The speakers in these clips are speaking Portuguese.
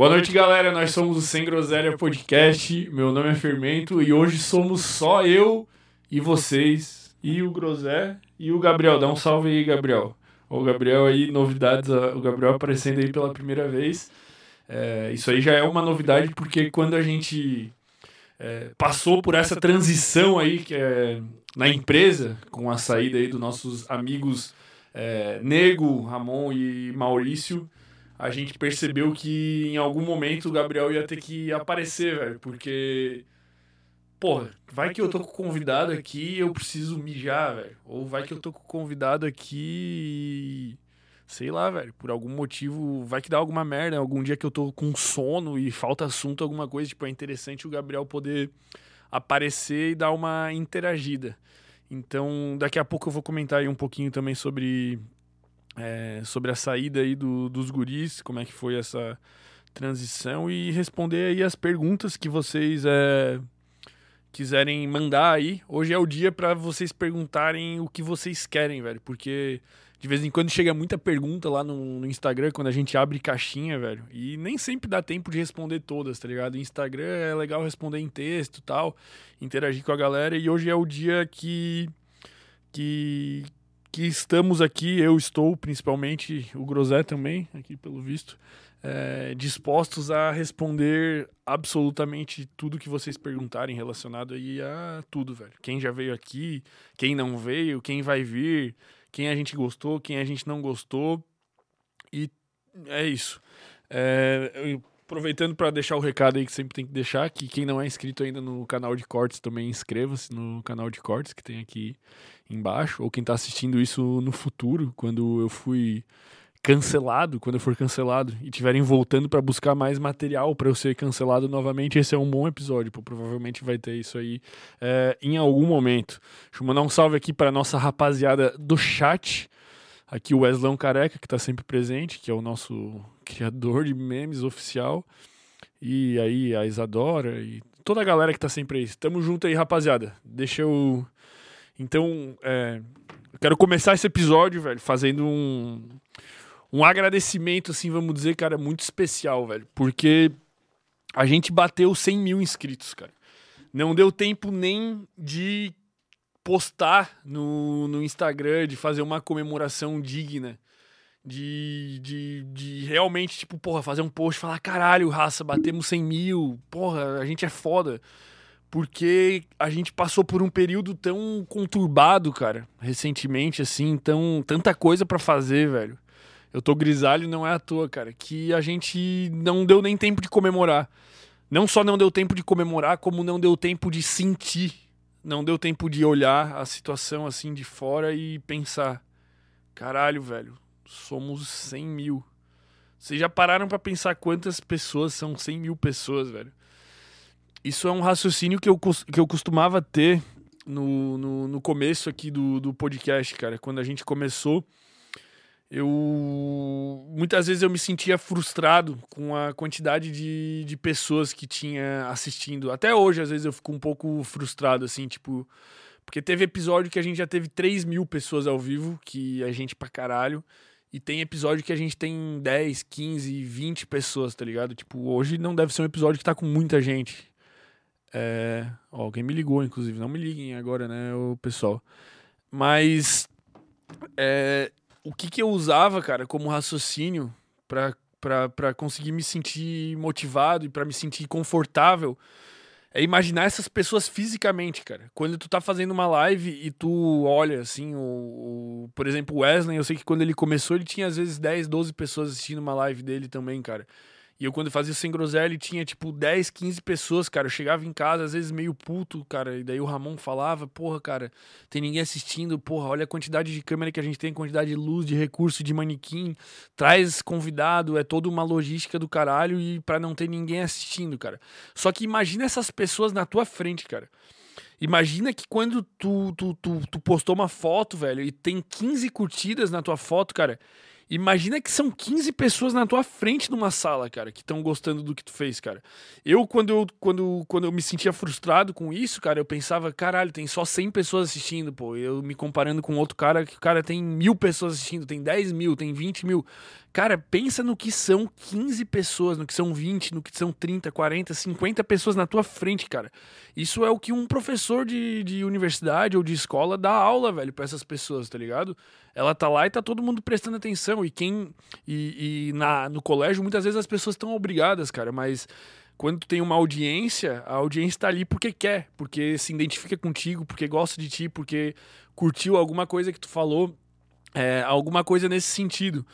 Boa noite, galera. Nós somos o Sem Groselha Podcast. Meu nome é Fermento e hoje somos só eu e vocês e o Grosé e o Gabriel. Dá um salve aí, Gabriel. O Gabriel aí, novidades, o Gabriel aparecendo aí pela primeira vez. É, isso aí já é uma novidade porque quando a gente é, passou por essa transição aí que é na empresa, com a saída aí dos nossos amigos é, Nego, Ramon e Maurício, a gente percebeu que em algum momento o Gabriel ia ter que aparecer, velho, porque. Porra, vai que eu tô com o convidado aqui e eu preciso mijar, velho. Ou vai que eu tô com convidado aqui e. Sei lá, velho, por algum motivo, vai que dá alguma merda. Algum dia que eu tô com sono e falta assunto, alguma coisa, tipo, é interessante o Gabriel poder aparecer e dar uma interagida. Então, daqui a pouco eu vou comentar aí um pouquinho também sobre é, sobre a saída aí do, dos guris, como é que foi essa transição e responder aí as perguntas que vocês é, quiserem mandar aí. Hoje é o dia para vocês perguntarem o que vocês querem, velho, porque de vez em quando chega muita pergunta lá no, no, Instagram, quando a gente abre caixinha, velho. E nem sempre dá tempo de responder todas, tá ligado? Instagram é legal responder em texto tal, interagir com a galera. E hoje é o dia que, que, que estamos aqui, eu estou principalmente, o Grosé também, aqui pelo visto, é, dispostos a responder absolutamente tudo que vocês perguntarem relacionado aí a tudo, velho. Quem já veio aqui, quem não veio, quem vai vir, quem a gente gostou, quem a gente não gostou. E é isso. É, aproveitando para deixar o recado aí que sempre tem que deixar, que quem não é inscrito ainda no canal de cortes também inscreva-se no canal de cortes que tem aqui embaixo, ou quem está assistindo isso no futuro, quando eu fui cancelado, quando eu for cancelado e tiverem voltando para buscar mais material para eu ser cancelado novamente, esse é um bom episódio, pô, provavelmente vai ter isso aí é, em algum momento. Deixa eu mandar um salve aqui para nossa rapaziada do chat, aqui o Weslão Careca, que está sempre presente, que é o nosso criador de memes oficial, e aí a Isadora e toda a galera que está sempre aí. Tamo junto aí, rapaziada. Deixa eu então, é, eu quero começar esse episódio, velho, fazendo um, um agradecimento, assim, vamos dizer, cara, muito especial, velho. Porque a gente bateu 100 mil inscritos, cara. Não deu tempo nem de postar no, no Instagram, de fazer uma comemoração digna. De, de, de realmente, tipo, porra, fazer um post e falar: caralho, raça, batemos 100 mil, porra, a gente é foda porque a gente passou por um período tão conturbado, cara, recentemente, assim, tão, tanta coisa para fazer, velho. Eu tô grisalho não é à toa, cara, que a gente não deu nem tempo de comemorar. Não só não deu tempo de comemorar, como não deu tempo de sentir. Não deu tempo de olhar a situação assim de fora e pensar: caralho, velho, somos 100 mil. Vocês já pararam para pensar quantas pessoas são 100 mil pessoas, velho? isso é um raciocínio que eu, que eu costumava ter no, no, no, começo aqui do, do podcast, cara. Quando a gente começou, eu muitas vezes eu me sentia frustrado com a quantidade de, de pessoas que tinha assistindo. Até hoje, às vezes, eu fico um pouco frustrado, assim, tipo. Porque teve episódio que a gente já teve 3 mil pessoas ao vivo, que é gente pra caralho. E tem episódio que a gente tem 10, 15, 20 pessoas, tá ligado? Tipo, hoje não deve ser um episódio que tá com muita gente. É, ó, alguém me ligou, inclusive. Não me liguem agora, né, o pessoal. Mas é, o que, que eu usava, cara, como raciocínio para conseguir me sentir motivado e para me sentir confortável é imaginar essas pessoas fisicamente, cara. Quando tu tá fazendo uma live e tu olha, assim, o, o, por exemplo, o Wesley, eu sei que quando ele começou, ele tinha às vezes 10, 12 pessoas assistindo uma live dele também, cara. E eu, quando fazia Sem Groselha, tinha, tipo, 10, 15 pessoas, cara. Eu chegava em casa, às vezes, meio puto, cara. E daí o Ramon falava, porra, cara, tem ninguém assistindo. Porra, olha a quantidade de câmera que a gente tem, quantidade de luz, de recurso, de manequim. Traz convidado, é toda uma logística do caralho e para não ter ninguém assistindo, cara. Só que imagina essas pessoas na tua frente, cara. Imagina que quando tu, tu, tu, tu postou uma foto, velho, e tem 15 curtidas na tua foto, cara Imagina que são 15 pessoas na tua frente numa sala, cara, que estão gostando do que tu fez, cara. Eu quando, eu, quando, quando eu me sentia frustrado com isso, cara, eu pensava, caralho, tem só 100 pessoas assistindo, pô. Eu me comparando com outro cara, que o cara tem mil pessoas assistindo, tem 10 mil, tem 20 mil. Cara, pensa no que são 15 pessoas, no que são 20, no que são 30, 40, 50 pessoas na tua frente, cara. Isso é o que um professor de, de universidade ou de escola dá aula, velho, pra essas pessoas, tá ligado? Ela tá lá e tá todo mundo prestando atenção. E quem. E, e na, no colégio, muitas vezes as pessoas estão obrigadas, cara, mas quando tu tem uma audiência, a audiência está ali porque quer, porque se identifica contigo, porque gosta de ti, porque curtiu alguma coisa que tu falou, é, alguma coisa nesse sentido.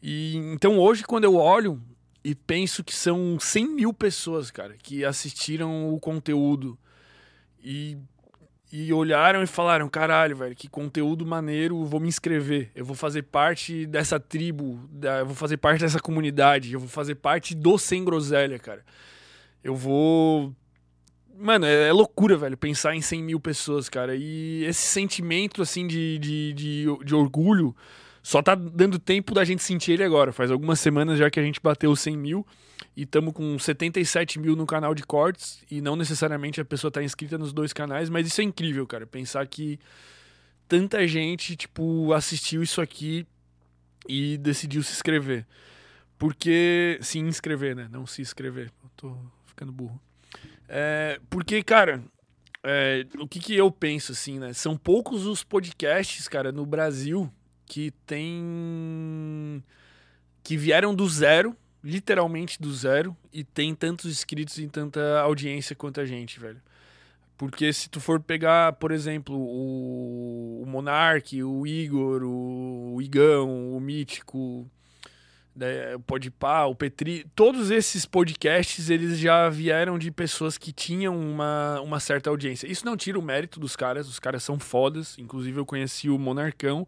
E então hoje, quando eu olho e penso que são 100 mil pessoas, cara, que assistiram o conteúdo e, e olharam e falaram: caralho, velho, que conteúdo maneiro, vou me inscrever, eu vou fazer parte dessa tribo, eu vou fazer parte dessa comunidade, eu vou fazer parte do Sem Groselha, cara. Eu vou. Mano, é, é loucura, velho, pensar em 100 mil pessoas, cara. E esse sentimento, assim, de, de, de, de orgulho só tá dando tempo da gente sentir ele agora. Faz algumas semanas já que a gente bateu 100 mil e estamos com 77 mil no canal de cortes. E não necessariamente a pessoa tá inscrita nos dois canais, mas isso é incrível, cara. Pensar que tanta gente, tipo, assistiu isso aqui e decidiu se inscrever. Porque. Se inscrever, né? Não se inscrever. Eu tô ficando burro. É, porque, cara, é, o que, que eu penso, assim, né? São poucos os podcasts, cara, no Brasil que tem. que vieram do zero, literalmente do zero, e tem tantos inscritos e tanta audiência quanto a gente, velho. Porque se tu for pegar, por exemplo, o, o Monark, o Igor, o, o Igão, o Mítico, né, o Podpah, o Petri, todos esses podcasts eles já vieram de pessoas que tinham uma, uma certa audiência. Isso não tira o mérito dos caras, os caras são fodas. Inclusive eu conheci o Monarcão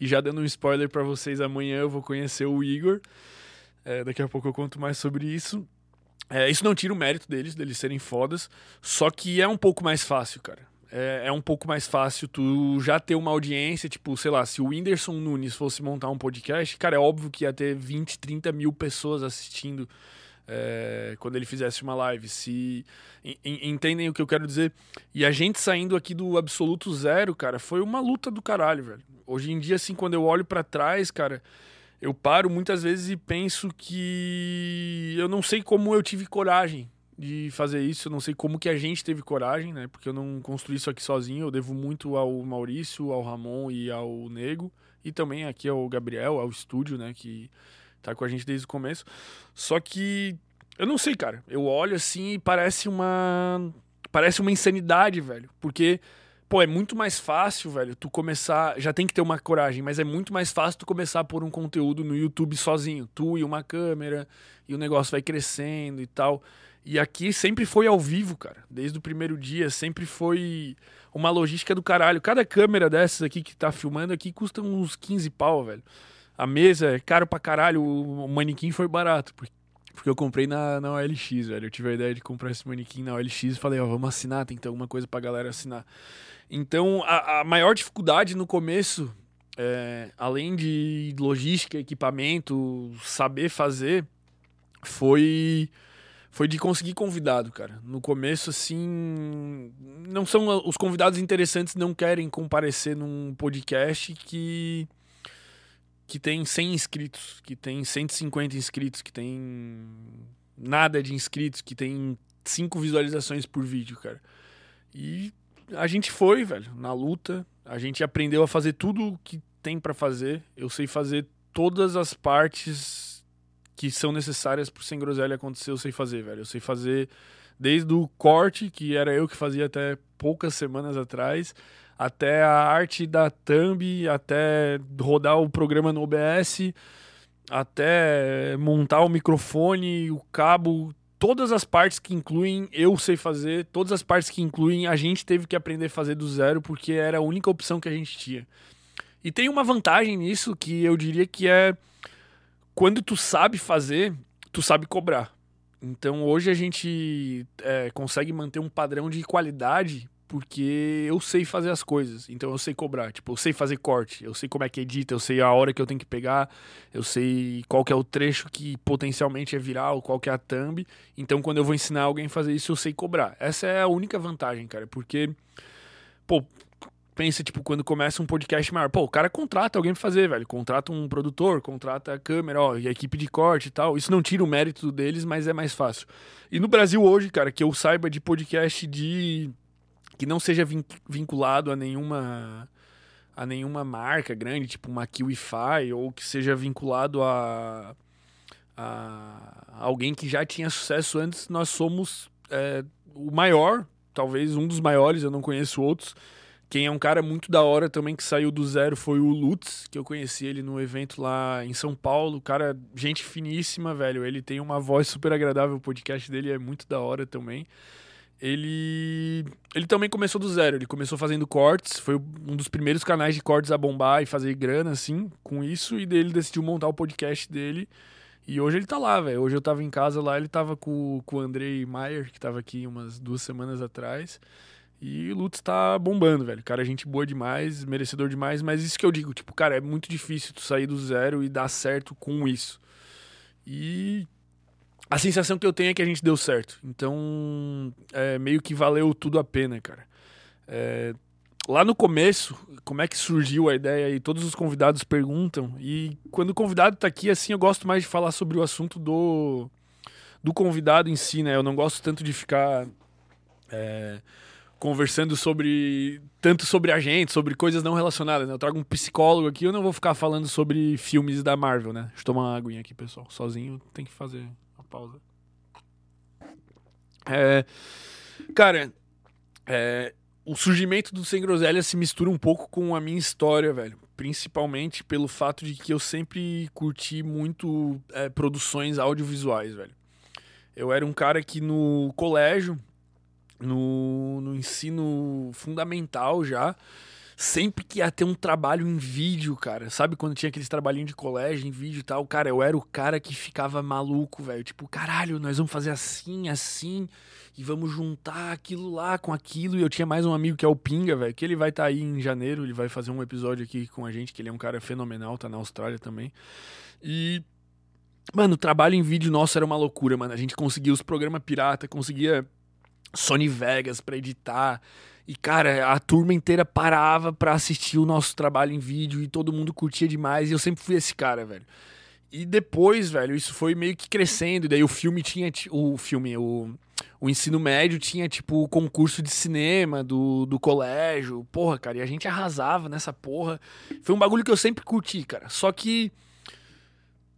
e já dando um spoiler para vocês, amanhã eu vou conhecer o Igor. É, daqui a pouco eu conto mais sobre isso. É, isso não tira o mérito deles, deles serem fodas, só que é um pouco mais fácil, cara é, é, um pouco mais fácil tu já ter uma audiência, tipo, sei lá, se o Whindersson Nunes fosse montar um podcast, cara, é óbvio que ia ter 20, 30 mil pessoas assistindo é, quando ele fizesse uma live. Se entendem o que eu quero dizer? E a gente saindo aqui do absoluto zero, cara, foi uma luta do caralho, velho. Hoje em dia, assim, quando eu olho para trás, cara, eu paro muitas vezes e penso que eu não sei como eu tive coragem de fazer isso. Eu não sei como que a gente teve coragem, né? Porque eu não construí isso aqui sozinho. Eu devo muito ao Maurício, ao Ramon e ao Nego. E também aqui ao Gabriel, ao estúdio, né? Que tá com a gente desde o começo. Só que eu não sei, cara. Eu olho assim e parece uma. Parece uma insanidade, velho. Porque. Pô, é muito mais fácil, velho, tu começar. Já tem que ter uma coragem, mas é muito mais fácil tu começar por um conteúdo no YouTube sozinho. Tu e uma câmera, e o negócio vai crescendo e tal. E aqui sempre foi ao vivo, cara. Desde o primeiro dia, sempre foi uma logística do caralho. Cada câmera dessas aqui que tá filmando aqui custa uns 15 pau, velho. A mesa é caro pra caralho. O manequim foi barato. Porque eu comprei na, na OLX, velho. Eu tive a ideia de comprar esse manequim na OLX e falei, ó, vamos assinar, tem que ter alguma coisa pra galera assinar. Então, a, a maior dificuldade no começo, é, além de logística, equipamento, saber fazer, foi foi de conseguir convidado, cara. No começo, assim. Não são. Os convidados interessantes não querem comparecer num podcast que. que tem 100 inscritos, que tem 150 inscritos, que tem nada de inscritos, que tem 5 visualizações por vídeo, cara. E a gente foi, velho, na luta. A gente aprendeu a fazer tudo o que tem para fazer. Eu sei fazer todas as partes que são necessárias pro Sem Groselha acontecer, eu sei fazer, velho. Eu sei fazer desde o corte, que era eu que fazia até poucas semanas atrás, até a arte da thumb, até rodar o programa no OBS, até montar o microfone, o cabo, todas as partes que incluem eu sei fazer, todas as partes que incluem a gente teve que aprender a fazer do zero porque era a única opção que a gente tinha. E tem uma vantagem nisso que eu diria que é quando tu sabe fazer, tu sabe cobrar. Então hoje a gente é, consegue manter um padrão de qualidade porque eu sei fazer as coisas. Então eu sei cobrar. Tipo, eu sei fazer corte, eu sei como é que edita, eu sei a hora que eu tenho que pegar, eu sei qual que é o trecho que potencialmente é viral, qual que é a thumb. Então quando eu vou ensinar alguém a fazer isso, eu sei cobrar. Essa é a única vantagem, cara, porque pô, pensa, tipo, quando começa um podcast maior, pô, o cara contrata alguém pra fazer, velho. Contrata um produtor, contrata a câmera, ó, e a equipe de corte e tal. Isso não tira o mérito deles, mas é mais fácil. E no Brasil hoje, cara, que eu saiba de podcast de. Que não seja vin- vinculado a nenhuma. a nenhuma marca grande, tipo uma Kiwify, ou que seja vinculado a. a alguém que já tinha sucesso antes, nós somos é, o maior, talvez um dos maiores, eu não conheço outros. Quem é um cara muito da hora também que saiu do zero foi o Lutz, que eu conheci ele no evento lá em São Paulo. Cara, gente finíssima, velho. Ele tem uma voz super agradável, o podcast dele é muito da hora também. Ele ele também começou do zero, ele começou fazendo cortes, foi um dos primeiros canais de cortes a bombar e fazer grana assim com isso e daí ele decidiu montar o podcast dele. E hoje ele tá lá, velho. Hoje eu tava em casa lá, ele tava com, com o Andrei Maier, que tava aqui umas duas semanas atrás. E o Lutz tá bombando, velho. Cara, gente boa demais, merecedor demais. Mas isso que eu digo, tipo, cara, é muito difícil tu sair do zero e dar certo com isso. E a sensação que eu tenho é que a gente deu certo. Então, é, meio que valeu tudo a pena, cara. É, lá no começo, como é que surgiu a ideia e todos os convidados perguntam. E quando o convidado tá aqui, assim, eu gosto mais de falar sobre o assunto do, do convidado em si, né? Eu não gosto tanto de ficar é, conversando sobre tanto sobre a gente, sobre coisas não relacionadas. Né? Eu trago um psicólogo aqui, eu não vou ficar falando sobre filmes da Marvel, né? Deixa eu tomar uma aguinha aqui, pessoal. Sozinho tem que fazer pausa. É, cara, é, o surgimento do Sem Groselha se mistura um pouco com a minha história, velho. Principalmente pelo fato de que eu sempre curti muito é, produções audiovisuais, velho. Eu era um cara que no colégio, no, no ensino fundamental já, sempre que ia ter um trabalho em vídeo, cara. Sabe quando tinha aqueles trabalhinhos de colégio em vídeo e tal? Cara, eu era o cara que ficava maluco, velho. Tipo, caralho, nós vamos fazer assim, assim, e vamos juntar aquilo lá com aquilo. E eu tinha mais um amigo que é o Pinga, velho, que ele vai estar tá aí em janeiro, ele vai fazer um episódio aqui com a gente, que ele é um cara fenomenal, tá na Austrália também. E. Mano, o trabalho em vídeo nosso era uma loucura, mano. A gente conseguia os programas pirata, conseguia Sony Vegas pra editar. E, cara, a turma inteira parava pra assistir o nosso trabalho em vídeo e todo mundo curtia demais. E eu sempre fui esse cara, velho. E depois, velho, isso foi meio que crescendo. E daí o filme tinha. O filme, o, o ensino médio tinha, tipo, o concurso de cinema do, do colégio. Porra, cara, e a gente arrasava nessa porra. Foi um bagulho que eu sempre curti, cara. Só que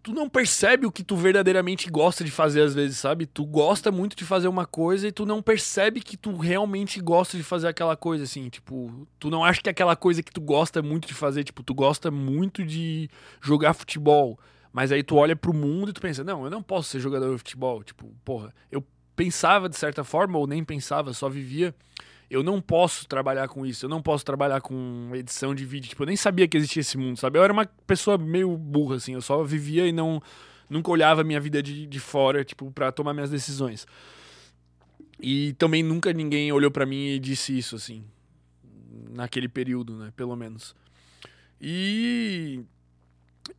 tu não percebe o que tu verdadeiramente gosta de fazer às vezes, sabe? Tu gosta muito de fazer uma coisa e tu não percebe que tu realmente gosta de fazer aquela coisa, assim, tipo, tu não acha que aquela coisa que tu gosta muito de fazer, tipo, tu gosta muito de jogar futebol, mas aí tu olha pro mundo e tu pensa, não, eu não posso ser jogador de futebol, tipo, porra, eu pensava de certa forma ou nem pensava, só vivia eu não posso trabalhar com isso, eu não posso trabalhar com edição de vídeo. Tipo, eu nem sabia que existia esse mundo, sabe? Eu era uma pessoa meio burra, assim, eu só vivia e não nunca olhava a minha vida de, de fora, tipo, para tomar minhas decisões. E também nunca ninguém olhou para mim e disse isso, assim, naquele período, né? Pelo menos. E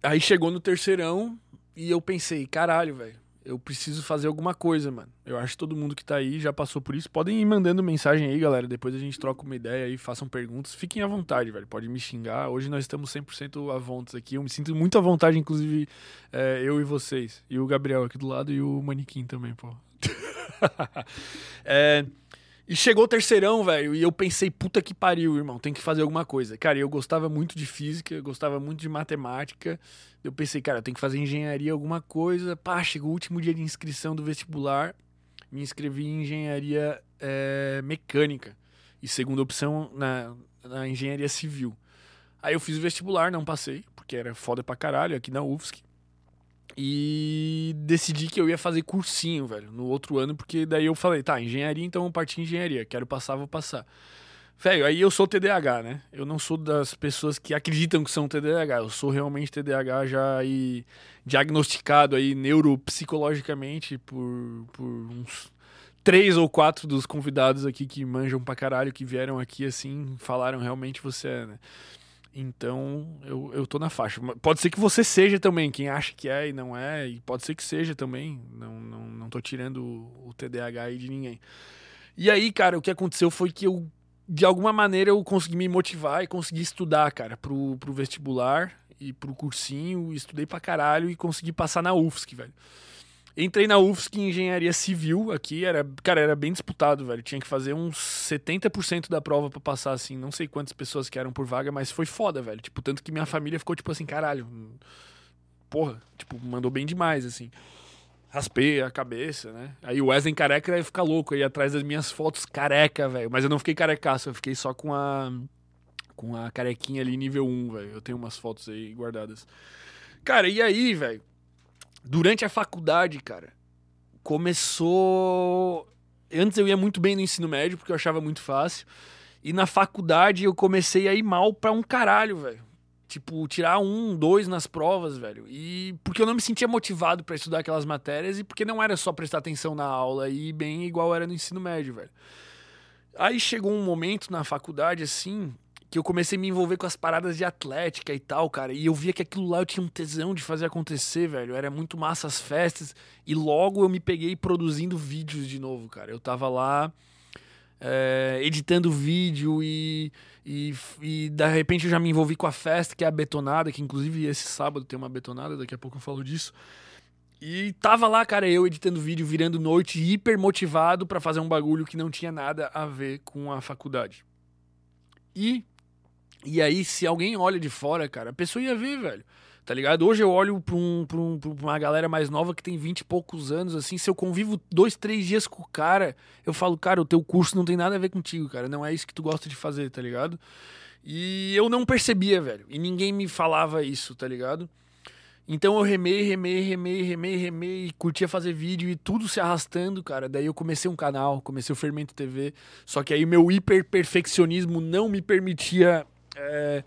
aí chegou no terceirão e eu pensei, caralho, velho eu preciso fazer alguma coisa, mano. Eu acho que todo mundo que tá aí já passou por isso. Podem ir mandando mensagem aí, galera. Depois a gente troca uma ideia aí, façam perguntas. Fiquem à vontade, velho. Pode me xingar. Hoje nós estamos 100% à vontade aqui. Eu me sinto muito à vontade, inclusive, é, eu e vocês. E o Gabriel aqui do lado e o Manequim também, pô. é, e chegou o terceirão, velho, e eu pensei, puta que pariu, irmão, tem que fazer alguma coisa. Cara, eu gostava muito de física, gostava muito de matemática. Eu pensei, cara, eu tenho que fazer engenharia, alguma coisa. Pá, chegou o último dia de inscrição do vestibular. Me inscrevi em engenharia é, mecânica. E segunda opção na, na engenharia civil. Aí eu fiz o vestibular, não passei, porque era foda pra caralho aqui na UFSC. E decidi que eu ia fazer cursinho, velho, no outro ano, porque daí eu falei, tá, engenharia, então eu parti em engenharia. Quero passar, vou passar. Velho, aí eu sou TDAH, né? Eu não sou das pessoas que acreditam que são TDAH. Eu sou realmente TDAH já aí diagnosticado aí neuropsicologicamente por, por uns três ou quatro dos convidados aqui que manjam pra caralho, que vieram aqui assim, falaram realmente você é, né? Então, eu, eu tô na faixa. Pode ser que você seja também, quem acha que é e não é, e pode ser que seja também. Não, não, não tô tirando o TDAH aí de ninguém. E aí, cara, o que aconteceu foi que eu de alguma maneira eu consegui me motivar e consegui estudar, cara, pro, pro vestibular e pro cursinho. Estudei pra caralho e consegui passar na UFSC, velho. Entrei na UFSC em engenharia civil aqui, era, cara, era bem disputado, velho. Tinha que fazer uns 70% da prova para passar, assim. Não sei quantas pessoas que eram por vaga, mas foi foda, velho. Tipo, tanto que minha família ficou, tipo assim, caralho. Porra, tipo, mandou bem demais, assim. Raspei a cabeça, né? Aí o Wesley careca ia ficar louco, aí atrás das minhas fotos careca, velho. Mas eu não fiquei carecaço, eu fiquei só com a. Com a carequinha ali nível 1, velho. Eu tenho umas fotos aí guardadas. Cara, e aí, velho? durante a faculdade, cara, começou. Antes eu ia muito bem no ensino médio, porque eu achava muito fácil. E na faculdade eu comecei a ir mal pra um caralho, velho. Tipo, tirar um, dois nas provas, velho. E porque eu não me sentia motivado para estudar aquelas matérias e porque não era só prestar atenção na aula e bem igual era no ensino médio, velho. Aí chegou um momento na faculdade, assim, que eu comecei a me envolver com as paradas de atlética e tal, cara. E eu via que aquilo lá eu tinha um tesão de fazer acontecer, velho. Era muito massa as festas. E logo eu me peguei produzindo vídeos de novo, cara. Eu tava lá é, editando vídeo e, e, e de repente eu já me envolvi com a festa, que é a betonada, que inclusive esse sábado tem uma betonada, daqui a pouco eu falo disso. E tava lá, cara, eu editando vídeo, virando noite, hiper motivado para fazer um bagulho que não tinha nada a ver com a faculdade. E e aí, se alguém olha de fora, cara, a pessoa ia ver, velho. Tá ligado? Hoje eu olho pra, um, pra, um, pra uma galera mais nova que tem 20 e poucos anos, assim. Se eu convivo dois, três dias com o cara, eu falo, cara, o teu curso não tem nada a ver contigo, cara. Não é isso que tu gosta de fazer, tá ligado? E eu não percebia, velho. E ninguém me falava isso, tá ligado? Então eu remei, remei, remei, remei, remei, curtia fazer vídeo e tudo se arrastando, cara. Daí eu comecei um canal, comecei o Fermento TV. Só que aí meu hiper perfeccionismo não me permitia é,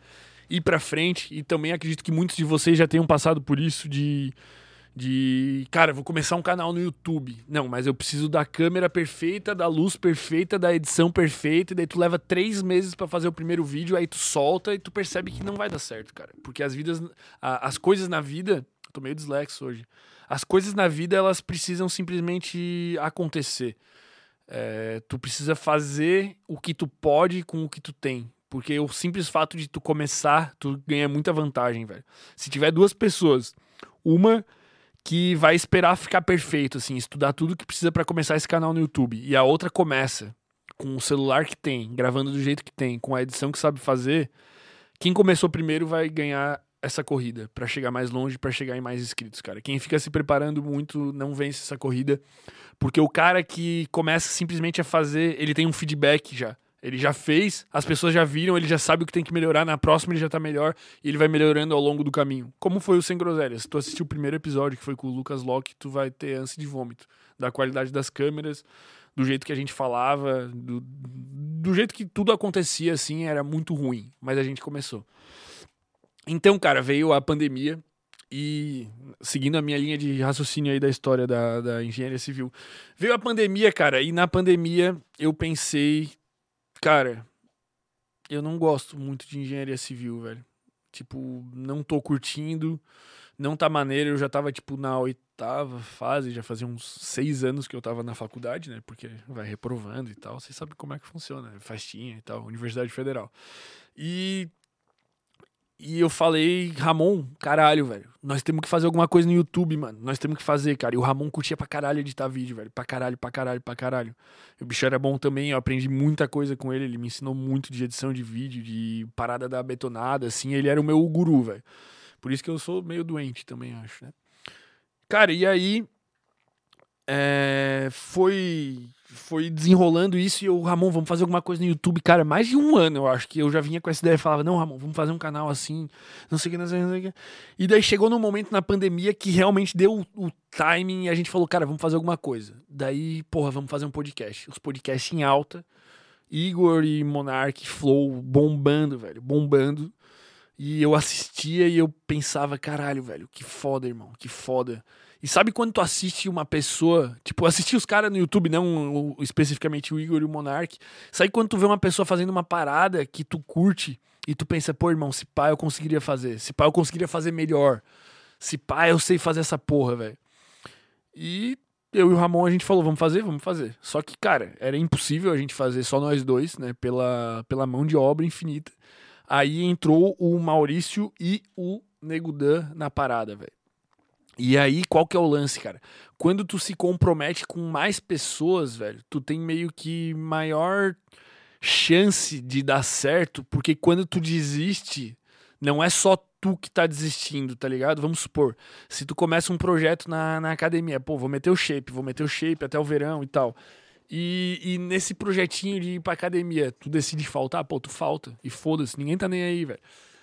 ir para frente. E também acredito que muitos de vocês já tenham passado por isso de de, cara, vou começar um canal no YouTube. Não, mas eu preciso da câmera perfeita, da luz perfeita, da edição perfeita, e daí tu leva três meses para fazer o primeiro vídeo, aí tu solta e tu percebe que não vai dar certo, cara. Porque as vidas, a, as coisas na vida, tô meio dislexo hoje. As coisas na vida, elas precisam simplesmente acontecer. É, tu precisa fazer o que tu pode com o que tu tem. Porque o simples fato de tu começar, tu ganha muita vantagem, velho. Se tiver duas pessoas, uma que vai esperar ficar perfeito, assim, estudar tudo que precisa para começar esse canal no YouTube, e a outra começa com o celular que tem, gravando do jeito que tem, com a edição que sabe fazer, quem começou primeiro vai ganhar essa corrida para chegar mais longe, para chegar em mais inscritos, cara. Quem fica se preparando muito não vence essa corrida, porque o cara que começa simplesmente a fazer, ele tem um feedback já. Ele já fez, as pessoas já viram, ele já sabe o que tem que melhorar, na próxima ele já tá melhor e ele vai melhorando ao longo do caminho. Como foi o Sem Groselhas? Se tu assistiu o primeiro episódio, que foi com o Lucas Locke, tu vai ter ânsia de vômito. Da qualidade das câmeras, do jeito que a gente falava, do, do jeito que tudo acontecia, assim, era muito ruim. Mas a gente começou. Então, cara, veio a pandemia e seguindo a minha linha de raciocínio aí da história da, da engenharia civil, veio a pandemia, cara, e na pandemia eu pensei Cara, eu não gosto muito de engenharia civil, velho. Tipo, não tô curtindo, não tá maneiro. Eu já tava, tipo, na oitava fase, já fazia uns seis anos que eu tava na faculdade, né? Porque vai reprovando e tal. Você sabe como é que funciona, festinha e tal, Universidade Federal. E e eu falei, Ramon, caralho, velho. Nós temos que fazer alguma coisa no YouTube, mano. Nós temos que fazer, cara. E o Ramon curtia pra caralho editar vídeo, velho. Pra caralho, pra caralho, pra caralho. O bicho era bom também, eu aprendi muita coisa com ele. Ele me ensinou muito de edição de vídeo, de parada da betonada, assim. Ele era o meu guru, velho. Por isso que eu sou meio doente também, acho, né? Cara, e aí. É, foi foi desenrolando isso e eu, Ramon, vamos fazer alguma coisa no YouTube, cara, mais de um ano eu acho que eu já vinha com essa ideia, falava, não, Ramon, vamos fazer um canal assim, não sei o que, não sei o que. E daí chegou num momento na pandemia que realmente deu o, o timing e a gente falou, cara, vamos fazer alguma coisa. Daí, porra, vamos fazer um podcast. Os podcasts em alta, Igor e Monark, Flow bombando, velho, bombando. E eu assistia e eu pensava, caralho, velho, que foda, irmão, que foda. E sabe quando tu assiste uma pessoa, tipo, assistir os caras no YouTube, não especificamente o Igor e o Monark. Sabe quando tu vê uma pessoa fazendo uma parada que tu curte e tu pensa, pô, irmão, se pá eu conseguiria fazer, se pá eu conseguiria fazer melhor, se pá eu sei fazer essa porra, velho. E eu e o Ramon a gente falou, vamos fazer, vamos fazer. Só que, cara, era impossível a gente fazer só nós dois, né? Pela, pela mão de obra infinita. Aí entrou o Maurício e o Negudan na parada, velho. E aí, qual que é o lance, cara? Quando tu se compromete com mais pessoas, velho, tu tem meio que maior chance de dar certo, porque quando tu desiste, não é só tu que tá desistindo, tá ligado? Vamos supor, se tu começa um projeto na, na academia, pô, vou meter o shape, vou meter o shape até o verão e tal. E, e nesse projetinho de ir pra academia, tu decide faltar, pô, tu falta. E foda-se, ninguém tá nem aí, velho.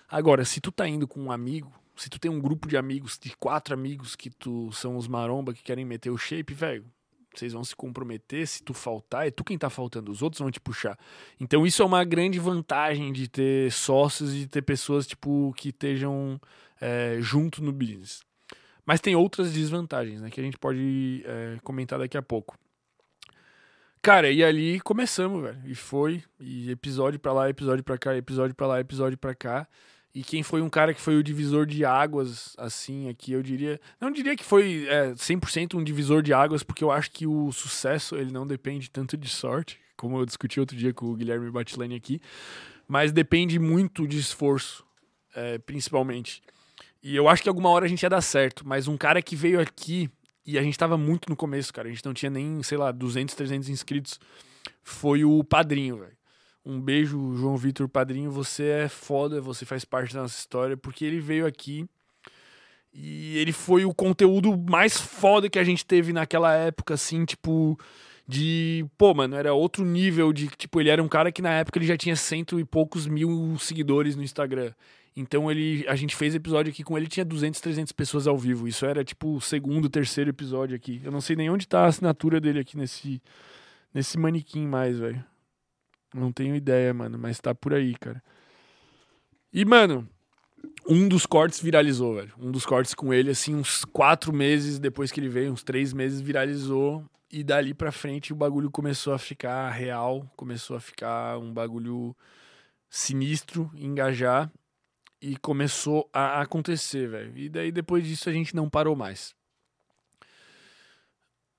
Agora, se tu tá indo com um amigo, se tu tem um grupo de amigos, de quatro amigos que tu são os maromba que querem meter o shape, velho, vocês vão se comprometer. Se tu faltar, é tu quem tá faltando, os outros vão te puxar. Então isso é uma grande vantagem de ter sócios e ter pessoas, tipo, que estejam é, junto no business. Mas tem outras desvantagens, né? Que a gente pode é, comentar daqui a pouco. Cara, e ali começamos, velho. E foi, e episódio pra lá, episódio pra cá, episódio pra lá, episódio pra cá. E quem foi um cara que foi o divisor de águas, assim, aqui, eu diria. Não diria que foi é, 100% um divisor de águas, porque eu acho que o sucesso ele não depende tanto de sorte, como eu discuti outro dia com o Guilherme Batilani aqui, mas depende muito de esforço, é, principalmente. E eu acho que alguma hora a gente ia dar certo, mas um cara que veio aqui, e a gente tava muito no começo, cara, a gente não tinha nem, sei lá, 200, 300 inscritos, foi o padrinho, velho. Um beijo, João Vitor Padrinho. Você é foda, você faz parte da nossa história, porque ele veio aqui e ele foi o conteúdo mais foda que a gente teve naquela época, assim, tipo. De. Pô, mano, era outro nível de. Tipo, ele era um cara que na época ele já tinha cento e poucos mil seguidores no Instagram. Então ele, a gente fez episódio aqui com ele, tinha 200, 300 pessoas ao vivo. Isso era tipo o segundo, terceiro episódio aqui. Eu não sei nem onde tá a assinatura dele aqui nesse nesse manequim mais, velho. Não tenho ideia, mano, mas tá por aí, cara. E, mano, um dos cortes viralizou, velho. Um dos cortes com ele, assim, uns quatro meses depois que ele veio, uns três meses, viralizou. E dali pra frente o bagulho começou a ficar real, começou a ficar um bagulho sinistro, engajar. E começou a acontecer, velho. E daí depois disso a gente não parou mais.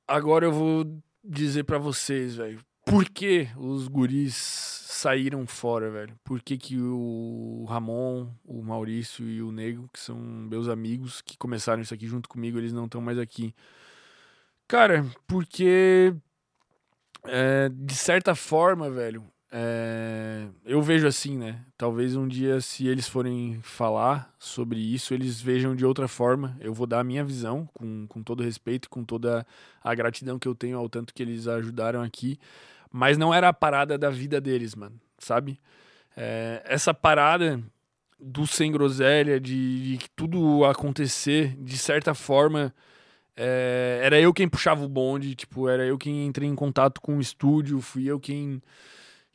Agora eu vou dizer para vocês, velho por que os guris saíram fora, velho? Por que, que o Ramon, o Maurício e o Nego, que são meus amigos que começaram isso aqui junto comigo, eles não estão mais aqui? Cara, porque é, de certa forma, velho, é, eu vejo assim, né? Talvez um dia, se eles forem falar sobre isso, eles vejam de outra forma. Eu vou dar a minha visão, com, com todo respeito, com toda a gratidão que eu tenho ao tanto que eles ajudaram aqui. Mas não era a parada da vida deles, mano, sabe? É, essa parada do sem groselha, de, de tudo acontecer, de certa forma, é, era eu quem puxava o bonde, tipo, era eu quem entrei em contato com o estúdio, fui eu quem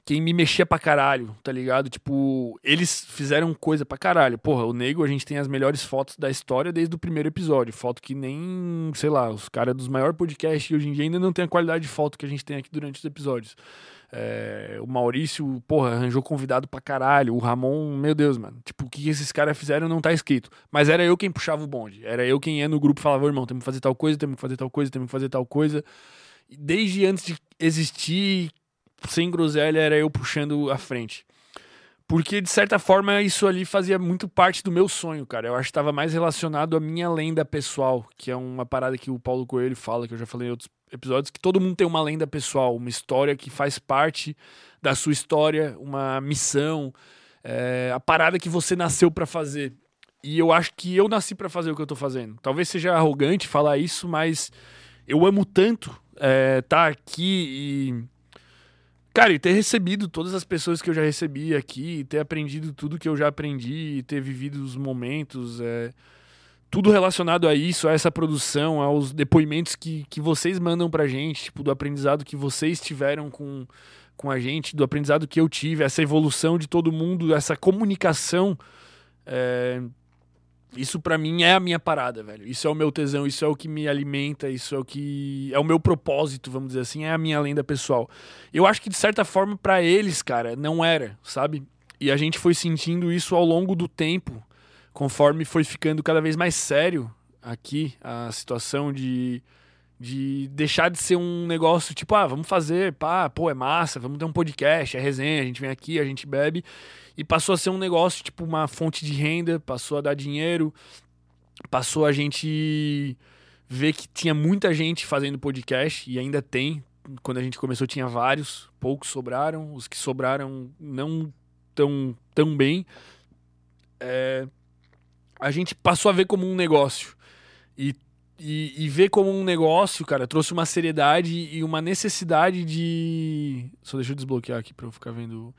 quem me mexia pra caralho, tá ligado? Tipo, eles fizeram coisa pra caralho. Porra, o Nego, a gente tem as melhores fotos da história desde o primeiro episódio. Foto que nem, sei lá, os caras dos maiores podcasts hoje em dia ainda não tem a qualidade de foto que a gente tem aqui durante os episódios. É, o Maurício, porra, arranjou convidado pra caralho. O Ramon, meu Deus, mano. Tipo, o que esses caras fizeram não tá escrito. Mas era eu quem puxava o bonde. Era eu quem ia no grupo e falava, irmão, temos que fazer tal coisa, temos que fazer tal coisa, temos que fazer tal coisa. Desde antes de existir sem groselha era eu puxando a frente. Porque, de certa forma, isso ali fazia muito parte do meu sonho, cara. Eu acho que estava mais relacionado à minha lenda pessoal, que é uma parada que o Paulo Coelho fala, que eu já falei em outros episódios, que todo mundo tem uma lenda pessoal, uma história que faz parte da sua história, uma missão, é, a parada que você nasceu para fazer. E eu acho que eu nasci para fazer o que eu tô fazendo. Talvez seja arrogante falar isso, mas eu amo tanto estar é, tá aqui e Cara, e ter recebido todas as pessoas que eu já recebi aqui, ter aprendido tudo que eu já aprendi, ter vivido os momentos, é, tudo relacionado a isso, a essa produção, aos depoimentos que, que vocês mandam pra gente, tipo, do aprendizado que vocês tiveram com, com a gente, do aprendizado que eu tive, essa evolução de todo mundo, essa comunicação. É, isso para mim é a minha parada, velho. Isso é o meu tesão, isso é o que me alimenta, isso é o que é o meu propósito, vamos dizer assim, é a minha lenda pessoal. Eu acho que de certa forma para eles, cara, não era, sabe? E a gente foi sentindo isso ao longo do tempo, conforme foi ficando cada vez mais sério aqui a situação de De deixar de ser um negócio tipo, ah, vamos fazer, pá, pô, é massa, vamos ter um podcast, é resenha, a gente vem aqui, a gente bebe. E passou a ser um negócio, tipo, uma fonte de renda, passou a dar dinheiro, passou a gente ver que tinha muita gente fazendo podcast, e ainda tem. Quando a gente começou tinha vários, poucos sobraram, os que sobraram não tão, tão bem. É, a gente passou a ver como um negócio. E e, e ver como um negócio, cara, trouxe uma seriedade e uma necessidade de. Só deixa eu desbloquear aqui pra eu ficar vendo.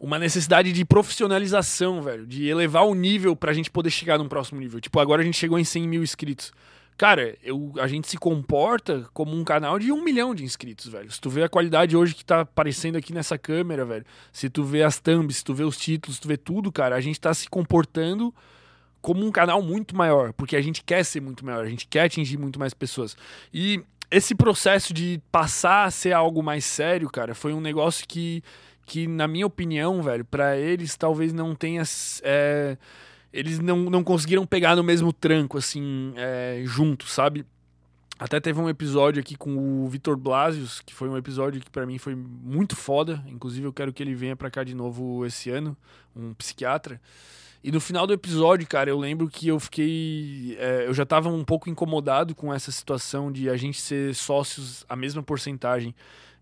Uma necessidade de profissionalização, velho. De elevar o nível pra gente poder chegar num próximo nível. Tipo, agora a gente chegou em 100 mil inscritos. Cara, eu, a gente se comporta como um canal de um milhão de inscritos, velho. Se tu vê a qualidade hoje que tá aparecendo aqui nessa câmera, velho. Se tu vê as thumbs, se tu vê os títulos, se tu vê tudo, cara, a gente tá se comportando como um canal muito maior, porque a gente quer ser muito maior, a gente quer atingir muito mais pessoas. E esse processo de passar a ser algo mais sério, cara, foi um negócio que, que na minha opinião, velho, para eles talvez não tenha. É, eles não, não conseguiram pegar no mesmo tranco, assim, é, junto, sabe? Até teve um episódio aqui com o Vitor Blasius, que foi um episódio que para mim foi muito foda. Inclusive, eu quero que ele venha para cá de novo esse ano, um psiquiatra. E no final do episódio, cara, eu lembro que eu fiquei. É, eu já tava um pouco incomodado com essa situação de a gente ser sócios a mesma porcentagem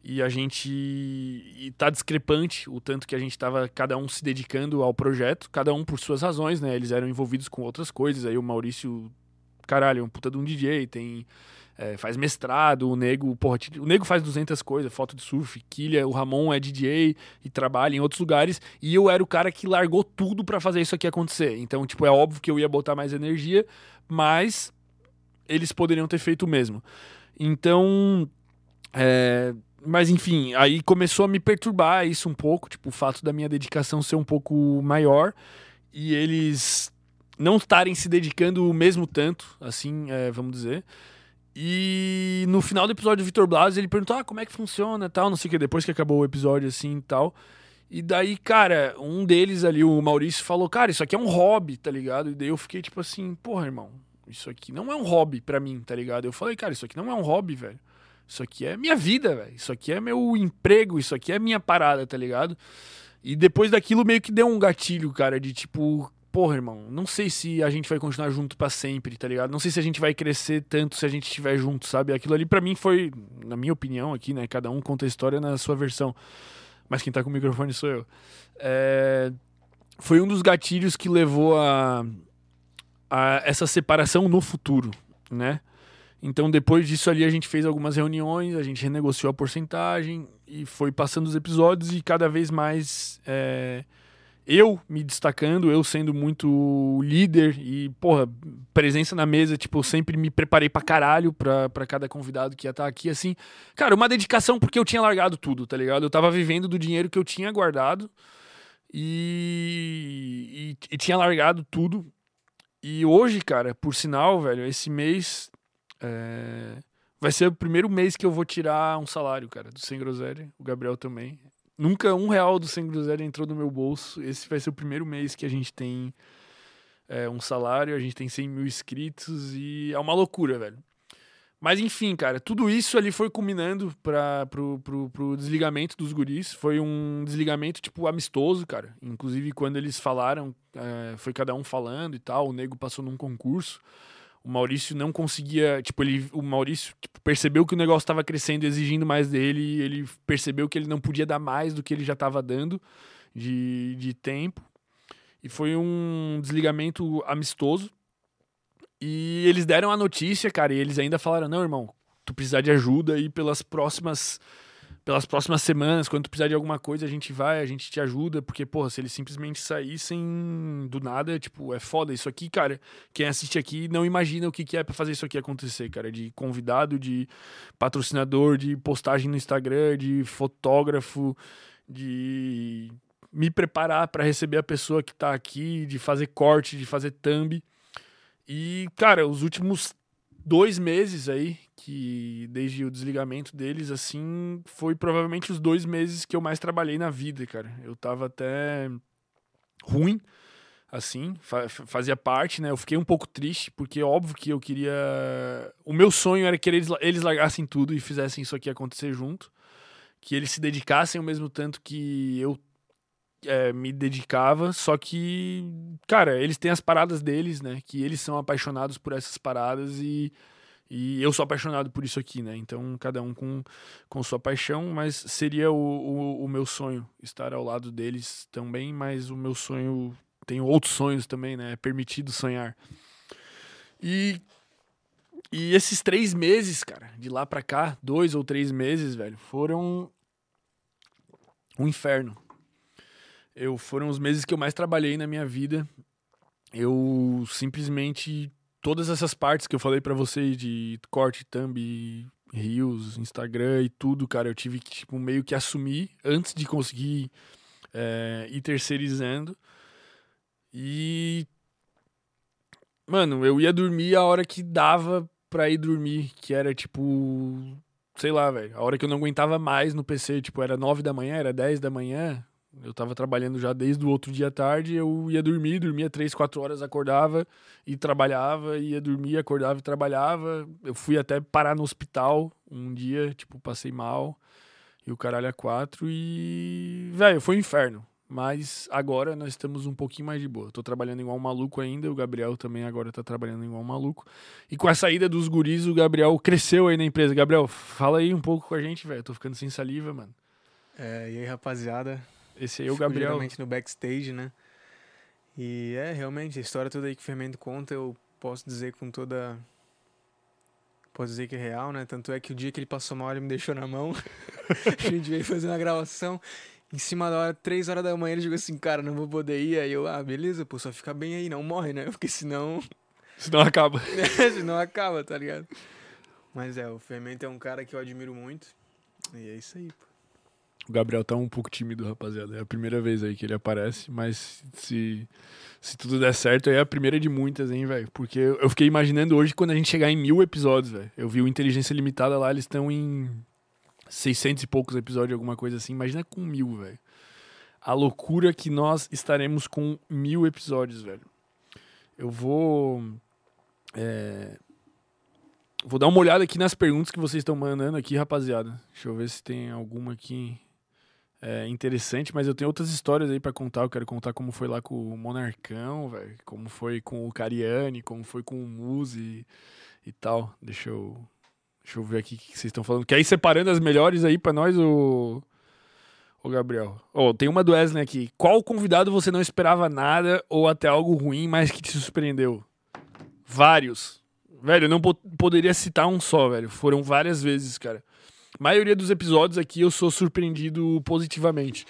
e a gente. E tá discrepante o tanto que a gente tava cada um se dedicando ao projeto, cada um por suas razões, né? Eles eram envolvidos com outras coisas. Aí o Maurício, caralho, é um puta de um DJ, tem é, faz mestrado, o nego, porra, o nego faz 200 coisas, foto de surf, quilha, o Ramon é DJ e trabalha em outros lugares, e eu era o cara que largou tudo para fazer isso aqui acontecer. Então, tipo, é óbvio que eu ia botar mais energia, mas eles poderiam ter feito o mesmo. Então, é, mas enfim, aí começou a me perturbar isso um pouco, tipo, o fato da minha dedicação ser um pouco maior e eles não estarem se dedicando o mesmo tanto, assim, é, vamos dizer. E no final do episódio, o Vitor Blas, ele perguntou, ah, como é que funciona tal, não sei o que, depois que acabou o episódio, assim, e tal. E daí, cara, um deles ali, o Maurício, falou, cara, isso aqui é um hobby, tá ligado? E daí eu fiquei tipo assim, porra, irmão, isso aqui não é um hobby para mim, tá ligado? Eu falei, cara, isso aqui não é um hobby, velho. Isso aqui é minha vida, velho. Isso aqui é meu emprego, isso aqui é minha parada, tá ligado? E depois daquilo meio que deu um gatilho, cara, de tipo, porra, irmão, não sei se a gente vai continuar junto para sempre, tá ligado? Não sei se a gente vai crescer tanto se a gente estiver junto, sabe? Aquilo ali para mim foi, na minha opinião aqui, né? Cada um conta a história na sua versão. Mas quem tá com o microfone sou eu. É... Foi um dos gatilhos que levou a, a essa separação no futuro, né? Então, depois disso ali, a gente fez algumas reuniões, a gente renegociou a porcentagem e foi passando os episódios e cada vez mais é, eu me destacando, eu sendo muito líder e, porra, presença na mesa, tipo, eu sempre me preparei pra caralho pra, pra cada convidado que ia estar tá aqui, assim. Cara, uma dedicação porque eu tinha largado tudo, tá ligado? Eu tava vivendo do dinheiro que eu tinha guardado e, e, e tinha largado tudo. E hoje, cara, por sinal, velho, esse mês é, vai ser o primeiro mês que eu vou tirar um salário, cara, do Sem Groselha. O Gabriel também. Nunca um real do Sem Groselha entrou no meu bolso. Esse vai ser o primeiro mês que a gente tem é, um salário, a gente tem 100 mil inscritos e é uma loucura, velho. Mas enfim, cara, tudo isso ali foi culminando para pro, pro, pro, desligamento dos guris. Foi um desligamento, tipo, amistoso, cara. Inclusive, quando eles falaram, é, foi cada um falando e tal. O nego passou num concurso o Maurício não conseguia, tipo, ele, o Maurício tipo, percebeu que o negócio estava crescendo, exigindo mais dele, ele percebeu que ele não podia dar mais do que ele já estava dando de, de tempo. E foi um desligamento amistoso. E eles deram a notícia, cara, e eles ainda falaram: "Não, irmão, tu precisar de ajuda aí pelas próximas pelas próximas semanas, quando tu precisar de alguma coisa, a gente vai, a gente te ajuda, porque, porra, se eles simplesmente saíssem do nada, tipo, é foda. Isso aqui, cara, quem assiste aqui não imagina o que, que é para fazer isso aqui acontecer, cara. De convidado, de patrocinador, de postagem no Instagram, de fotógrafo, de me preparar para receber a pessoa que tá aqui, de fazer corte, de fazer thumb. E, cara, os últimos dois meses aí, que desde o desligamento deles, assim, foi provavelmente os dois meses que eu mais trabalhei na vida, cara. Eu tava até ruim, assim, fa fazia parte, né? Eu fiquei um pouco triste, porque óbvio que eu queria. O meu sonho era que eles, eles largassem tudo e fizessem isso aqui acontecer junto. Que eles se dedicassem ao mesmo tanto que eu é, me dedicava, só que, cara, eles têm as paradas deles, né? Que eles são apaixonados por essas paradas e, e eu sou apaixonado por isso aqui, né? Então, cada um com, com sua paixão, mas seria o, o, o meu sonho estar ao lado deles também, mas o meu sonho tenho outros sonhos também, né? É permitido sonhar. E, e esses três meses, cara, de lá pra cá, dois ou três meses, velho, foram um inferno. Eu foram os meses que eu mais trabalhei na minha vida. Eu simplesmente todas essas partes que eu falei para vocês de corte, thumb, rios, Instagram e tudo, cara, eu tive que tipo meio que assumir antes de conseguir é, ir terceirizando. E. Mano, eu ia dormir a hora que dava pra ir dormir, que era tipo. Sei lá, velho. A hora que eu não aguentava mais no PC, tipo, era 9 da manhã, era 10 da manhã. Eu tava trabalhando já desde o outro dia à tarde, eu ia dormir, dormia 3, 4 horas, acordava e trabalhava, ia dormir, acordava e trabalhava. Eu fui até parar no hospital um dia, tipo, passei mal e o caralho a quatro e. Velho, foi um inferno. Mas agora nós estamos um pouquinho mais de boa. Tô trabalhando igual um maluco ainda, o Gabriel também agora tá trabalhando igual um maluco. E com a saída dos guris, o Gabriel cresceu aí na empresa. Gabriel, fala aí um pouco com a gente, velho. Tô ficando sem saliva, mano. É, e aí, rapaziada? Esse aí é o Gabriel. Geralmente no backstage, né? E é, realmente, a história toda aí que o Fermento conta, eu posso dizer com toda. Posso dizer que é real, né? Tanto é que o dia que ele passou mal, ele me deixou na mão. a gente veio fazer uma gravação em cima da hora, três horas da manhã, ele chegou assim, cara, não vou poder ir. Aí eu, ah, beleza, pô, só fica bem aí, não morre, né? Porque senão. Senão acaba. senão acaba, tá ligado? Mas é, o Fermento é um cara que eu admiro muito. E é isso aí, pô. O Gabriel tá um pouco tímido, rapaziada. É a primeira vez aí que ele aparece, mas se, se tudo der certo, aí é a primeira de muitas, hein, velho? Porque eu fiquei imaginando hoje quando a gente chegar em mil episódios, velho. Eu vi o Inteligência Limitada lá, eles estão em 600 e poucos episódios, alguma coisa assim. Imagina com mil, velho. A loucura que nós estaremos com mil episódios, velho. Eu vou. É, vou dar uma olhada aqui nas perguntas que vocês estão mandando aqui, rapaziada. Deixa eu ver se tem alguma aqui é, interessante, mas eu tenho outras histórias aí para contar. Eu quero contar como foi lá com o Monarcão, velho. Como foi com o Cariani, como foi com o Muzi e tal. Deixa eu Deixa eu ver aqui o que vocês estão falando. Quer ir separando as melhores aí para nós, o, o Gabriel? Oh, tem uma do Wesley aqui. Qual convidado você não esperava nada ou até algo ruim, mas que te surpreendeu? Vários. Velho, eu não poderia citar um só, velho. Foram várias vezes, cara. Maioria dos episódios aqui eu sou surpreendido positivamente.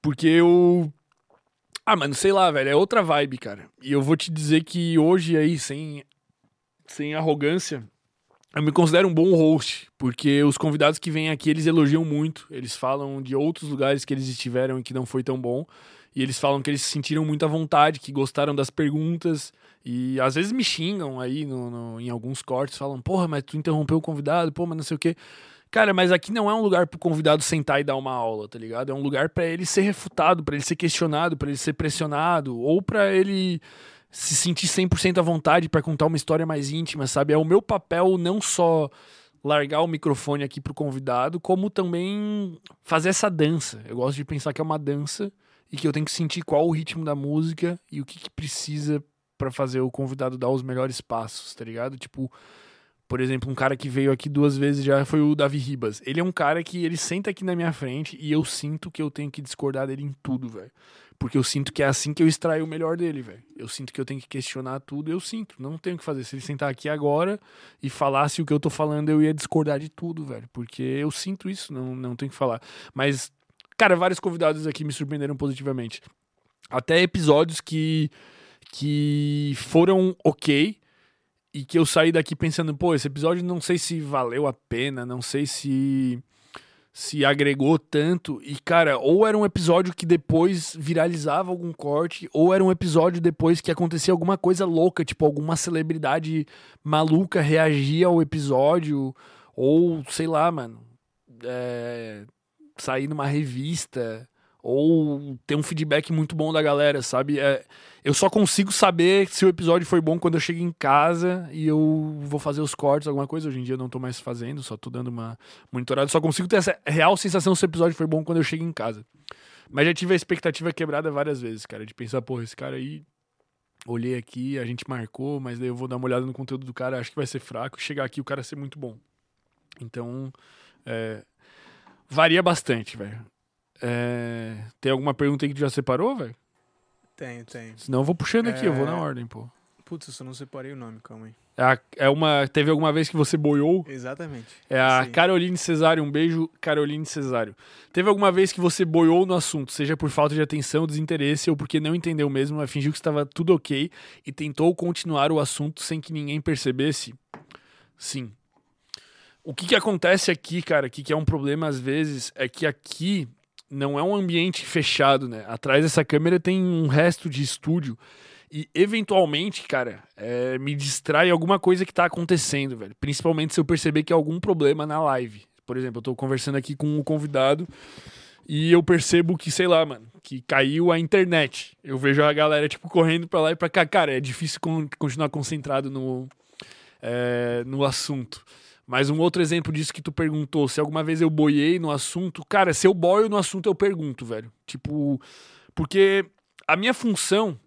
Porque eu. Ah, mano, sei lá, velho. É outra vibe, cara. E eu vou te dizer que hoje aí, sem, sem arrogância, eu me considero um bom host, porque os convidados que vêm aqui, eles elogiam muito. Eles falam de outros lugares que eles estiveram e que não foi tão bom. E eles falam que eles se sentiram muito à vontade, que gostaram das perguntas. E às vezes me xingam aí no, no, em alguns cortes, falam, porra, mas tu interrompeu o convidado, pô, mas não sei o quê. Cara, mas aqui não é um lugar pro convidado sentar e dar uma aula, tá ligado? É um lugar para ele ser refutado, para ele ser questionado, para ele ser pressionado, ou para ele se sentir 100% à vontade para contar uma história mais íntima, sabe? É o meu papel não só largar o microfone aqui pro convidado, como também fazer essa dança. Eu gosto de pensar que é uma dança e que eu tenho que sentir qual o ritmo da música e o que, que precisa para fazer o convidado dar os melhores passos, tá ligado? Tipo, por exemplo, um cara que veio aqui duas vezes já foi o Davi Ribas. Ele é um cara que ele senta aqui na minha frente e eu sinto que eu tenho que discordar dele em tudo, velho. Porque eu sinto que é assim que eu extraio o melhor dele, velho. Eu sinto que eu tenho que questionar tudo, eu sinto. Não tenho que fazer. Se ele sentar aqui agora e falasse o que eu tô falando, eu ia discordar de tudo, velho. Porque eu sinto isso, não, não tenho que falar. Mas, cara, vários convidados aqui me surpreenderam positivamente. Até episódios que, que foram ok e que eu saí daqui pensando, pô, esse episódio não sei se valeu a pena, não sei se se agregou tanto. E, cara, ou era um episódio que depois viralizava algum corte, ou era um episódio depois que acontecia alguma coisa louca, tipo, alguma celebridade maluca reagia ao episódio, ou sei lá, mano, é, sair numa revista, ou ter um feedback muito bom da galera, sabe? É, eu só consigo saber se o episódio foi bom quando eu chego em casa e eu vou fazer os cortes, alguma coisa. Hoje em dia eu não tô mais fazendo, só tô dando uma monitorada. Só consigo ter essa real sensação se o episódio foi bom quando eu chego em casa. Mas já tive a expectativa quebrada várias vezes, cara, de pensar, porra, esse cara aí. Olhei aqui, a gente marcou, mas daí eu vou dar uma olhada no conteúdo do cara, acho que vai ser fraco. Chegar aqui o cara ser muito bom. Então, é, varia bastante, velho. É, tem alguma pergunta aí que tu já separou, velho? Tenho, tenho. Senão eu vou puxando aqui, eu vou na É. ordem, pô. Putz, eu só não separei o nome, calma aí. É, a- é uma. Teve alguma vez que você boiou? Exatamente. É a Sim. Caroline Cesário. Um beijo, Caroline Cesário. Teve alguma vez que você boiou no assunto, seja por falta de atenção, desinteresse ou porque não entendeu mesmo, mas fingiu que estava tudo ok e tentou continuar o assunto sem que ninguém percebesse? Sim. O que, que acontece aqui, cara, que, que é um problema às vezes, é que aqui não é um ambiente fechado, né? Atrás dessa câmera tem um resto de estúdio. E eventualmente, cara, é, me distrai alguma coisa que tá acontecendo, velho. Principalmente se eu perceber que há algum problema na live. Por exemplo, eu tô conversando aqui com um convidado e eu percebo que, sei lá, mano, que caiu a internet. Eu vejo a galera, tipo, correndo pra lá e pra cá. Cara, é difícil con- continuar concentrado no, é, no assunto. Mas um outro exemplo disso que tu perguntou, se alguma vez eu boiei no assunto, cara, se eu boio no assunto, eu pergunto, velho. Tipo, porque a minha função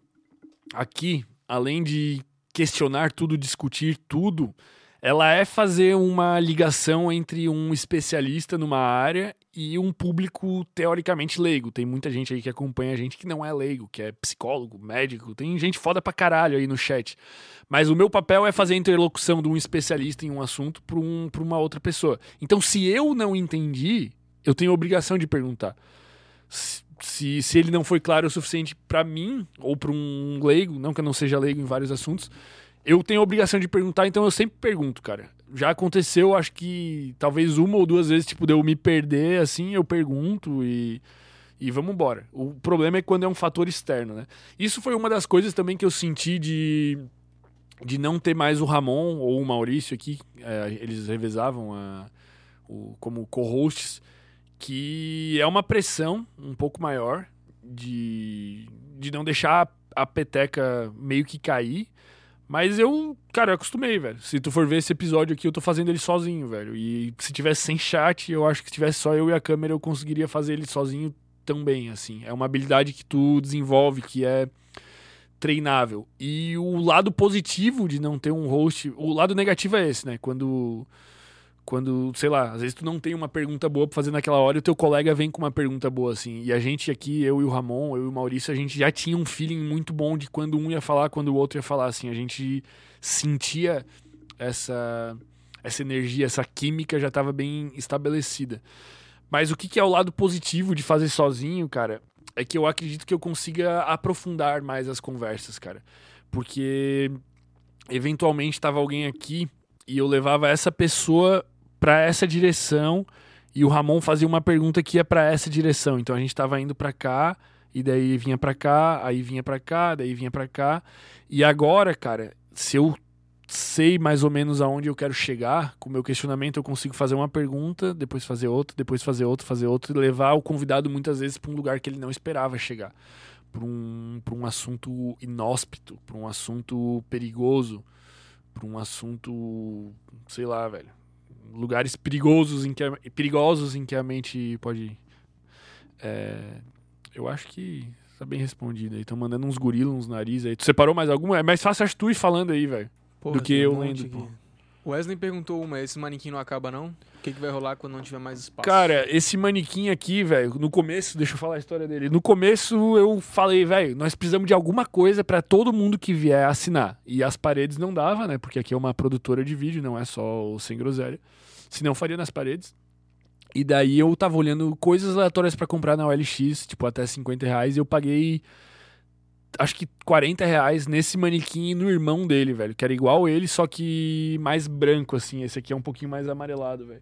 aqui, além de questionar tudo, discutir tudo, ela é fazer uma ligação entre um especialista numa área e um público teoricamente leigo. Tem muita gente aí que acompanha a gente que não é leigo, que é psicólogo, médico, tem gente foda pra caralho aí no chat. Mas o meu papel é fazer a interlocução de um especialista em um assunto para um, pra uma outra pessoa. Então, se eu não entendi, eu tenho a obrigação de perguntar. Se, se, ele não foi claro o suficiente para mim, ou para um leigo, não que eu não seja leigo em vários assuntos, eu tenho a obrigação de perguntar, então eu sempre pergunto, cara. Já aconteceu, acho que talvez uma ou duas vezes, tipo, de eu me perder, assim, eu pergunto e, e vamos embora. O problema é quando é um fator externo, né? Isso foi uma das coisas também que eu senti de, de não ter mais o Ramon ou o Maurício aqui, é, eles revezavam a, o, como co-hosts, que é uma pressão um pouco maior de, de não deixar a, peteca meio que cair. Mas eu, cara, eu acostumei, velho. Se tu for ver esse episódio aqui, eu tô fazendo ele sozinho, velho. E se tivesse sem chat, eu acho que se tivesse só eu e a câmera, eu conseguiria fazer ele sozinho também, assim. É uma habilidade que tu desenvolve, que é treinável. E o lado positivo de não ter um host, o lado negativo é esse, né? Quando quando, sei lá, às vezes tu não tem uma pergunta boa pra fazer naquela hora e o teu colega vem com uma pergunta boa, assim. E a gente aqui, eu e o Ramon, eu e o Maurício, a gente já tinha um feeling muito bom de quando um ia falar, quando o outro ia falar, assim. A gente sentia essa, essa energia, essa química já estava bem estabelecida. Mas o que, que é o lado positivo de fazer sozinho, cara, é que eu acredito que eu consiga aprofundar mais as conversas, cara. Porque eventualmente tava alguém aqui e eu levava essa pessoa para essa direção e o Ramon fazia uma pergunta que ia para essa direção. Então a gente tava indo para cá e daí vinha para cá, aí vinha para cá, daí vinha para cá. E agora, cara, se eu sei mais ou menos aonde eu quero chegar, com o meu questionamento eu consigo fazer uma pergunta, depois fazer outra, depois fazer outra, fazer outra e levar o convidado muitas vezes para um lugar que ele não esperava chegar, para um, pra um assunto inóspito, para um assunto perigoso, para um assunto, sei lá, velho, lugares perigosos em que a, perigosos em que a mente pode é, eu acho que tá bem respondido aí. Tô mandando uns gorilas, uns nariz aí. Tu separou mais alguma? É mais fácil acho tu ir falando aí, velho. Do que tem eu lendo, Wesley perguntou uma, esse manequim não acaba não? O que, que vai rolar quando não tiver mais espaço? Cara, esse manequim aqui, velho, no começo, deixa eu falar a história dele. No começo eu falei, velho, nós precisamos de alguma coisa pra todo mundo que vier assinar. E as paredes não dava, né? Porque aqui é uma produtora de vídeo, não é só o Sem Groselha. Senão faria nas paredes. E daí eu tava olhando coisas aleatórias pra comprar na OLX, tipo até 50 reais, e eu paguei acho que 40 reais nesse manequim e no irmão dele, velho. Que era igual ele, só que mais branco, assim. Esse aqui é um pouquinho mais amarelado, velho.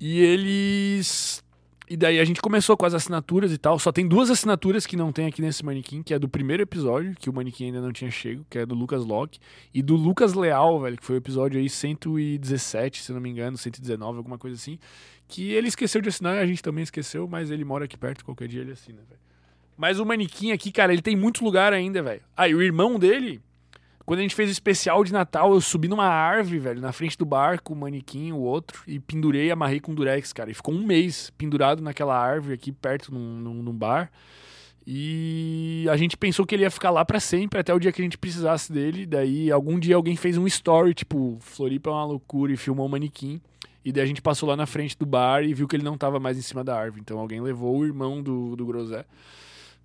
E eles. E daí a gente começou com as assinaturas e tal. Só tem duas assinaturas que não tem aqui nesse manequim, que é do primeiro episódio, que o manequim ainda não tinha chego, que é do Lucas Locke, e do Lucas Leal, velho, que foi o episódio aí 117, se não me engano, 119, alguma coisa assim. Que ele esqueceu de assinar, a gente também esqueceu, mas ele mora aqui perto, qualquer dia ele assina, velho. Mas o manequim aqui, cara, ele tem muito lugar ainda, velho. Ah, e o irmão dele, quando a gente fez o especial de Natal, eu subi numa árvore, velho, na frente do barco, o manequim, o outro, e pendurei, amarrei com durex, cara. E ficou um mês pendurado naquela árvore aqui perto, num, num, num bar. E a gente pensou que ele ia ficar lá para sempre, até o dia que a gente precisasse dele. Daí, algum dia alguém fez um story, tipo, Floripa é uma loucura, e filmou o manequim. E daí a gente passou lá na frente do bar e viu que ele não tava mais em cima da árvore. Então alguém levou o irmão do, do Grosé.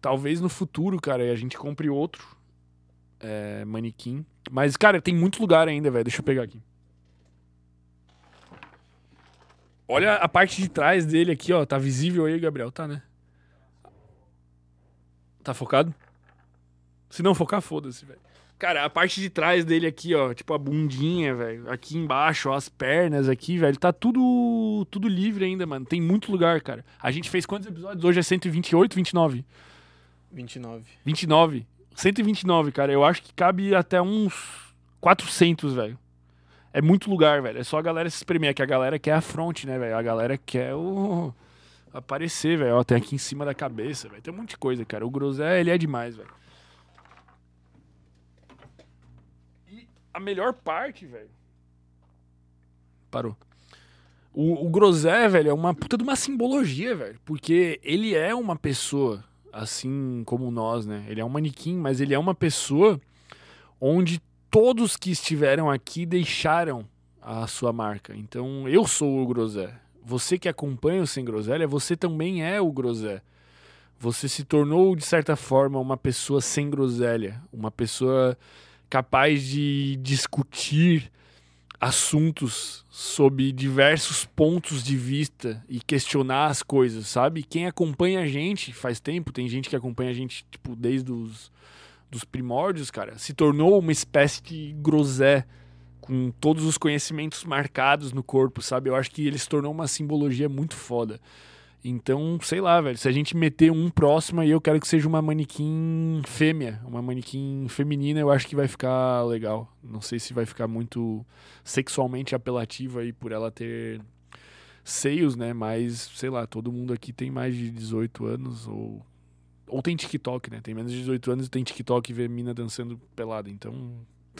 Talvez no futuro, cara, a gente compre outro é, manequim. Mas, cara, tem muito lugar ainda, velho. Deixa eu pegar aqui. Olha a parte de trás dele aqui, ó. Tá visível aí, Gabriel? Tá, né? Tá focado? Se não focar, foda-se, velho. Cara, a parte de trás dele aqui, ó, tipo a bundinha, velho, aqui embaixo, ó, as pernas aqui, velho, tá tudo tudo livre ainda, mano. Tem muito lugar, cara. A gente fez quantos episódios? Hoje é 128, 29? 29. 29. 129, cara. Eu acho que cabe até uns 400, velho. É muito lugar, velho. É só a galera se espremer. É que a galera quer a fronte, né, velho? A galera quer o. aparecer, velho. Tem aqui em cima da cabeça, velho. Tem um monte de coisa, cara. O Grosé, ele é demais, velho. E a melhor parte, velho. Parou. O, o Grosé, velho, é uma puta de uma simbologia, velho. Porque ele é uma pessoa assim como nós, né? Ele é um manequim, mas ele é uma pessoa onde todos que estiveram aqui deixaram a sua marca. Então, eu sou o Grosé. Você que acompanha o Sem Groselha, você também é o Grosé. Você se tornou, de certa forma, uma pessoa sem groselha, uma pessoa capaz de discutir assuntos sob diversos pontos de vista e questionar as coisas, sabe? Quem acompanha a gente faz tempo, tem gente que acompanha a gente, tipo, desde os dos primórdios, cara, se tornou uma espécie de grosé com todos os conhecimentos marcados no corpo, sabe? Eu acho que ele se tornou uma simbologia muito foda. Então, sei lá, velho. Se a gente meter um próximo aí, eu quero que seja uma manequim fêmea, uma manequim feminina, eu acho que vai ficar legal. Não sei se vai ficar muito sexualmente apelativa aí por ela ter seios, né? Mas, sei lá, todo mundo aqui tem mais de 18 anos ou. Ou tem TikTok, né? Tem menos de 18 anos e tem TikTok e vê mina dançando pelada. Então,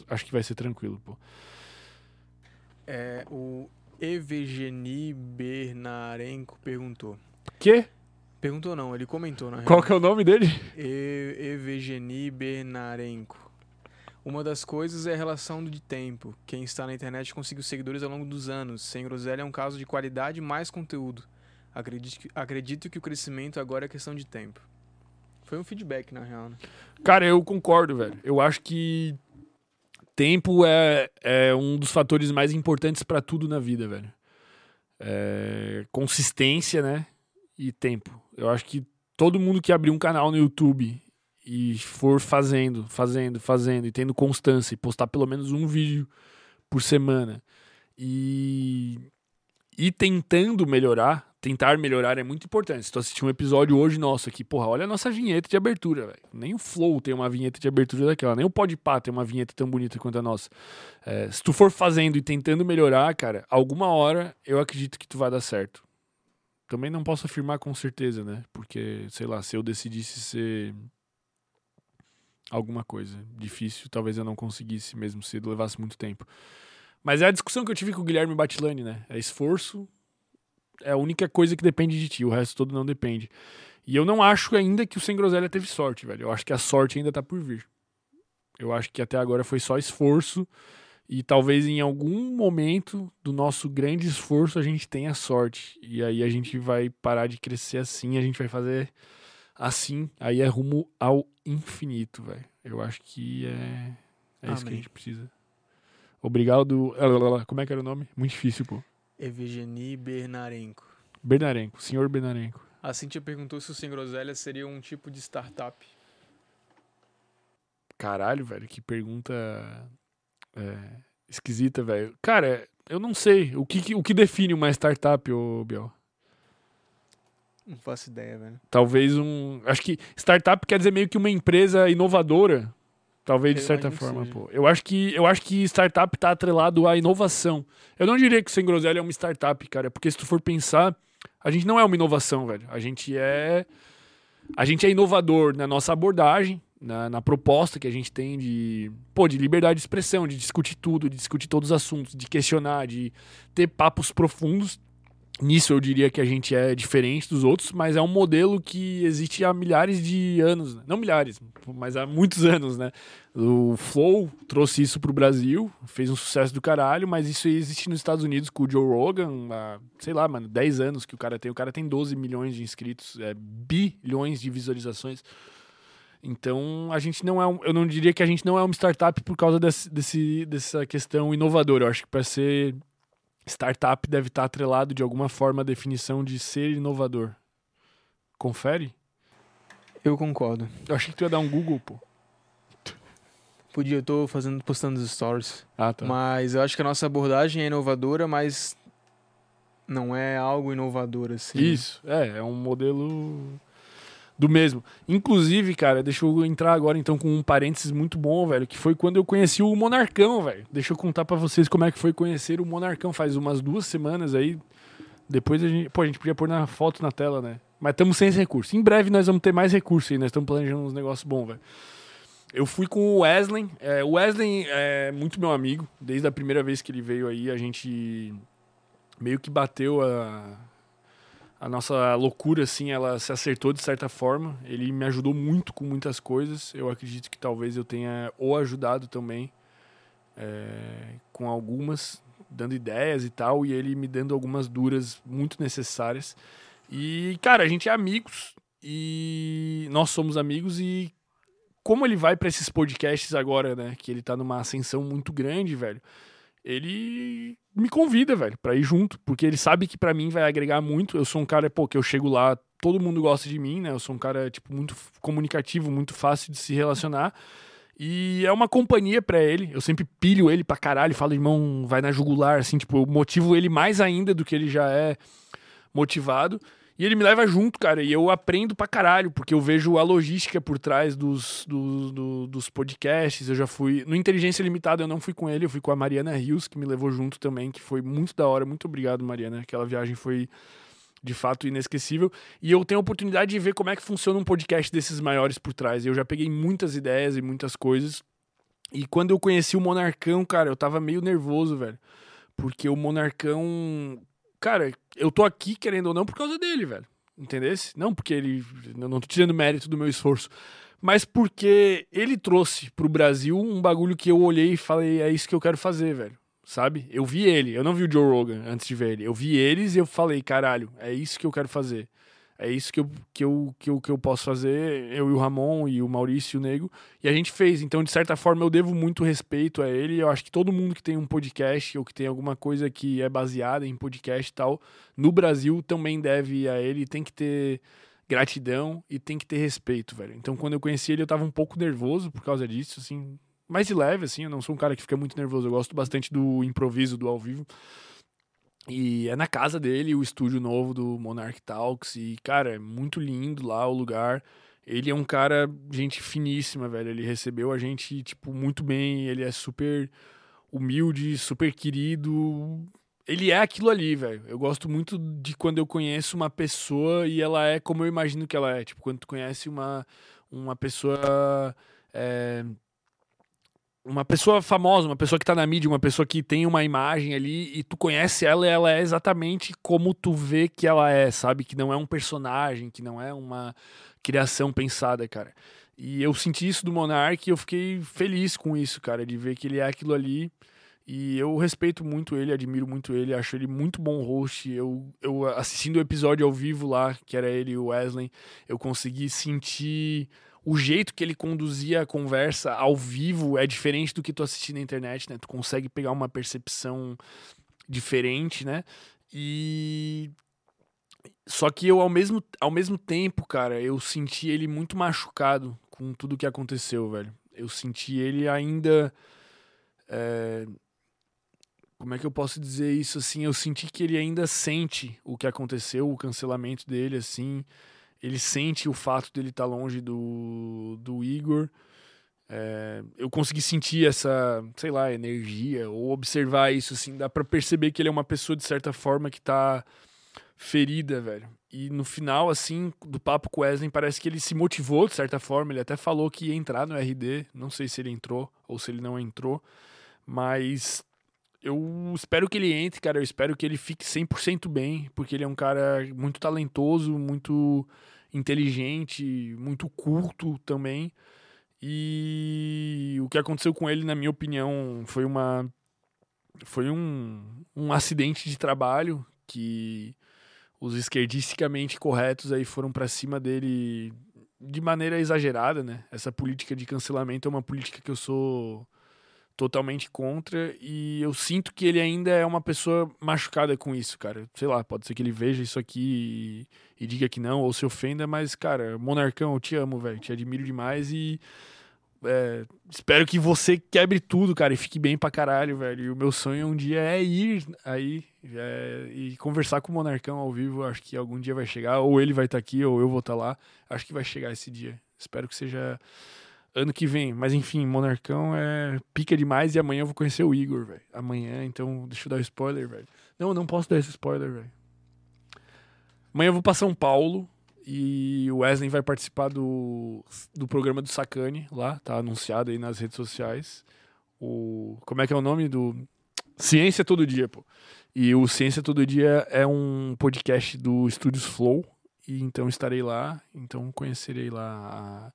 acho que vai ser tranquilo, pô. É, o Evgeny Bernarenko perguntou. Que? Perguntou não, ele comentou na Qual que é o nome dele? E- Evgeny Bernarenko. Uma das coisas é a relação de tempo. Quem está na internet conseguiu seguidores ao longo dos anos. Sem groselha é um caso de qualidade mais conteúdo. Acredito que, acredito que o crescimento agora é questão de tempo. Foi um feedback, na real, né? Cara, eu concordo, velho. Eu acho que tempo é, é um dos fatores mais importantes pra tudo na vida, velho. É, consistência, né? E tempo. Eu acho que todo mundo que abrir um canal no YouTube e for fazendo, fazendo, fazendo e tendo constância e postar pelo menos um vídeo por semana e, e tentando melhorar, tentar melhorar é muito importante. Se tu assistir um episódio hoje nosso aqui, porra, olha a nossa vinheta de abertura, velho. Nem o Flow tem uma vinheta de abertura daquela, nem o Podpah tem uma vinheta tão bonita quanto a nossa. É, se tu for fazendo e tentando melhorar, cara, alguma hora eu acredito que tu vai dar certo. Também não posso afirmar com certeza, né? Porque, sei lá, se eu decidisse ser alguma coisa difícil, talvez eu não conseguisse, mesmo se levasse muito tempo. Mas é a discussão que eu tive com o Guilherme Batilani, né? É esforço, é a única coisa que depende de ti, o resto todo não depende. E eu não acho ainda que o Sem Groselha teve sorte, velho. Eu acho que a sorte ainda tá por vir. Eu acho que até agora foi só esforço e talvez em algum momento do nosso grande esforço a gente tenha sorte. E aí a gente vai parar de crescer assim, a gente vai fazer assim, aí é rumo ao infinito, velho. Eu acho que é, é isso que a gente precisa. Obrigado. Como é que era o nome? Muito difícil, pô. Evgeny Bernarenko. Bernarenko, senhor Bernarenko. A Cintia perguntou se o Sem Groselha seria um tipo de startup. Caralho, velho, que pergunta é, esquisita, velho. Cara, eu não sei. O que, o que define uma startup, ô Biel? Não faço ideia, velho. Talvez um. Acho que startup quer dizer meio que uma empresa inovadora. Talvez de Eu certa imagino que forma, seja. pô. Eu acho que eu acho que startup tá atrelado à inovação. Eu não diria que o Sem Groselha é uma startup, cara, porque se tu for pensar, a gente não é uma inovação, velho. A gente é a gente é inovador na nossa abordagem, na, na proposta que a gente tem de, pô, de liberdade de expressão, de discutir tudo, de discutir todos os assuntos, de questionar, de ter papos profundos. Nisso eu diria que a gente é diferente dos outros, mas é um modelo que existe há milhares de anos, né? não milhares, mas há muitos anos, né? O Flow trouxe isso pro Brasil, fez um sucesso do caralho, mas isso existe nos Estados Unidos com o Joe Rogan há, sei lá, mano, 10 anos que o cara tem. O cara tem 12 milhões de inscritos, é, bilhões de visualizações. Então, a gente não é um, eu não diria que a gente não é uma startup por causa desse, desse- dessa questão inovadora. Eu acho que para ser startup deve estar atrelado de alguma forma à definição de ser inovador. Confere? Eu concordo. Eu achei que tu ia dar um Google, pô. Podia, eu tô fazendo, postando os stories. Ah, tá. Mas eu acho que a nossa abordagem é inovadora, mas não é algo inovador, assim. Isso, é, é um modelo do mesmo. Inclusive, cara, deixa eu entrar agora então com um parênteses muito bom, velho, que foi quando eu conheci o Monarcão, velho. Deixa eu contar pra vocês como é que foi conhecer o Monarcão faz umas duas semanas aí. Depois a gente, pô, a gente podia pôr na foto na tela, né? Mas estamos sem recurso. Em breve nós vamos ter mais recursos aí, nós estamos planejando uns negócios bons, velho. Eu fui com o Wesley. É, o Wesley é muito meu amigo. Desde a primeira vez que ele veio aí, a gente meio que bateu a, a nossa loucura, assim, ela se acertou de certa forma. Ele me ajudou muito com muitas coisas. Eu acredito que talvez eu tenha o ajudado também é, com algumas, dando ideias e tal, e ele me dando algumas duras muito necessárias. E, cara, a gente é amigos e nós somos amigos e como ele vai pra esses podcasts agora, né, que ele tá numa ascensão muito grande, velho, ele me convida, velho, pra ir junto, porque ele sabe que pra mim vai agregar muito. Eu sou um cara, pô, que eu chego lá, todo mundo gosta de mim, né? Eu sou um cara, tipo, muito comunicativo, muito fácil de se relacionar. E é uma companhia pra ele. Eu sempre pilho ele pra caralho, falo, irmão, vai na jugular, assim, tipo, eu motivo ele mais ainda do que ele já é motivado. E ele me leva junto, cara, e eu aprendo pra caralho, porque eu vejo a logística por trás dos, do- do- dos podcasts. Eu já fui. No Inteligência Limitada eu não fui com ele, eu fui com a Mariana Rios, que me levou junto também, que foi muito da hora. Muito obrigado, Mariana. Aquela viagem foi de fato inesquecível. E eu tenho a oportunidade de ver como é que funciona um podcast desses maiores por trás. Eu já peguei muitas ideias e muitas coisas. E quando eu conheci o Monarcão, cara, eu tava meio nervoso, velho. Porque o Monarcão. Cara, eu tô aqui, querendo ou não, por causa dele, velho. Entendesse? Não porque ele. Eu não tô tirando mérito do meu esforço. Mas porque ele trouxe pro Brasil um bagulho que eu olhei e falei, é isso que eu quero fazer, velho. Sabe? Eu vi ele, eu não vi o Joe Rogan antes de ver ele. Eu vi eles e eu falei, caralho, é isso que eu quero fazer. É isso que eu, que eu, que eu, que eu posso fazer, eu e o Ramon e o Maurício e o Nego. E a gente fez. Então, de certa forma, eu devo muito respeito a ele. Eu acho que todo mundo que tem um podcast ou que tem alguma coisa que é baseada em podcast e tal, no Brasil também deve a ele. Tem que ter gratidão e tem que ter respeito, velho. Então, quando eu conheci ele, eu tava um pouco nervoso por causa disso, assim. Mais de leve, assim. Eu não sou um cara que fica muito nervoso. Eu gosto bastante do improviso, do ao vivo. E é na casa dele, o estúdio novo do Monarch Talks. E, cara, é muito lindo lá o lugar. Ele é um cara, gente finíssima, velho. Ele recebeu a gente, tipo, muito bem. Ele é super humilde, super querido. Ele é aquilo ali, velho. Eu gosto muito de quando eu conheço uma pessoa e ela é como eu imagino que ela é. Tipo, quando tu conhece uma, uma pessoa. é, uma pessoa famosa, uma pessoa que tá na mídia, uma pessoa que tem uma imagem ali e tu conhece ela e ela é exatamente como tu vê que ela é, sabe? Que não é um personagem, que não é uma criação pensada, cara. E eu senti isso do Monark e eu fiquei feliz com isso, cara, de ver que ele é aquilo ali. E eu respeito muito ele, admiro muito ele, acho ele muito bom host. Eu, eu assistindo o episódio ao vivo lá, que era ele e o Wesley, eu consegui sentir o jeito que ele conduzia a conversa ao vivo é diferente do que tu assistir na internet, né? Tu consegue pegar uma percepção diferente, né? E só que eu ao mesmo ao mesmo tempo, cara, eu senti ele muito machucado com tudo que aconteceu, velho. Eu senti ele ainda é, como é que eu posso dizer isso assim? Eu senti que ele ainda sente o que aconteceu, o cancelamento dele, assim. Ele sente o fato dele estar tá longe do, do Igor. É, eu consegui sentir essa, sei lá, energia ou observar isso, assim. Dá para perceber que ele é uma pessoa, de certa forma, que tá ferida, velho. E no final, assim, do papo com Wesley, parece que ele se motivou, de certa forma. Ele até falou que ia entrar no RD. Não sei se ele entrou ou se ele não entrou. Mas eu espero que ele entre, cara. Eu espero que ele fique 100% bem, porque ele é um cara muito talentoso, muito inteligente, muito culto também. E o que aconteceu com ele, na minha opinião, foi uma foi um, um acidente de trabalho que os esquerdisticamente corretos aí foram para cima dele de maneira exagerada, né? Essa política de cancelamento é uma política que eu sou totalmente contra e eu sinto que ele ainda é uma pessoa machucada com isso, cara. Sei lá, pode ser que ele veja isso aqui e, e diga que não ou se ofenda, mas cara, Monarcão, eu te amo, velho, te admiro demais e é, espero que você quebre tudo, cara, e fique bem pra caralho, velho. E o meu sonho um dia é ir aí é, e conversar com o Monarcão ao vivo. Acho que algum dia vai chegar, ou ele vai estar tá aqui, ou eu vou estar tá lá. Acho que vai chegar esse dia. Espero que seja ano que vem. Mas enfim, Monarcão é pica demais e amanhã eu vou conhecer o Igor, velho. Amanhã, então deixa eu dar spoiler, velho. Não, não posso dar esse spoiler, velho. Amanhã eu vou pra São Paulo e o Wesley vai participar do, do programa do Sacane lá, tá anunciado aí nas redes sociais. O, como é que é o nome do. Ciência Todo Dia, pô. E o Ciência Todo Dia é um podcast do Estúdios Flow. E então estarei lá. Então conhecerei lá a,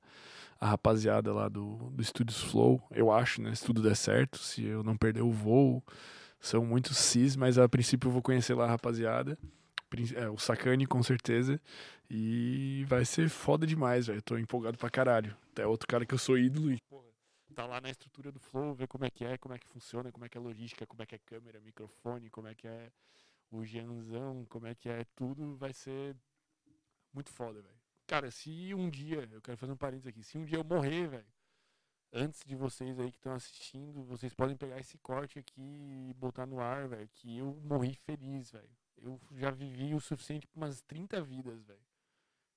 a rapaziada lá do, do Estúdios Flow. Eu acho, né? Se tudo der certo, se eu não perder o voo. São muitos cis, mas a princípio eu vou conhecer lá a rapaziada. É, o Sacane, com certeza. E vai ser foda demais, velho. Tô empolgado pra caralho. Até outro cara que eu sou ídolo e, porra, tá lá na estrutura do Flow, ver como é que é, como é que funciona, como é que é logística, como é que é câmera, microfone, como é que é o Gianzão, como é que é tudo, vai ser muito foda, velho. Cara, se um dia, eu quero fazer um parênteses aqui, se um dia eu morrer, velho, antes de vocês aí que estão assistindo, vocês podem pegar esse corte aqui e botar no ar, velho, que eu morri feliz, velho. Eu já vivi o suficiente pra umas 30 vidas, velho.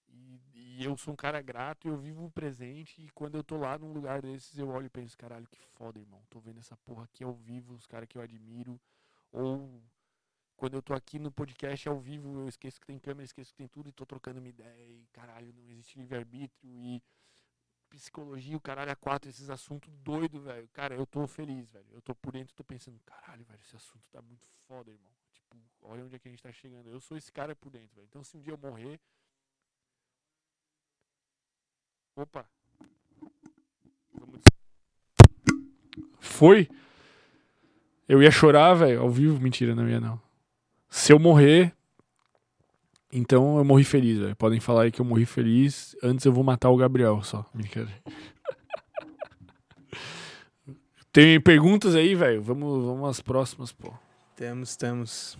E, e, eu sou um cara grato, eu vivo o presente. E quando eu tô lá num lugar desses, eu olho e penso: caralho, que foda, irmão. Tô vendo essa porra aqui ao vivo, os caras que eu admiro. Ou quando eu tô aqui no podcast ao vivo, eu esqueço que tem câmera, esqueço que tem tudo e tô trocando uma ideia. E caralho, não existe livre-arbítrio. E psicologia, o caralho, a quatro, esses assuntos doido, velho. Cara, eu tô feliz, velho. Eu tô por dentro, tô pensando: caralho, velho, esse assunto tá muito foda, irmão. Tipo, olha onde é que a gente tá chegando. Eu sou esse cara por dentro, velho. Então, se um dia eu morrer Opa. Foi? Eu ia chorar, velho, ao vivo. Mentira, não ia não. Se eu morrer, então eu morri feliz, velho. Podem falar aí que eu morri feliz. Antes eu vou matar o Gabriel só. Brincadeira. Tem perguntas aí, velho? Vamos, vamos às próximas, pô. Temos, temos.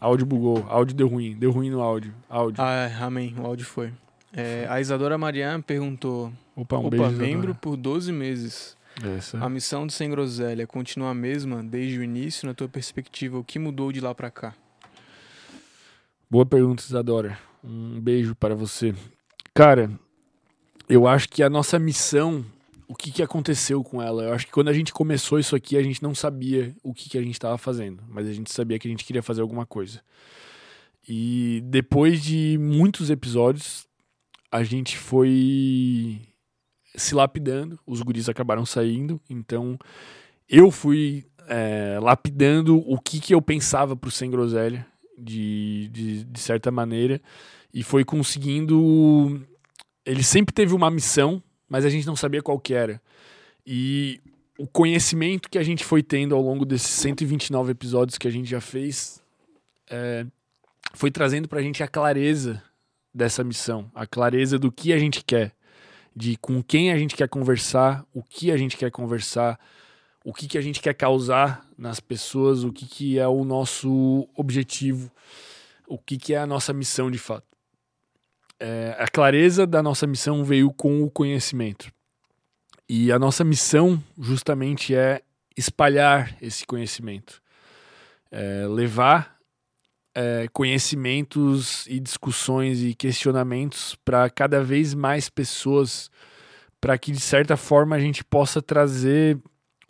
Áudio bugou, áudio deu ruim, deu ruim no áudio. áudio. Ah, amém, o áudio foi. É, a Isadora Marian perguntou: Opa, um Opa beijo, membro Isadora. por 12 meses. Essa. A missão do Sem Groselha continua a mesma desde o início, na tua perspectiva? O que mudou de lá para cá? Boa pergunta, Isadora. Um beijo para você. Cara, eu acho que a nossa missão, o que, que aconteceu com ela? Eu acho que quando a gente começou isso aqui, a gente não sabia o que, que a gente estava fazendo, mas a gente sabia que a gente queria fazer alguma coisa. E depois de muitos episódios, a gente foi se lapidando, os guris acabaram saindo, então eu fui é, lapidando o que, que eu pensava pro Sem Groselha, de, de, de certa maneira, e foi conseguindo. Ele sempre teve uma missão, mas a gente não sabia qual que era. E o conhecimento que a gente foi tendo ao longo desses 129 episódios que a gente já fez é, foi trazendo pra gente a clareza dessa missão, a clareza do que a gente quer, de com quem a gente quer conversar, o que a gente quer conversar, o que, que a gente quer causar nas pessoas, o que, que é o nosso objetivo, o que, que é a nossa missão de fato. É, a clareza da nossa missão veio com o conhecimento. E a nossa missão justamente é espalhar esse conhecimento. é, levar é, conhecimentos e discussões e questionamentos para cada vez mais pessoas, para que de certa forma a gente possa trazer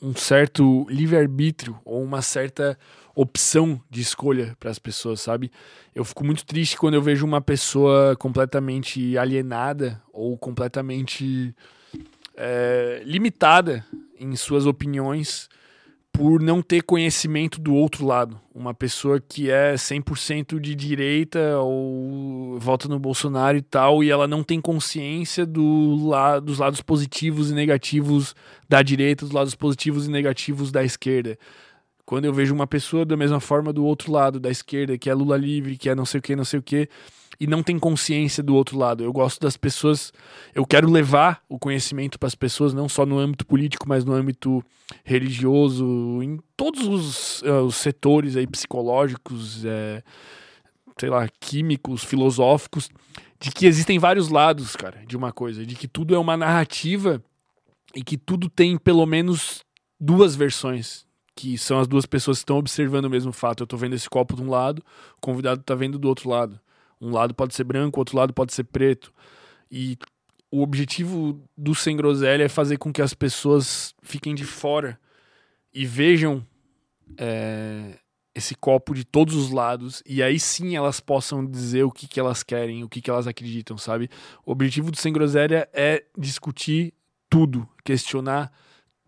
um certo livre-arbítrio ou uma certa opção de escolha para as pessoas, sabe? Eu fico muito triste quando eu vejo uma pessoa completamente alienada ou completamente é, limitada em suas opiniões por não ter conhecimento do outro lado. Uma pessoa que é 100% de direita ou vota no Bolsonaro e tal, e ela não tem consciência do la dos lados positivos e negativos da direita, dos lados positivos e negativos da esquerda. Quando eu vejo uma pessoa da mesma forma do outro lado, da esquerda, que é Lula livre, que é não sei o que, não sei o que, e não tem consciência do outro lado. Eu gosto das pessoas, eu quero levar o conhecimento para as pessoas, não só no âmbito político, mas no âmbito religioso, em todos os, uh, os setores aí psicológicos, é, sei lá, químicos, filosóficos, de que existem vários lados, cara, de uma coisa, de que tudo é uma narrativa e que tudo tem pelo menos duas versões, que são as duas pessoas que estão observando o mesmo fato. Eu estou vendo esse copo de um lado, o convidado está vendo do outro lado. Um lado pode ser branco, outro lado pode ser preto. E o objetivo do Sem Groselha é fazer com que as pessoas fiquem de fora e vejam é, esse copo de todos os lados e aí sim elas possam dizer o que, que elas querem, o que, que elas acreditam, sabe? O objetivo do Sem Groselha é discutir tudo, questionar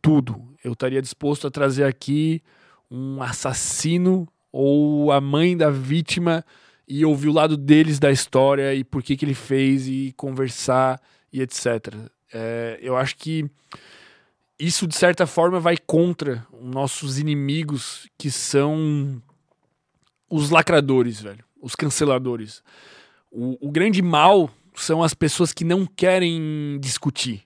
tudo. Eu estaria disposto a trazer aqui um assassino ou a mãe da vítima e ouvir o lado deles da história e por que, que ele fez e conversar e etc. É, eu acho que isso, de certa forma, vai contra os nossos inimigos, que são os lacradores, velho, os canceladores. O, o grande mal são as pessoas que não querem discutir.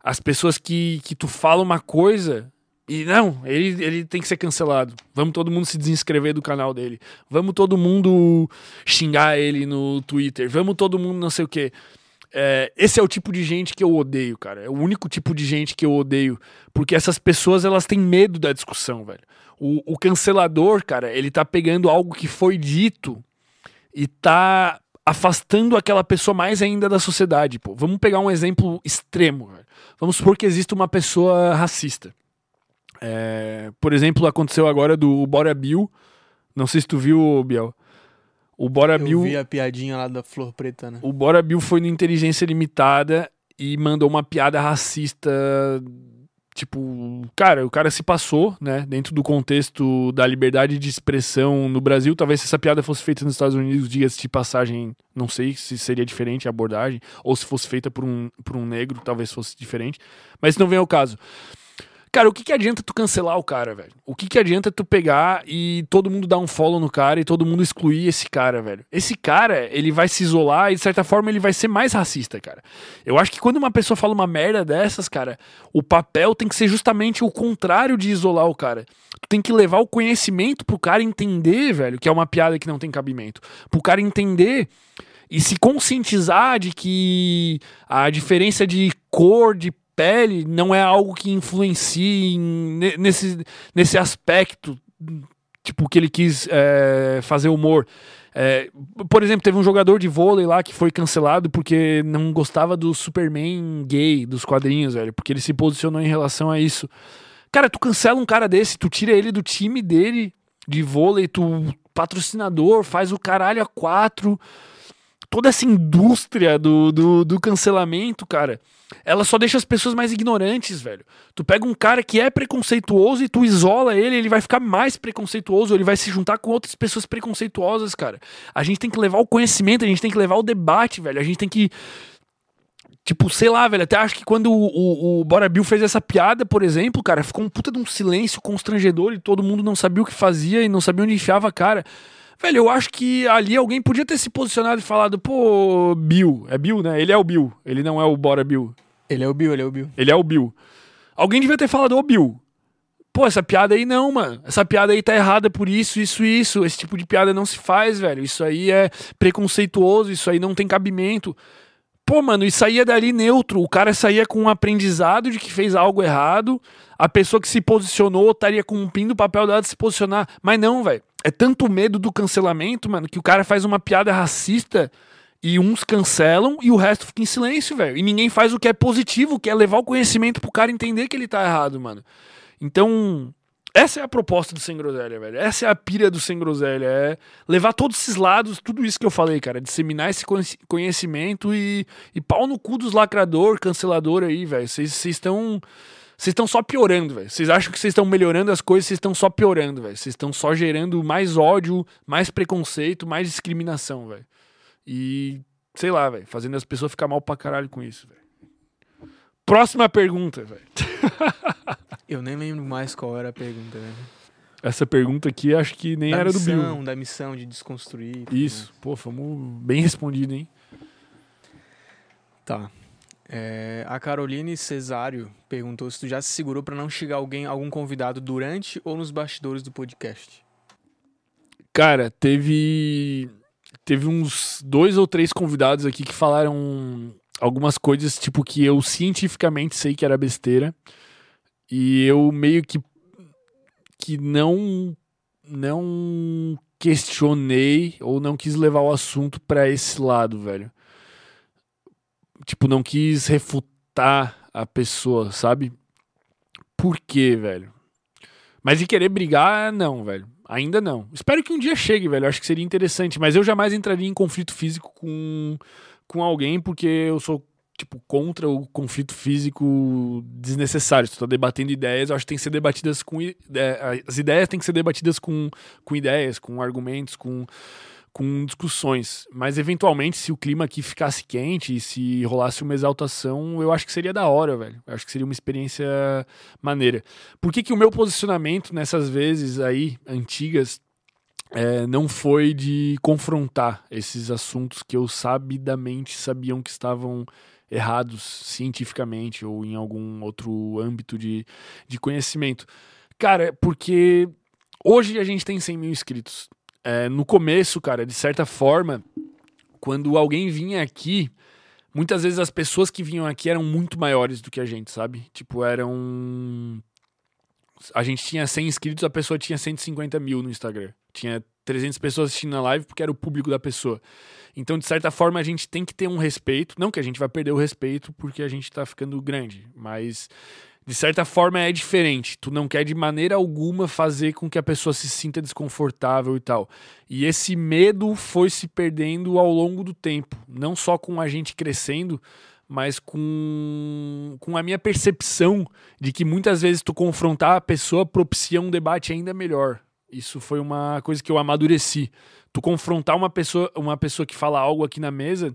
As pessoas que, que tu fala uma coisa e não, ele, ele tem que ser cancelado. Vamos todo mundo se desinscrever do canal dele. Vamos todo mundo xingar ele no Twitter. Vamos todo mundo não sei o quê. É, esse é o tipo de gente que eu odeio, cara. É o único tipo de gente que eu odeio. Porque essas pessoas, elas têm medo da discussão, velho. O, o cancelador, cara, ele tá pegando algo que foi dito e tá afastando aquela pessoa mais ainda da sociedade, pô. Vamos pegar um exemplo extremo, velho. Vamos supor que existe uma pessoa racista. É, por exemplo, aconteceu agora do Bora Bill. Não sei se tu viu, Biel. O Bora Eu Bill. vi a piadinha lá da Flor Preta, né? O Bora Bill foi no Inteligência Limitada e mandou uma piada racista. Tipo, cara, o cara se passou, né? Dentro do contexto da liberdade de expressão no Brasil. Talvez se essa piada fosse feita nos Estados Unidos, dias de passagem, não sei se seria diferente a abordagem. Ou se fosse feita por um, por um negro, talvez fosse diferente. Mas não vem ao caso. Cara, o que, que adianta tu cancelar o cara, velho? O que, que adianta tu pegar e todo mundo dar um follow no cara e todo mundo excluir esse cara, velho? Esse cara, ele vai se isolar e de certa forma ele vai ser mais racista, cara. Eu acho que quando uma pessoa fala uma merda dessas, cara, o papel tem que ser justamente o contrário de isolar o cara. Tu tem que levar o conhecimento pro cara entender, velho, que é uma piada que não tem cabimento. Pro cara entender e se conscientizar de que a diferença de cor, de pele não é algo que influencie nesse, nesse aspecto, tipo, que ele quis é, fazer humor. É, por exemplo, teve um jogador de vôlei lá que foi cancelado porque não gostava do Superman gay dos quadrinhos, velho, porque ele se posicionou em relação a isso. Cara, tu cancela um cara desse, tu tira ele do time dele de vôlei, tu patrocinador, faz o caralho a quatro. Toda essa indústria do, do, do cancelamento, cara ela só deixa as pessoas mais ignorantes, velho. Tu pega um cara que é preconceituoso e tu isola ele, ele vai ficar mais preconceituoso, ele vai se juntar com outras pessoas preconceituosas, cara. A gente tem que levar o conhecimento, a gente tem que levar o debate, velho. A gente tem que. Tipo, sei lá, velho. Até acho que quando o, o, o Bora Bill fez essa piada, por exemplo, cara, ficou um puta de um silêncio constrangedor e todo mundo não sabia o que fazia e não sabia onde enfiava a cara. Velho, eu acho que ali alguém podia ter se posicionado e falado, pô, Bill. É Bill, né? Ele é o Bill. Ele não é o Bora Bill. Ele é o Bill, ele é o Bill. Ele é o Bill. Alguém devia ter falado, ô Bill. Pô, essa piada aí não, mano. Essa piada aí tá errada por isso, isso, isso. Esse tipo de piada não se faz, velho. Isso aí é preconceituoso, isso aí não tem cabimento. Pô, mano, e saía dali neutro. O cara saía com um aprendizado de que fez algo errado. A pessoa que se posicionou estaria cumprindo o papel dela de se posicionar. Mas não, velho. É tanto medo do cancelamento, mano, que o cara faz uma piada racista e uns cancelam e o resto fica em silêncio, velho. E ninguém faz o que é positivo, que é levar o conhecimento pro cara entender que ele tá errado, mano. Então, essa é a proposta do Sem Groselha, velho. Essa é a pira do Sem Groselha. É levar todos esses lados, tudo isso que eu falei, cara. Disseminar esse conhecimento e, e pau no cu dos lacrador, cancelador aí, velho. Vocês estão. Vocês estão só piorando, velho. Vocês acham que vocês estão melhorando as coisas, vocês estão só piorando, velho. Vocês estão só gerando mais ódio, mais preconceito, mais discriminação, velho. E, sei lá, velho, fazendo as pessoas ficar mal pra caralho com isso, velho. Próxima pergunta, velho. Eu nem lembro mais qual era a pergunta, né? Essa pergunta aqui acho que nem da era missão, do Bill. Da missão de desconstruir. Isso. Pô, fomos bem respondido, hein? Tá. É, a Caroline Cesário perguntou se tu já se segurou para não chegar alguém, algum convidado durante ou nos bastidores do podcast. Cara, teve teve uns dois ou três convidados aqui que falaram algumas coisas tipo que eu cientificamente sei que era besteira e eu meio que que não não questionei ou não quis levar o assunto para esse lado, velho tipo, não quis refutar a pessoa, sabe? Por quê, velho? Mas de querer brigar, não, velho. Ainda não. Espero que um dia chegue, velho. Acho que seria interessante. Mas eu jamais entraria em conflito físico com, com alguém, porque eu sou, tipo, contra o conflito físico desnecessário. Se tu tá debatendo ideias, eu acho que tem que ser debatidas com. É, as ideias têm que ser debatidas com, com ideias, com argumentos, com com discussões. Mas eventualmente, se o clima aqui ficasse quente e se rolasse uma exaltação, eu acho que seria da hora, velho. Eu acho que seria uma experiência maneira. Por que, que o meu posicionamento nessas vezes aí, antigas, é, não foi de confrontar esses assuntos que eu sabidamente sabiam que estavam errados cientificamente ou em algum outro âmbito de, de conhecimento? Cara, porque hoje a gente tem 100 mil inscritos é, no começo, cara, de certa forma, quando alguém vinha aqui, muitas vezes as pessoas que vinham aqui eram muito maiores do que a gente, sabe? Tipo, eram. A gente tinha 100 inscritos, a pessoa tinha 150 mil no Instagram. Tinha 300 pessoas assistindo na live porque era o público da pessoa. Então, de certa forma, a gente tem que ter um respeito. Não que a gente vai perder o respeito porque a gente tá ficando grande, mas de certa forma é diferente. Tu não quer de maneira alguma fazer com que a pessoa se sinta desconfortável e tal. E esse medo foi se perdendo ao longo do tempo, não só com a gente crescendo, mas com, com a minha percepção de que muitas vezes tu confrontar a pessoa propicia um debate ainda melhor. Isso foi uma coisa que eu amadureci. Tu confrontar uma pessoa, uma pessoa que fala algo aqui na mesa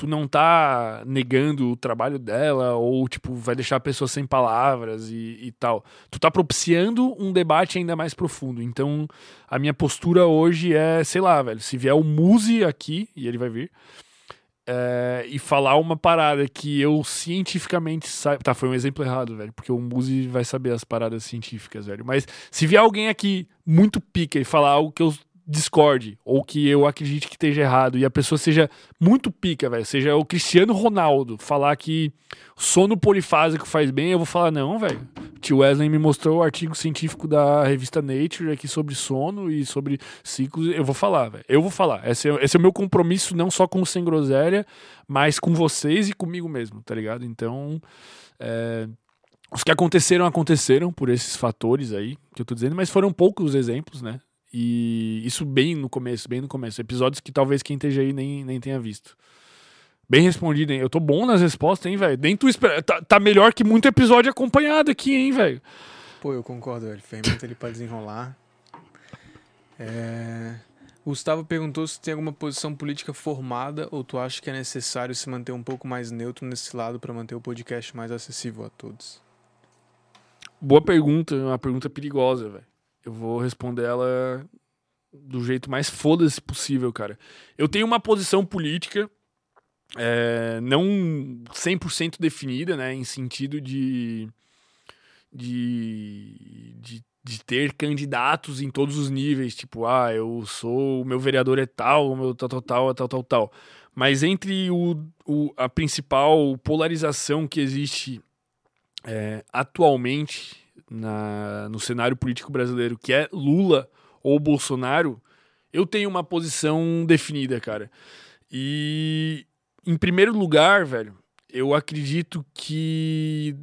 tu não tá negando o trabalho dela ou, tipo, vai deixar a pessoa sem palavras e, e, tal. Tu tá propiciando um debate ainda mais profundo. Então, a minha postura hoje é, sei lá, velho, se vier o Muse aqui, e ele vai vir, é, e falar uma parada que eu cientificamente saiba. Tá, foi um exemplo errado, velho, porque o Muse vai saber as paradas científicas, velho. Mas se vier alguém aqui muito pica e falar algo que eu discorde ou que eu acredite que esteja errado e a pessoa seja muito pica, velho, seja o Cristiano Ronaldo falar que sono polifásico faz bem, eu vou falar não, velho. Tio Wesley me mostrou o artigo científico da revista Nature aqui sobre sono e sobre ciclos, eu vou falar, velho. Eu vou falar. Esse é, esse é o meu compromisso não só com o Sem Groselha, mas com vocês e comigo mesmo, tá ligado? Então, é, os que aconteceram, aconteceram por esses fatores aí que eu tô dizendo, mas foram poucos exemplos, né? E isso bem no começo, bem no começo. Episódios que talvez quem esteja aí nem, nem tenha visto. Bem respondido, hein? Eu tô bom nas respostas, hein, velho? Nem tu espera. Tá, tá, melhor que muito episódio acompanhado aqui, hein, velho? Pô, eu concordo, velho. Fermento ele pode desenrolar. É... Gustavo perguntou se tem alguma posição política formada ou tu acha que é necessário se manter um pouco mais neutro nesse lado para manter o podcast mais acessível a todos. Boa pergunta, uma pergunta perigosa, velho eu vou responder ela do jeito mais foda-se possível, cara. Eu tenho uma posição política é, não 100% definida, né, em sentido de, de, de de ter candidatos em todos os níveis, tipo, ah, eu sou, o meu vereador é tal, o meu tal, tal, tal, tal, tal, tal. Mas entre o, o, a principal polarização que existe é, atualmente na, no cenário político brasileiro, que é Lula ou Bolsonaro, eu tenho uma posição definida, cara. E, em primeiro lugar, velho, eu acredito que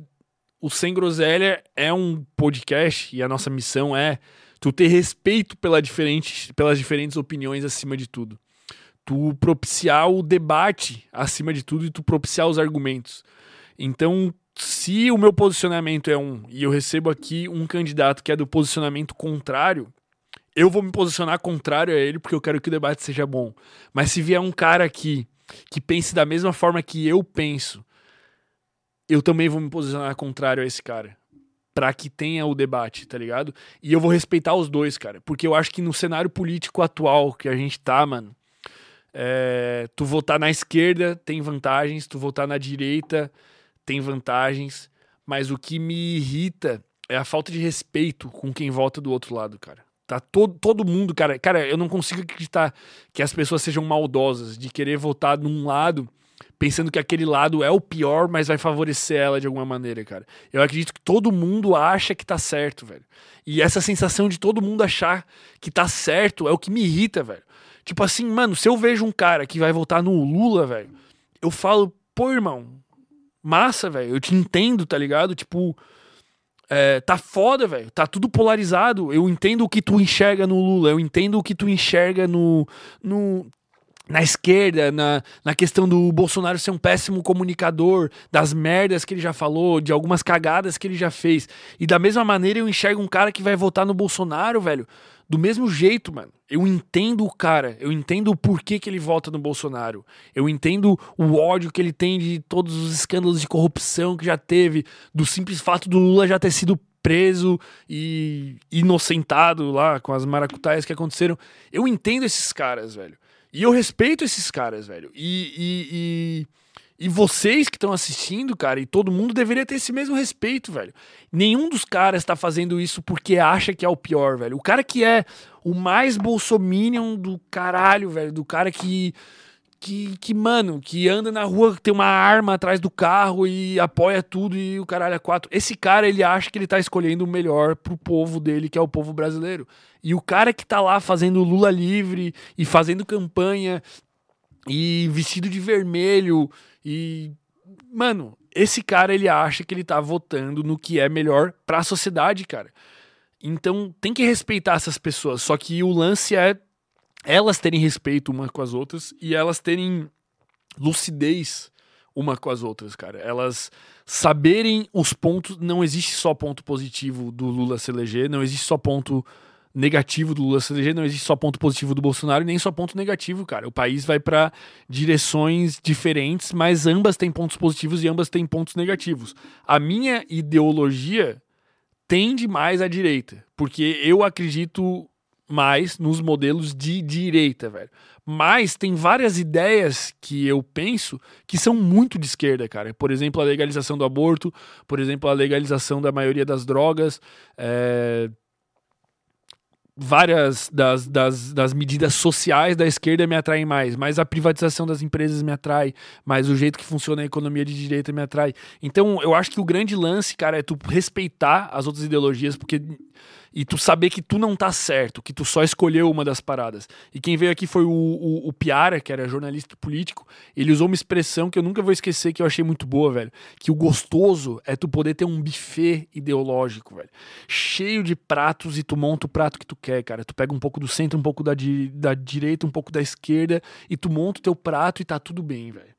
o Sem Groselha é um podcast e a nossa missão é tu ter respeito pela diferente, pelas diferentes opiniões acima de tudo. Tu propiciar o debate acima de tudo e tu propiciar os argumentos. Então, se o meu posicionamento é um e eu recebo aqui um candidato que é do posicionamento contrário, eu vou me posicionar contrário a ele porque eu quero que o debate seja bom. Mas se vier um cara aqui que pense da mesma forma que eu penso, eu também vou me posicionar contrário a esse cara. Pra que tenha o debate, tá ligado? E eu vou respeitar os dois, cara. Porque eu acho que no cenário político atual que a gente tá, mano, é, tu votar na esquerda tem vantagens, tu votar na direita tem vantagens, mas o que me irrita é a falta de respeito com quem vota do outro lado, cara. Tá todo, todo mundo, cara. Cara, eu não consigo acreditar que as pessoas sejam maldosas de querer votar num lado pensando que aquele lado é o pior, mas vai favorecer ela de alguma maneira, cara. Eu acredito que todo mundo acha que tá certo, velho. E essa sensação de todo mundo achar que tá certo é o que me irrita, velho. Tipo assim, mano, se eu vejo um cara que vai votar no Lula, velho, eu falo, pô, irmão, massa, velho. Eu te entendo, tá ligado? Tipo, é, tá foda, velho. Tá tudo polarizado. Eu entendo o que tu enxerga no Lula, eu entendo o que tu enxerga no, no na esquerda, na, na questão do Bolsonaro ser um péssimo comunicador, das merdas que ele já falou, de algumas cagadas que ele já fez. E da mesma maneira eu enxergo um cara que vai votar no Bolsonaro, velho. Do mesmo jeito, mano. Eu entendo o cara, eu entendo o porquê que ele vota no Bolsonaro. Eu entendo o ódio que ele tem de todos os escândalos de corrupção que já teve, do simples fato do Lula já ter sido preso e inocentado lá com as maracutaias que aconteceram. Eu entendo esses caras, velho. E eu respeito esses caras, velho. E, e, e, e vocês que estão assistindo, cara, e todo mundo deveria ter esse mesmo respeito, velho. Nenhum dos caras tá fazendo isso porque acha que é o pior, velho. O cara que é o mais bolsominion do caralho, velho. Do cara que que, que, mano, que anda na rua, tem uma arma atrás do carro e apoia tudo e o caralho é quatro. Esse cara, ele acha que ele tá escolhendo o melhor pro povo dele, que é o povo brasileiro. E o cara que tá lá fazendo Lula livre e fazendo campanha e vestido de vermelho e. Mano, esse cara, ele acha que ele tá votando no que é melhor pra sociedade, cara. Então tem que respeitar essas pessoas. Só que o lance é elas terem respeito uma com as outras e elas terem lucidez uma com as outras, cara. Elas saberem os pontos. Não existe só ponto positivo do Lula se eleger, não existe só ponto negativo do Lula se não existe só ponto positivo do Bolsonaro nem só ponto negativo, cara. O país vai para direções diferentes, mas ambas têm pontos positivos e ambas têm pontos negativos. A minha ideologia tende mais à direita, porque eu acredito mais nos modelos de direita, velho. Mas tem várias ideias que eu penso que são muito de esquerda, cara. Por exemplo, a legalização do aborto, por exemplo, a legalização da maioria das drogas, é... várias das, das, das medidas sociais da esquerda me atraem mais, mas a privatização das empresas me atrai, mas o jeito que funciona a economia de direita me atrai. Então, eu acho que o grande lance, cara, é tu respeitar as outras ideologias, porque e tu saber que tu não tá certo, que tu só escolheu uma das paradas. E quem veio aqui foi o, o, o Piara, que era jornalista político. Ele usou uma expressão que eu nunca vou esquecer, que eu achei muito boa, velho. Que o gostoso é tu poder ter um buffet ideológico, velho. Cheio de pratos e tu monta o prato que tu quer, cara. Tu pega um pouco do centro, um pouco da, di da direita, um pouco da esquerda e tu monta o teu prato e tá tudo bem, velho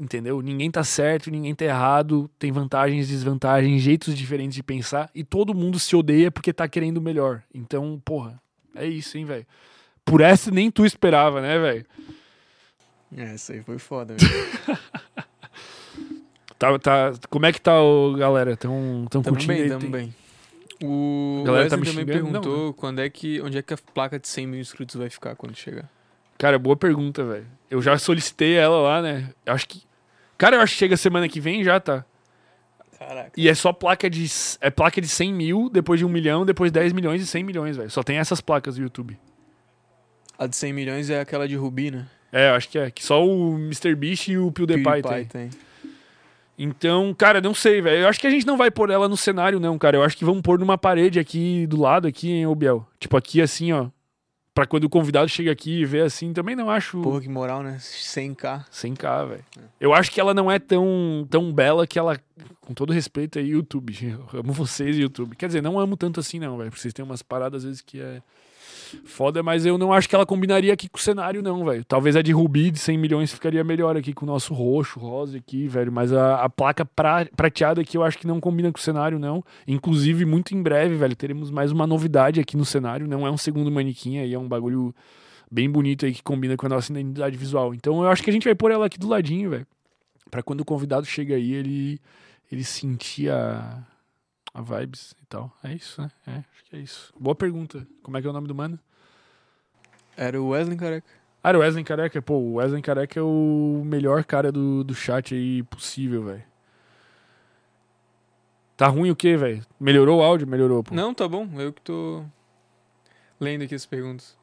entendeu? Ninguém tá certo, ninguém tá errado, tem vantagens, desvantagens, jeitos diferentes de pensar e todo mundo se odeia porque tá querendo o melhor. Então, porra, é isso, hein, velho. Por essa nem tu esperava, né, velho? É, isso aí foi foda, velho. tá, tá, como é que tá, o galera? Tão, tão tamo curtindo bem, aí? tamo Tem- bem. O galera tá me também xingando? Não, perguntou quando é que, onde é que a placa de 100 mil inscritos vai ficar quando chegar. Cara, boa pergunta, velho. Eu já solicitei ela lá, né? Eu acho que. Cara, eu acho que chega semana que vem já, tá? Caraca. E é só placa de. É placa de 100 mil, depois de 1 milhão, depois 10 milhões e 100 milhões, velho. Só tem essas placas no YouTube. A de 100 milhões é aquela de Rubi, né? É, eu acho que é. Que só o Mr. Beast e o PewDiePie, tem. tem. Então, cara, não sei, velho. Eu acho que a gente não vai pôr ela no cenário, não, cara. Eu acho que vamos pôr numa parede aqui do lado, aqui, em Obiel. Tipo, aqui assim, ó. Pra quando o convidado chega aqui e vê assim, também não acho. Porra, que moral, né? 100k. 100k, velho. Eu acho que ela não é tão, tão bela que ela. Com todo respeito aí, YouTube. Eu amo vocês, YouTube. Quer dizer, não amo tanto assim, não, velho. Porque vocês têm umas paradas às vezes que é. Foda, mas eu não acho que ela combinaria aqui com o cenário, não, velho. Talvez a de Rubi de 100 milhões ficaria melhor aqui com o nosso roxo, rosa aqui, velho. Mas a, a placa pra, prateada aqui eu acho que não combina com o cenário, não. Inclusive, muito em breve, velho, teremos mais uma novidade aqui no cenário. Não é um segundo manequim aí, é um bagulho bem bonito aí que combina com a nossa identidade visual. Então eu acho que a gente vai pôr ela aqui do ladinho, velho. Pra quando o convidado chega aí, ele, ele sentir a, a vibes e tal. É isso, né? É, acho que é isso. Boa pergunta. Como é que é o nome do mano? Era o Wesley Careca. Ah, era o Wesley Careca. Pô, o Wesley Careca é o melhor cara do, do chat aí possível, velho. Tá ruim o quê, velho? Melhorou o áudio? Melhorou, pô. Não, tá bom. Eu que tô lendo aqui as perguntas.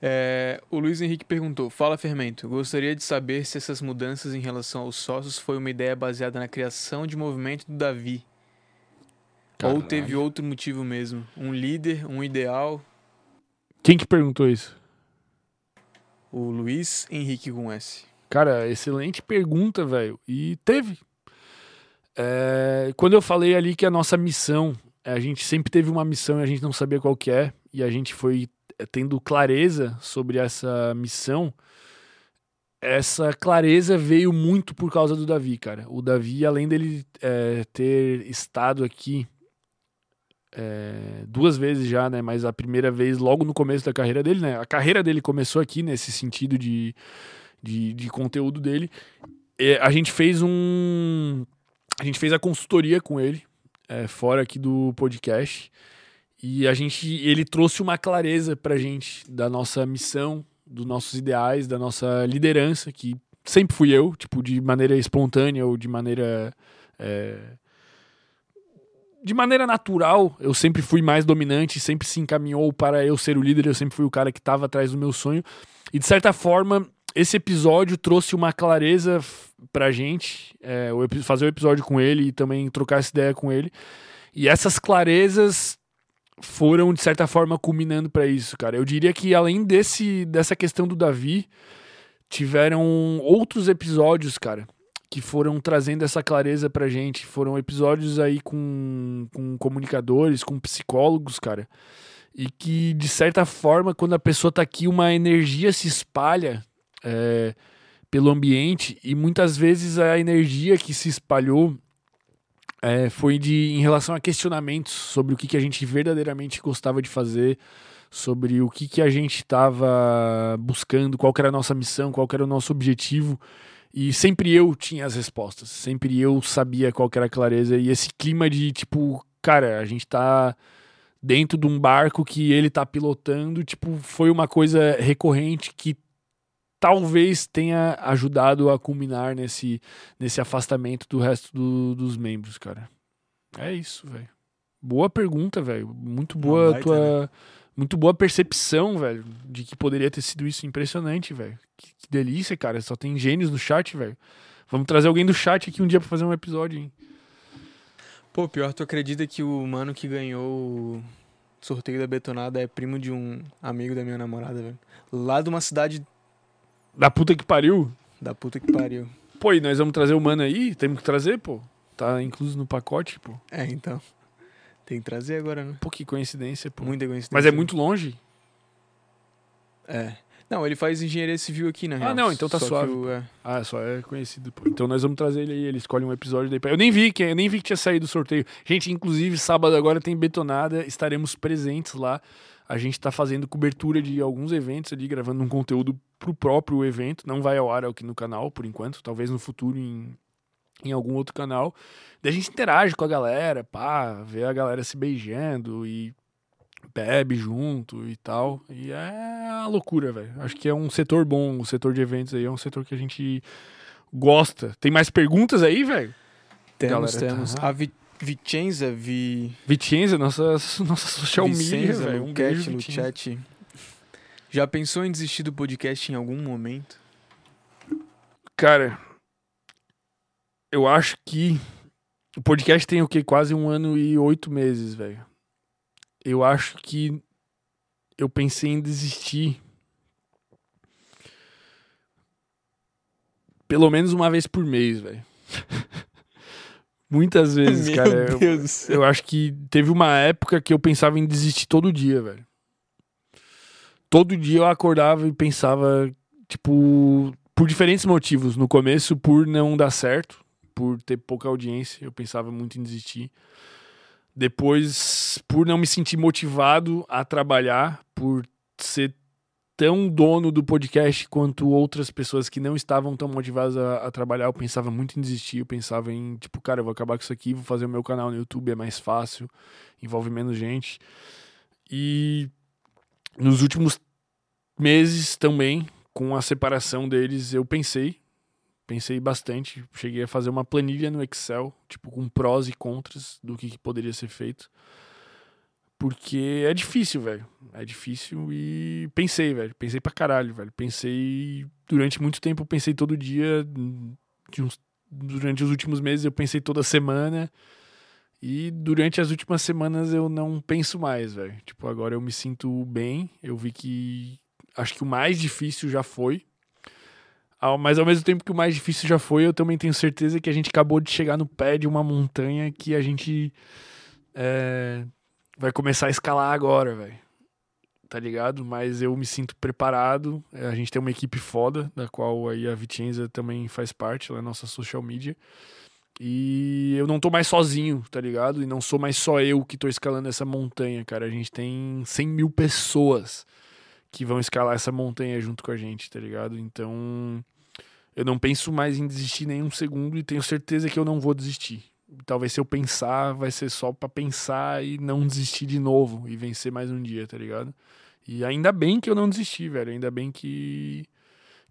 É, o Luiz Henrique perguntou: Fala, Fermento. Gostaria de saber se essas mudanças em relação aos sócios foi uma ideia baseada na criação de movimento do Davi. Ou Caralho. teve outro motivo mesmo? Um líder, um ideal? Quem que perguntou isso? O Luiz Henrique com S. Cara, excelente pergunta, velho. E teve. É, quando eu falei ali que a nossa missão, a gente sempre teve uma missão e a gente não sabia qual que é, e a gente foi é, tendo clareza sobre essa missão, essa clareza veio muito por causa do Davi, cara. O Davi, além dele é, ter estado aqui é, duas vezes já, né? Mas a primeira vez logo no começo da carreira dele, né? A carreira dele começou aqui nesse sentido de, de, de conteúdo dele. É, a gente fez um. A gente fez a consultoria com ele, é, fora aqui do podcast. E a gente. Ele trouxe uma clareza pra gente da nossa missão, dos nossos ideais, da nossa liderança, que sempre fui eu, tipo, de maneira espontânea ou de maneira. De maneira natural, eu sempre fui mais dominante, sempre se encaminhou para eu ser o líder, eu sempre fui o cara que estava atrás do meu sonho. E de certa forma, esse episódio trouxe uma clareza pra gente, é, fazer o episódio com ele e também trocar essa ideia com ele. E essas clarezas foram, de certa forma, culminando para isso, cara. Eu diria que além desse, dessa questão do Davi, tiveram outros episódios, cara, que foram trazendo essa clareza pra gente. Foram episódios aí com, com comunicadores, com psicólogos, cara. E que, de certa forma, quando a pessoa tá aqui, uma energia se espalha é, pelo ambiente. E muitas vezes a energia que se espalhou é, foi de, em relação a questionamentos sobre o que, que a gente verdadeiramente gostava de fazer, sobre o que, que a gente estava buscando, qual era a nossa missão, qual era o nosso objetivo. E sempre eu tinha as respostas, sempre eu sabia qual era a clareza. E esse clima de tipo, cara, a gente tá dentro de um barco que ele tá pilotando, tipo, foi uma coisa recorrente que talvez tenha ajudado a culminar nesse, nesse afastamento do resto do- dos membros, cara. É isso, velho. Boa pergunta, velho. Muito boa baita, tua. Muito boa percepção, velho, de que poderia ter sido isso impressionante, velho. Que, que delícia, cara. Só tem gênios no chat, velho. Vamos trazer alguém do chat aqui um dia pra fazer um episódio, hein? Pô, pior, tu acredita que o mano que ganhou o sorteio da betonada é primo de um amigo da minha namorada, velho? Lá de uma cidade Da puta que pariu. da puta que pariu. Pô, e nós vamos trazer o mano aí? Temos que trazer, pô. Tá incluso no pacote, pô. É, então. Tem que trazer agora, né? Pô, que coincidência, pô. Muita coincidência. Mas é muito longe. É. Não, ele faz engenharia civil aqui, na Ah, real. não, então tá Só suave. o- é. Ah, só é conhecido, pô. Então nós vamos trazer ele aí, ele escolhe um episódio daí. pra- Eu nem vi que eu nem vi que tinha saído o sorteio. Gente, inclusive sábado agora tem betonada, estaremos presentes lá. A gente tá fazendo cobertura de alguns eventos ali, gravando um conteúdo pro próprio evento. Não vai ao ar aqui no canal por enquanto, talvez no futuro em em algum outro canal. Daí a gente interage com a galera, pá, vê a galera se beijando e bebe junto e tal. E é a loucura, velho. Acho que é um setor bom, o setor de eventos aí é um setor que a gente gosta. Tem mais perguntas aí, velho? Temos, Galera, temos. tá- A Vi Vicenza, Vi... Vicenza, nossa, nossa social media, Vicenza, velho. Um beijo, Vicenza. Luchete. Já pensou em desistir do podcast em algum momento? Cara, eu acho que o podcast tem o quê? Quase um ano e oito meses, velho. Eu acho que eu pensei em desistir pelo menos uma vez por mês, velho. Muitas vezes, Meu cara. eu- Deus do céu. eu acho que teve uma época que eu pensava em desistir todo dia, velho. Todo dia eu acordava e pensava, tipo, por diferentes motivos. No começo, por não dar certo, por ter pouca audiência, eu pensava muito em desistir. Depois, por não me sentir motivado a trabalhar, por ser tão dono do podcast quanto outras pessoas que não estavam tão motivadas a, a trabalhar, eu pensava muito em desistir, eu pensava em, tipo, cara, eu vou acabar com isso aqui, vou fazer o meu canal no YouTube, é mais fácil, envolve menos gente. E nos últimos meses também, com a separação deles, eu pensei, pensei bastante, cheguei a fazer uma planilha no Excel, tipo, com prós e contras do que, que poderia ser feito. Porque é difícil, velho. É difícil e pensei, velho. Pensei pra caralho, velho. Pensei durante muito tempo, pensei todo dia. uns- durante os últimos meses eu pensei toda semana. E durante as últimas semanas eu não penso mais, velho. Tipo, agora eu me sinto bem. Eu vi que acho que o mais difícil já foi. Mas ao mesmo tempo que o mais difícil já foi, eu também tenho certeza que a gente acabou de chegar no pé de uma montanha que a gente é, vai começar a escalar agora, velho. Tá ligado? Mas eu me sinto preparado. É, A gente tem uma equipe foda, da qual aí a Vicenza também faz parte, ela é nossa social media. E eu não tô mais sozinho, tá ligado? E não sou mais só eu que tô escalando essa montanha, cara. A gente tem 100 mil pessoas que vão escalar essa montanha junto com a gente, tá ligado? Então, eu não penso mais em desistir nenhum segundo e tenho certeza que eu não vou desistir. Talvez se eu pensar, vai ser só pra pensar e não desistir de novo e vencer mais um dia, tá ligado? E ainda bem que eu não desisti, velho. Ainda bem que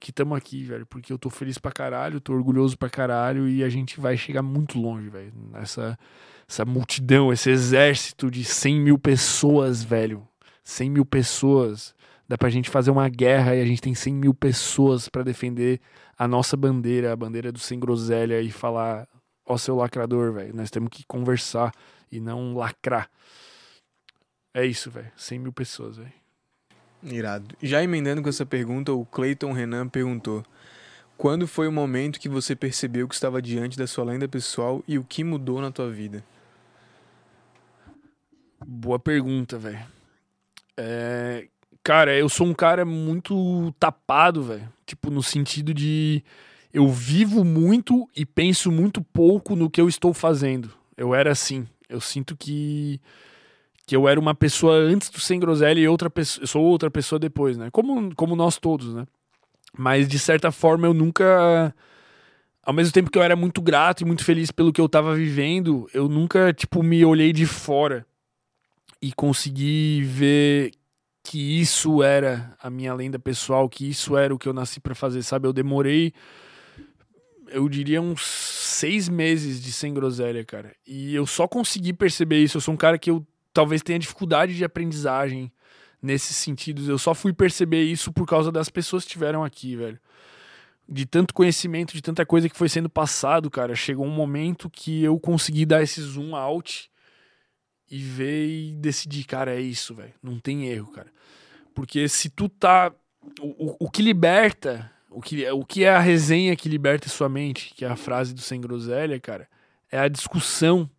que tamo aqui, velho, porque eu tô feliz pra caralho, tô orgulhoso pra caralho e a gente vai chegar muito longe, velho. Essa, essa multidão, esse exército de 100 mil pessoas, velho. 100 mil pessoas. Dá pra gente fazer uma guerra e a gente tem 100 mil pessoas pra defender a nossa bandeira, a bandeira do Sem Groselha e falar: Ó, seu lacrador, velho, nós temos que conversar e não lacrar. É isso, velho. 100 mil pessoas, velho. Irado. Já emendando com essa pergunta, o Clayton Renan perguntou: Quando foi o momento que você percebeu que estava diante da sua lenda pessoal e o que mudou na tua vida? Boa pergunta, velho. É, cara, eu sou um cara muito tapado, velho. Tipo, no sentido de eu vivo muito e penso muito pouco no que eu estou fazendo. Eu era assim. Eu sinto que que eu era uma pessoa antes do sem groselha e outra pessoa, eu sou outra pessoa depois, né? Como como nós todos, né? Mas de certa forma eu nunca ao mesmo tempo que eu era muito grato e muito feliz pelo que eu tava vivendo, eu nunca tipo me olhei de fora e consegui ver que isso era a minha lenda pessoal, que isso era o que eu nasci pra fazer, sabe? Eu demorei, eu diria, uns seis meses de sem groselha, cara. E eu só consegui perceber isso. Eu sou um cara que eu talvez tenha dificuldade de aprendizagem nesses sentidos. Eu só fui perceber isso por causa das pessoas que estiveram aqui, velho. De tanto conhecimento, de tanta coisa que foi sendo passado, cara. Chegou um momento que eu consegui dar esse zoom out e ver e decidir, cara, é isso, velho. Não tem erro, cara. Porque se tu tá. O, o, o que liberta, o que, o que é a resenha que liberta sua mente, que é a frase do Sem Groselha, cara, é a discussão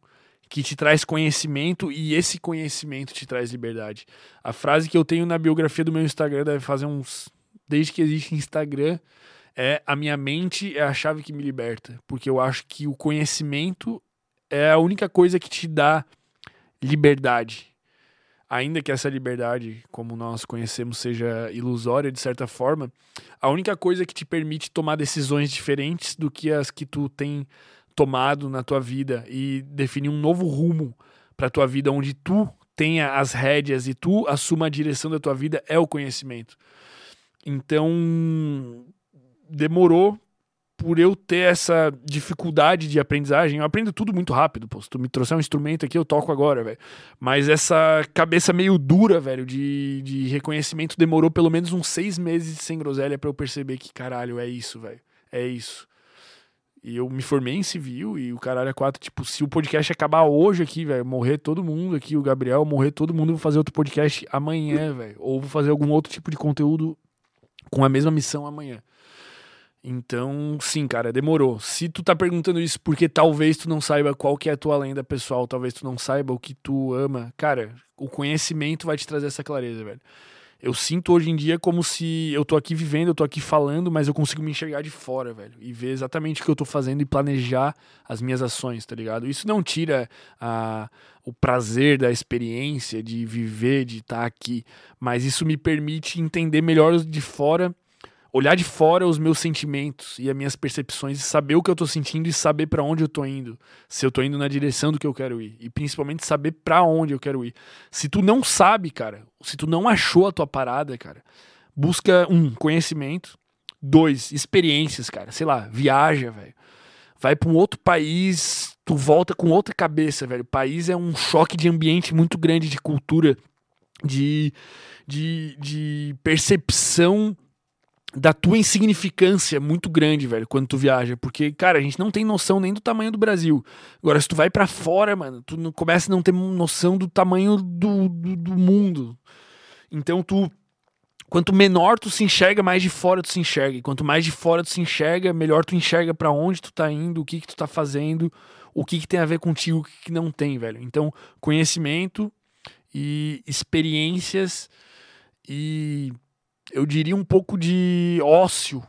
que te traz conhecimento e esse conhecimento te traz liberdade. A frase que eu tenho na biografia do meu Instagram deve fazer uns. Desde que existe Instagram, é a minha mente é a chave que me liberta. Porque eu acho que o conhecimento é a única coisa que te dá liberdade. Ainda que essa liberdade, como nós conhecemos, seja ilusória de certa forma, a única coisa que te permite tomar decisões diferentes do que as que tu tem tomado na tua vida e definir um novo rumo para tua vida onde tu tenha as rédeas e tu assuma a direção da tua vida é o conhecimento. Então, demorou por eu ter essa dificuldade de aprendizagem, eu aprendo tudo muito rápido, pô. Se tu me trouxer um instrumento aqui, eu toco agora, velho. Mas essa cabeça meio dura, velho, de, de reconhecimento demorou pelo menos uns seis meses sem groselha para eu perceber que, caralho, é isso, velho. É isso. E eu me formei em civil e o caralho é quatro, tipo, se o podcast acabar hoje aqui, velho, morrer todo mundo aqui, o Gabriel, morrer todo mundo, eu vou fazer outro podcast amanhã, velho. Ou vou fazer algum outro tipo de conteúdo com a mesma missão amanhã. Então, sim, cara, demorou. Se tu tá perguntando isso porque talvez tu não saiba qual que é a tua lenda pessoal, talvez tu não saiba o que tu ama, cara, o conhecimento vai te trazer essa clareza, velho. Eu sinto hoje em dia como se eu tô aqui vivendo, eu tô aqui falando, mas eu consigo me enxergar de fora, velho. E ver exatamente o que eu tô fazendo e planejar as minhas ações, tá ligado? Isso não tira a, o prazer da experiência, de viver, de estar tá aqui. Mas isso me permite entender melhor de fora olhar de fora os meus sentimentos e as minhas percepções e saber o que eu tô sentindo e saber para onde eu tô indo. Se eu tô indo na direção do que eu quero ir e principalmente saber para onde eu quero ir. Se tu não sabe, cara, se tu não achou a tua parada, cara, busca um conhecimento, dois experiências, cara, sei lá, viaja, velho. Vai para um outro país, tu volta com outra cabeça, velho. O país é um choque de ambiente muito grande de cultura, de de, de percepção da tua insignificância muito grande, velho, quando tu viaja. Porque, cara, a gente não tem noção nem do tamanho do Brasil. Agora, se tu vai para fora, mano, tu não, começa a não ter noção do tamanho do, do, do, mundo. Então, tu. Quanto menor tu se enxerga, mais de fora tu se enxerga. E quanto mais de fora tu se enxerga, melhor tu enxerga para onde tu tá indo, o que que tu tá fazendo, o que que tem a ver contigo, o que que não tem, velho. Então, conhecimento e experiências e eu diria um pouco de ócio,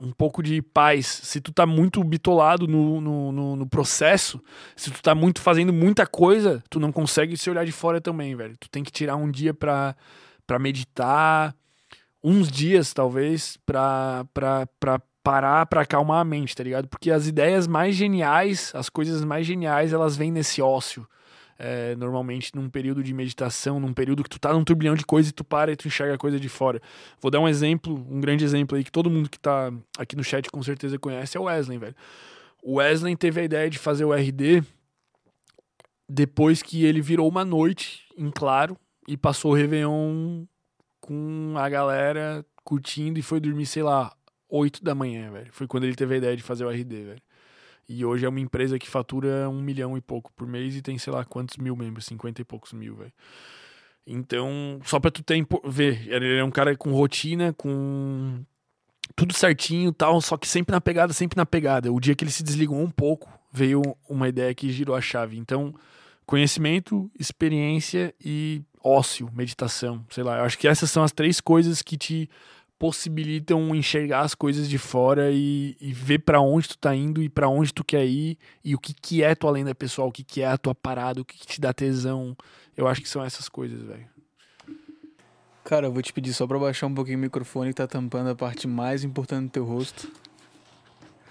um pouco de paz. Se tu tá muito bitolado no, no, no, no, processo, se tu tá muito fazendo muita coisa, tu não consegue se olhar de fora também, velho. Tu tem que tirar um dia pra, pra meditar, uns dias talvez, pra, pra, pra parar pra acalmar a mente, tá ligado? Porque as ideias mais geniais, as coisas mais geniais, elas vêm nesse ócio é, normalmente num período de meditação, num período que tu tá num turbilhão de coisa e tu para e tu enxerga a coisa de fora. Vou dar um exemplo, um grande exemplo aí que todo mundo que tá aqui no chat com certeza conhece, é o Wesley, velho. O Wesley teve a ideia de fazer o RD depois que ele virou uma noite em claro e passou o Réveillon com a galera curtindo e foi dormir, sei lá, 8 da manhã, velho. Foi quando ele teve a ideia de fazer o RD, velho. E hoje é uma empresa que fatura um milhão e pouco por mês e tem, sei lá, quantos mil membros, cinquenta e poucos mil, velho. Então, só pra tu ter, ver, ele é um cara com rotina, com tudo certinho tal, só que sempre na pegada, sempre na pegada. O dia que ele se desligou um pouco, veio uma ideia que girou a chave. Então, conhecimento, experiência e ócio, meditação, sei lá. Eu acho que essas são as três coisas que te possibilitam enxergar as coisas de fora e, e ver para onde tu tá indo e para onde tu quer ir e o que que é tua lenda pessoal, o que que é a tua parada, o que, que te dá tesão. Eu acho que são essas coisas, velho. Cara, eu vou te pedir só pra baixar um pouquinho o microfone que tá tampando a parte mais importante do teu rosto.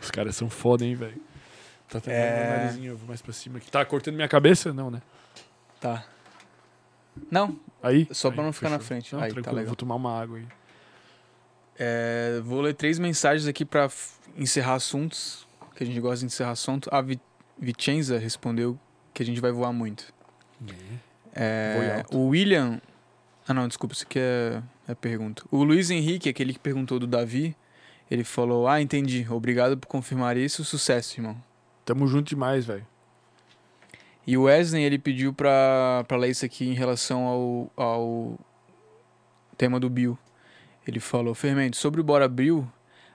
Os caras são foda, hein, velho. Tá tampando é... meu narizinho, eu vou mais pra cima aqui. Tá cortando minha cabeça? Não, né? Tá. Não. Aí? Só aí, pra não ficar fechou. na frente. Não, aí, tá tranquilo, tá vou tomar uma água aí. É, vou ler três mensagens aqui para encerrar assuntos, que a gente gosta de encerrar assunto. A Vicenza respondeu que a gente vai voar muito. Uhum. É, o William. Ah, não, desculpa, isso aqui é, é pergunta. O Luiz Henrique, aquele que perguntou do Davi, ele falou: Ah, entendi. Obrigado por confirmar isso. Sucesso, irmão. Tamo junto demais, velho. E o Wesley, ele pediu pra, pra ler isso aqui em relação ao, ao tema do Bill. Ele falou, Fermento, sobre o Bora Abril,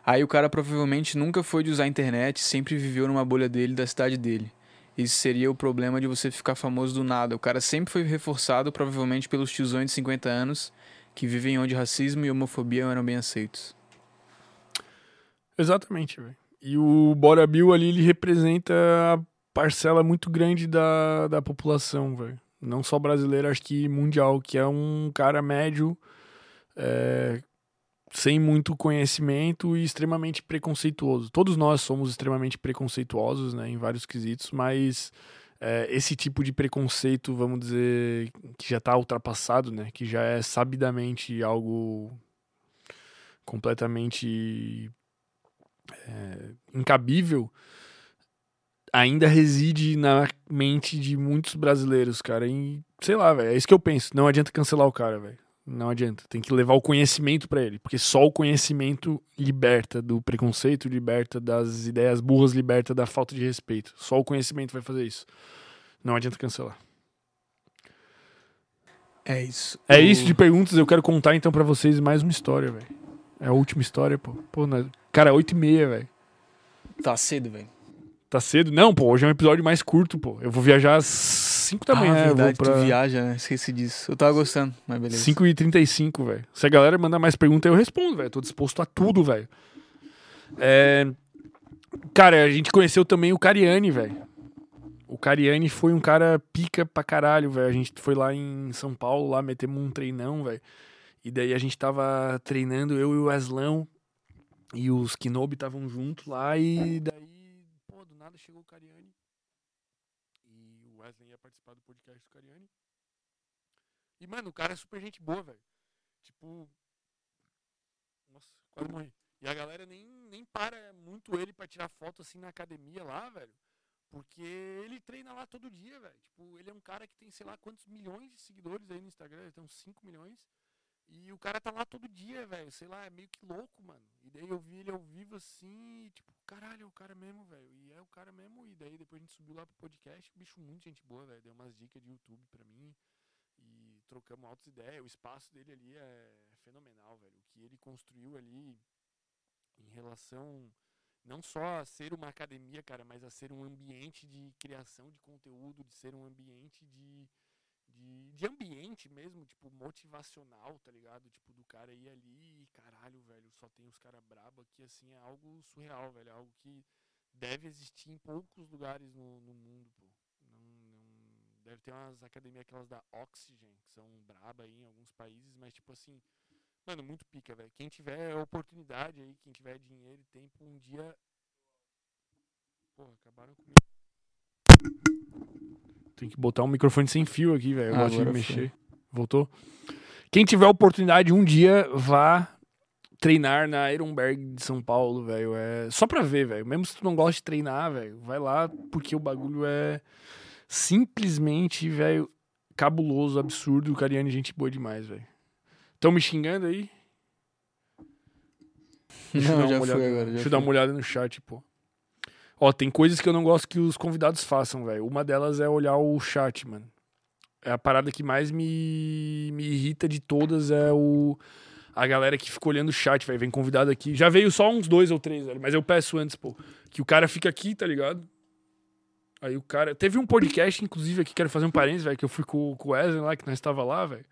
aí o cara provavelmente nunca foi de usar a internet, sempre viveu numa bolha dele, da cidade dele. Isso seria o problema de você ficar famoso do nada. O cara sempre foi reforçado, provavelmente pelos tiozões de 50 anos, que vivem onde racismo e homofobia eram bem aceitos. Exatamente, velho. E o Bora Bill ali, ele representa a parcela muito grande da, da população, velho. Não só brasileira, acho que mundial, que é um cara médio, é, sem muito conhecimento e extremamente preconceituoso. Todos nós somos extremamente preconceituosos, né, em vários quesitos, mas é, esse tipo de preconceito, vamos dizer, que já está ultrapassado, né, que já é sabidamente algo completamente é, incabível ainda reside na mente de muitos brasileiros, cara. E sei lá, velho. É isso que eu penso. Não adianta cancelar o cara, velho. Não adianta. Tem que levar o conhecimento para ele. Porque só o conhecimento liberta do preconceito, liberta das ideias burras, liberta da falta de respeito. Só o conhecimento vai fazer isso. Não adianta cancelar. É isso. É O- isso de perguntas. Eu quero contar então pra vocês mais uma história, velho. É a última história, pô. Pô, na- cara, 8 e meia, velho. Tá cedo, velho. Tá cedo? Não, pô. Hoje é um episódio mais curto, pô. Eu vou viajar às 5 da manhã. ah, eu vou verdade, pra... viaja, né? Esqueci disso. Eu tava gostando, mas beleza. 5 e 35, velho. Se a galera mandar mais perguntas, eu respondo, velho. Tô disposto a tudo, velho. É... Cara, a gente conheceu também o Cariani, velho. O Cariani foi um cara pica pra caralho, velho. A gente foi lá em São Paulo, lá metemos um treinão, velho. E daí a gente tava treinando, eu e o Weslão. E os Kinobi estavam juntos lá. E daí, pô, do nada chegou o Cariani. E o Wesley ia participar do podcast do Cariani. E, mano, o cara é super gente boa, velho. Tipo. Nossa, quase morri. E a galera nem, nem para muito ele pra tirar foto assim na academia lá, velho. Porque ele treina lá todo dia, velho. Tipo, ele é um cara que tem, sei lá, quantos milhões de seguidores aí no Instagram. Ele tem uns 5 milhões. E o cara tá lá todo dia, velho. Sei lá, é meio que louco, mano. E daí eu vi ele ao vivo assim, tipo, caralho, é o cara mesmo, velho. E é o cara mesmo. E daí depois a gente subiu lá pro podcast. Bicho, muito gente boa, velho. Deu umas dicas de YouTube pra mim. E trocamos altas ideias. O espaço dele ali é fenomenal, velho. O que ele construiu ali em relação não só a ser uma academia, cara, mas a ser um ambiente de criação de conteúdo, de ser um ambiente de, de, de ambiente mesmo, tipo, motivacional, tá ligado? Tipo, do cara ir ali e caralho, velho, só tem os caras brabo aqui, assim, é algo surreal, velho, é algo que deve existir em poucos lugares no, no mundo, pô. Não, não, deve ter umas academias, aquelas da Oxygen, que são braba aí em alguns países, mas tipo assim, Mano, muito pica, velho. Quem tiver oportunidade aí, quem tiver dinheiro e tempo, um dia. Porra, acabaram comigo. Tem que botar um microfone sem fio aqui, velho. Eu Ah, gosto de mexer. Voltou? Quem tiver oportunidade, um dia vá treinar na Ironberg de São Paulo, velho. É só pra ver, velho. Mesmo se tu não gosta de treinar, velho, vai lá porque o bagulho é simplesmente, velho, cabuloso, absurdo. O Cariani, é gente boa demais, velho. Estão me xingando aí? Deixa eu dar Não, uma já olhada- foi agora. Já Deixa eu dar foi. uma olhada no chat, pô. Ó, tem coisas que eu não gosto que os convidados façam, velho. Uma delas é olhar o chat, mano. É a parada que mais me, me irrita de todas é o a galera que fica olhando o chat, velho. Vem convidado aqui. Já veio só uns dois ou três, velho. Mas eu peço antes, pô. Que o cara fica aqui, tá ligado? Aí o cara. Teve um podcast, inclusive, aqui, quero fazer um parênteses, velho, que eu fui com, com o Wesley lá, que nós estava lá, velho.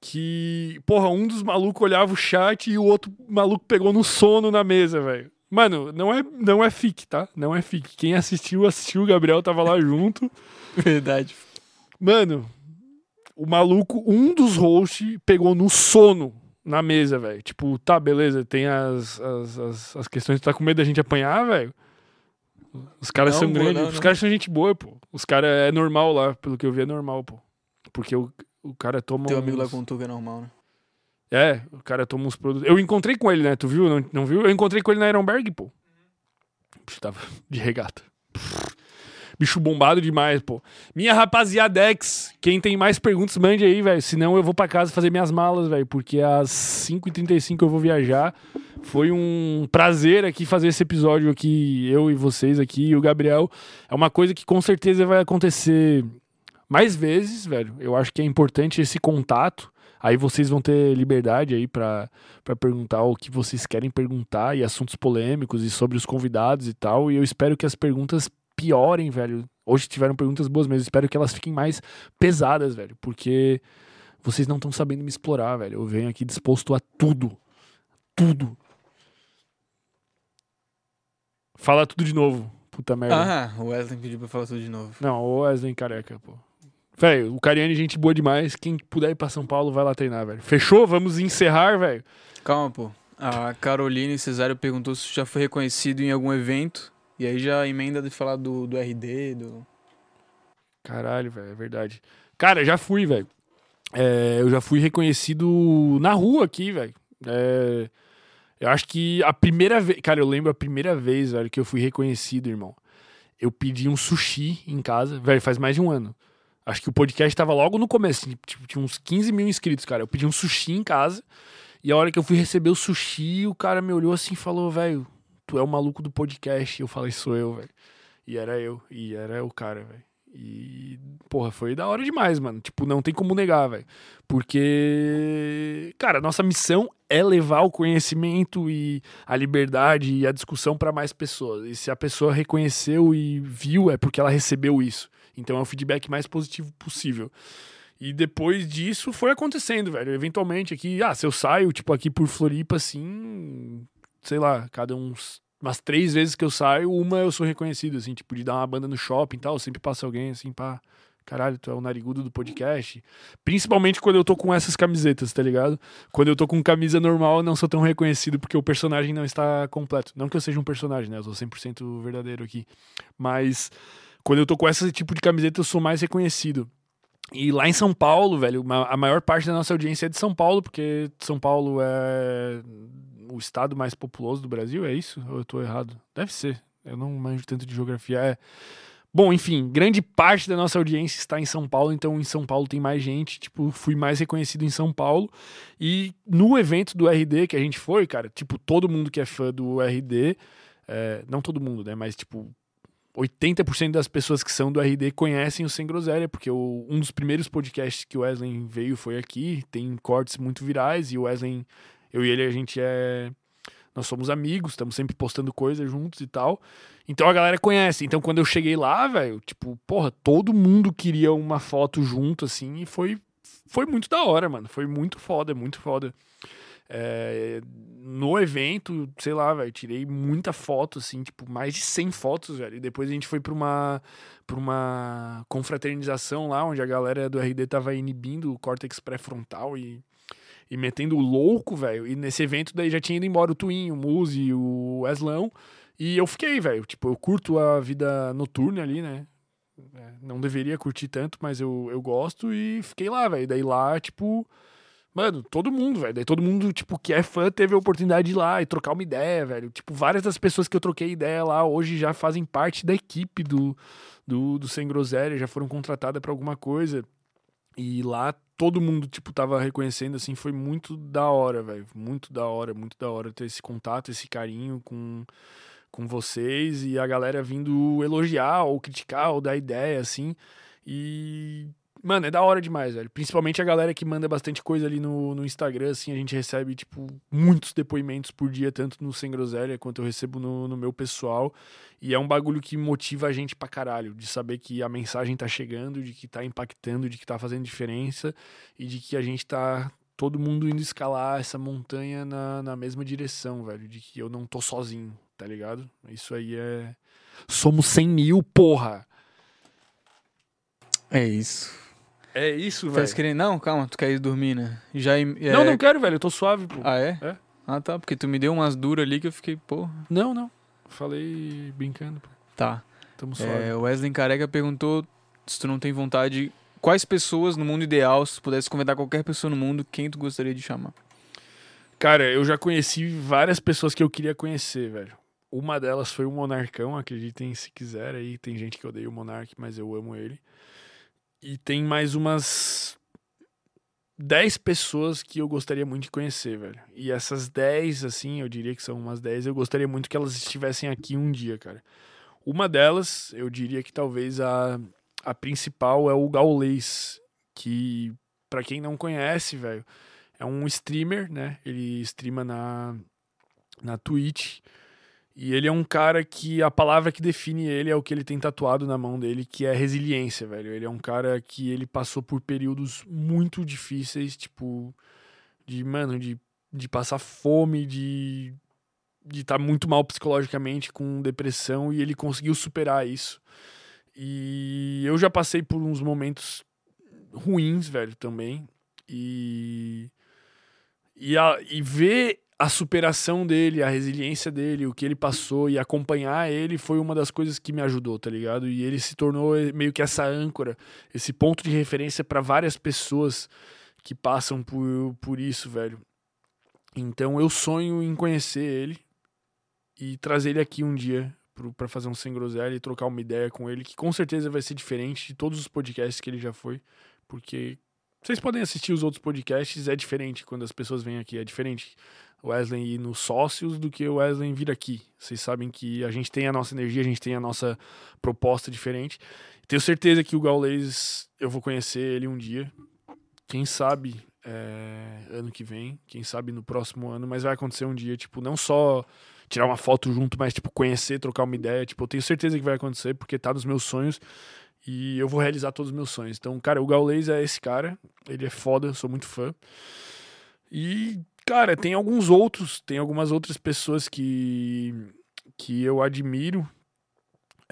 Que, porra, um dos malucos olhava o chat e o outro maluco pegou no sono na mesa, velho. Mano, não é, não é fic, tá? Não é fic. Quem assistiu, assistiu. O Gabriel tava lá junto. Verdade. Mano, o maluco, um dos hosts, pegou no sono na mesa, velho. Tipo, tá, beleza, tem as, as, as, as questões que tá com medo da gente apanhar, velho. Os caras Não, são boa, grandes. não, Os caras são gente boa, pô. Os caras é normal lá, pelo que eu vi, é normal, pô. Porque o, o cara toma. Teu amigo lá uns- contou que é normal, né? É, o cara toma uns produtos. Eu encontrei com ele, né? Tu viu? Não, não viu? Eu encontrei com ele na Ironberg, pô. Bicho tava de regata. Bicho bombado demais, pô. Minha rapaziadex, quem tem mais perguntas, mande aí, velho. Senão eu vou pra casa fazer minhas malas, velho. Porque às 5h35 eu vou viajar. Foi um prazer aqui fazer esse episódio aqui, eu e vocês aqui, e o Gabriel. É uma coisa que com certeza vai acontecer mais vezes, velho. Eu acho que é importante esse contato. Aí vocês vão ter liberdade aí pra pra perguntar o que vocês querem perguntar e assuntos polêmicos e sobre os convidados e tal. E eu espero que as perguntas piorem, velho. Hoje tiveram perguntas boas, mas eu espero que elas fiquem mais pesadas, velho. Porque vocês não estão sabendo me explorar, velho. Eu venho aqui disposto a tudo. Tudo. Fala tudo de novo. Puta merda. Ah, o Wesley pediu pra falar tudo de novo. Não, o Wesley careca, pô. Velho, o Cariani, gente boa demais. Quem puder ir pra São Paulo, vai lá treinar, velho. Fechou? Vamos encerrar, velho. Calma, pô. A Caroline Cesário perguntou se já foi reconhecido em algum evento. E aí já emenda de falar do, do RD, do. Caralho, velho, é verdade. Cara, já fui, velho. É, eu já fui reconhecido na rua aqui, velho. É, Eu acho que a primeira vez. Cara, eu lembro a primeira vez, velho, que eu fui reconhecido, irmão. Eu pedi um sushi em casa, velho, faz mais de um ano. Acho que o podcast tava logo no começo, tipo, tinha uns 15 mil inscritos, cara. Eu pedi um sushi em casa. E a hora que eu fui receber o sushi, o cara me olhou assim e falou, velho, tu é o maluco do podcast. E eu falei, sou eu, velho. E era eu. E era o cara, velho. E, porra, foi da hora demais, mano. Tipo, não tem como negar, velho. Porque, cara, nossa missão é levar o conhecimento e a liberdade e a discussão para mais pessoas. E se a pessoa reconheceu e viu, é porque ela recebeu isso. Então é o feedback mais positivo possível. E depois disso foi acontecendo, velho. Eventualmente aqui, ah, se eu saio, tipo, aqui por Floripa, assim, sei lá, cada uns. Umas três vezes que eu saio, uma eu sou reconhecido, assim, tipo, de dar uma banda no shopping e tal. Sempre passa alguém, assim, pá. Caralho, tu é o narigudo do podcast. Principalmente quando eu tô com essas camisetas, tá ligado? Quando eu tô com camisa normal, eu não sou tão reconhecido porque o personagem não está completo. Não que eu seja um personagem, né? Eu sou 100% verdadeiro aqui. Mas quando eu tô com esse tipo de camiseta, eu sou mais reconhecido. E lá em São Paulo, velho, a maior parte da nossa audiência é de São Paulo, porque São Paulo é o estado mais populoso do Brasil, é isso? Ou eu tô errado? Deve ser. Eu não manjo tanto de geografia. É. Bom, enfim, grande parte da nossa audiência está em São Paulo, então em São Paulo tem mais gente, tipo, fui mais reconhecido em São Paulo. E no evento do RD que a gente foi, cara, tipo, todo mundo que é fã do RD, é, não todo mundo, né, mas tipo, 80% das pessoas que são do RD conhecem o Sem Groselha, porque o, um dos primeiros podcasts que o Wesley veio foi aqui, tem cortes muito virais, e o Wesley, eu e ele, a gente é. Nós somos amigos, estamos sempre postando coisas juntos e tal. Então a galera conhece. Então quando eu cheguei lá, velho, tipo, porra, todo mundo queria uma foto junto, assim, e foi, foi muito da hora, mano. Foi muito foda, muito foda. É, no evento, sei lá, velho, tirei muita foto, assim, tipo, mais de 100 fotos, velho. E depois a gente foi pra uma, pra uma confraternização lá, onde a galera do RD tava inibindo o córtex pré-frontal e, e metendo louco, velho. E nesse evento daí já tinha ido embora o Twin, o Muzi, o Weslão. E eu fiquei, velho. Tipo, eu curto a vida noturna ali, né? É, não deveria curtir tanto, mas eu, eu gosto e fiquei lá, velho. Daí lá, tipo Mano, todo mundo, velho. Daí todo mundo, tipo, que é fã teve a oportunidade de ir lá e trocar uma ideia, velho. Tipo, várias das pessoas que eu troquei ideia lá hoje já fazem parte da equipe do, do, do Sem Groselha, já foram contratadas para alguma coisa. E lá todo mundo, tipo, tava reconhecendo, assim, foi muito da hora, velho. Muito da hora, muito da hora ter esse contato, esse carinho com, com vocês e a galera vindo elogiar ou criticar ou dar ideia, assim. E Mano, é da hora demais, velho. Principalmente a galera que manda bastante coisa ali no, no Instagram, assim, a gente recebe, tipo, muitos depoimentos por dia, tanto no Sem Groselha quanto eu recebo no, no meu pessoal. E é um bagulho que motiva a gente pra caralho, de saber que a mensagem tá chegando, de que tá impactando, de que tá fazendo diferença e de que a gente tá todo mundo indo escalar essa montanha na, na mesma direção, velho. De que eu não tô sozinho, tá ligado? Isso aí é. Somos 100 mil, porra! É isso. É isso, Tá velho. querendo? Não, calma, tu quer ir dormir, né? Já é- Não, não quero, velho. Eu tô suave, pô. Ah, é? É. Ah, tá, porque tu me deu umas duras ali que eu fiquei, pô. Não, não. Falei brincando, pô. Tá. Tamo suave. É, o Wesley Careca perguntou se tu não tem vontade. Quais pessoas no mundo ideal, se tu pudesse convidar qualquer pessoa no mundo, quem tu gostaria de chamar? Cara, eu já conheci várias pessoas que eu queria conhecer, velho. Uma delas foi o Monarcão, acreditem se quiser. Aí tem gente que odeia o Monark, mas eu amo ele. E tem mais umas 10 pessoas que eu gostaria muito de conhecer, velho. E essas 10, assim, eu diria que são umas 10, eu gostaria muito que elas estivessem aqui um dia, cara. Uma delas, eu diria que talvez a, a principal é o Gaulês, que, pra quem não conhece, velho, é um streamer, né? Ele streama na, na Twitch. E ele é um cara que a palavra que define ele é o que ele tem tatuado na mão dele, que é resiliência, velho. Ele é um cara que ele passou por períodos muito difíceis, tipo, de, mano, de, de passar fome, de de estar muito mal psicologicamente, com depressão, e ele conseguiu superar isso. E eu já passei por uns momentos ruins, velho, também. E e, a, e ver a superação dele, a resiliência dele, o que ele passou e acompanhar ele foi uma das coisas que me ajudou, tá ligado? E ele se tornou meio que essa âncora, esse ponto de referência para várias pessoas que passam por, por isso, velho. Então eu sonho em conhecer ele e trazer ele aqui um dia pra fazer um sem groselha e trocar uma ideia com ele, que com certeza vai ser diferente de todos os podcasts que ele já foi, porque vocês podem assistir os outros podcasts, é diferente quando as pessoas vêm aqui, é diferente Wesley ir nos sócios do que o Wesley vir aqui. Vocês sabem que a gente tem a nossa energia, a gente tem a nossa proposta diferente. Tenho certeza que o Gaules eu vou conhecer ele um dia. Quem sabe é, ano que vem, quem sabe no próximo ano, mas vai acontecer um dia, tipo, não só tirar uma foto junto, mas tipo conhecer, trocar uma ideia, tipo, eu tenho certeza que vai acontecer porque tá nos meus sonhos e eu vou realizar todos os meus sonhos. Então, cara, o Gaules é esse cara, ele é foda, eu sou muito fã. E, cara, tem alguns outros, tem algumas outras pessoas que que eu admiro.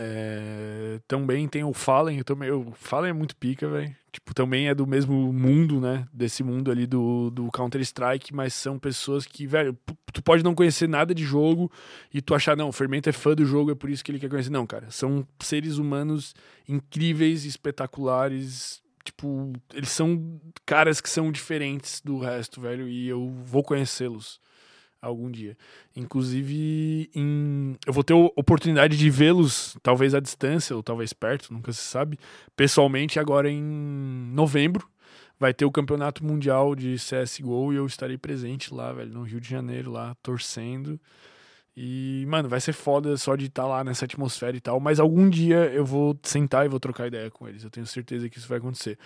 É, também tem o Fallen, eu também, o Fallen é muito pica, velho. Tipo, também é do mesmo mundo, né? Desse mundo ali do, do Counter-Strike, mas são pessoas que, velho, tu pode não conhecer nada de jogo e tu achar, não, o Fermento é fã do jogo, é por isso que ele quer conhecer. Não, cara, são seres humanos incríveis, espetaculares. Tipo, eles são caras que são diferentes do resto, velho, e eu vou conhecê-los algum dia. Inclusive, em- eu vou ter oportunidade de vê-los, talvez à distância, ou talvez perto, nunca se sabe, pessoalmente agora em novembro. Vai ter o campeonato mundial de CSGO e eu estarei presente lá, velho, no Rio de Janeiro, lá, torcendo. E, mano, vai ser foda só de estar lá nessa atmosfera e tal. Mas algum dia eu vou sentar e vou trocar ideia com eles. Eu tenho certeza que isso vai acontecer.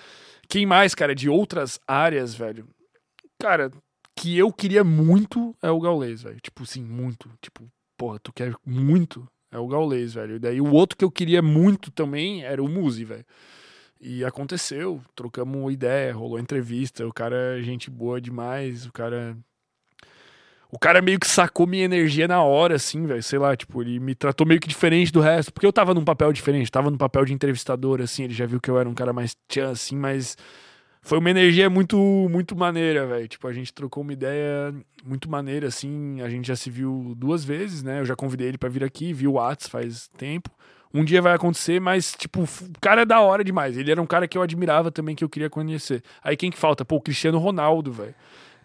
Quem mais, cara, de outras áreas, velho? Cara, que eu queria muito é o Gaules, velho. Tipo, sim, muito. Tipo, porra, tu quer muito? É o Gaules, velho. E daí o outro que eu queria muito também era o Muzi, velho. E aconteceu, trocamos ideia, rolou entrevista, o cara é gente boa demais, o cara. O cara meio que sacou minha energia na hora, assim, velho. Sei lá, tipo, ele me tratou meio que diferente do resto. Porque eu tava num papel diferente, tava no papel de entrevistador, assim. Ele já viu que eu era um cara mais tchan, assim, mas foi uma energia muito, muito maneira, velho. Tipo, a gente trocou uma ideia muito maneira, assim. A gente já se viu duas vezes, né? Eu já convidei ele pra vir aqui, vi o Whats faz tempo. Um dia vai acontecer, mas, tipo, o cara é da hora demais. Ele era um cara que eu admirava também, que eu queria conhecer. Aí quem que falta? Pô, o Cristiano Ronaldo, velho.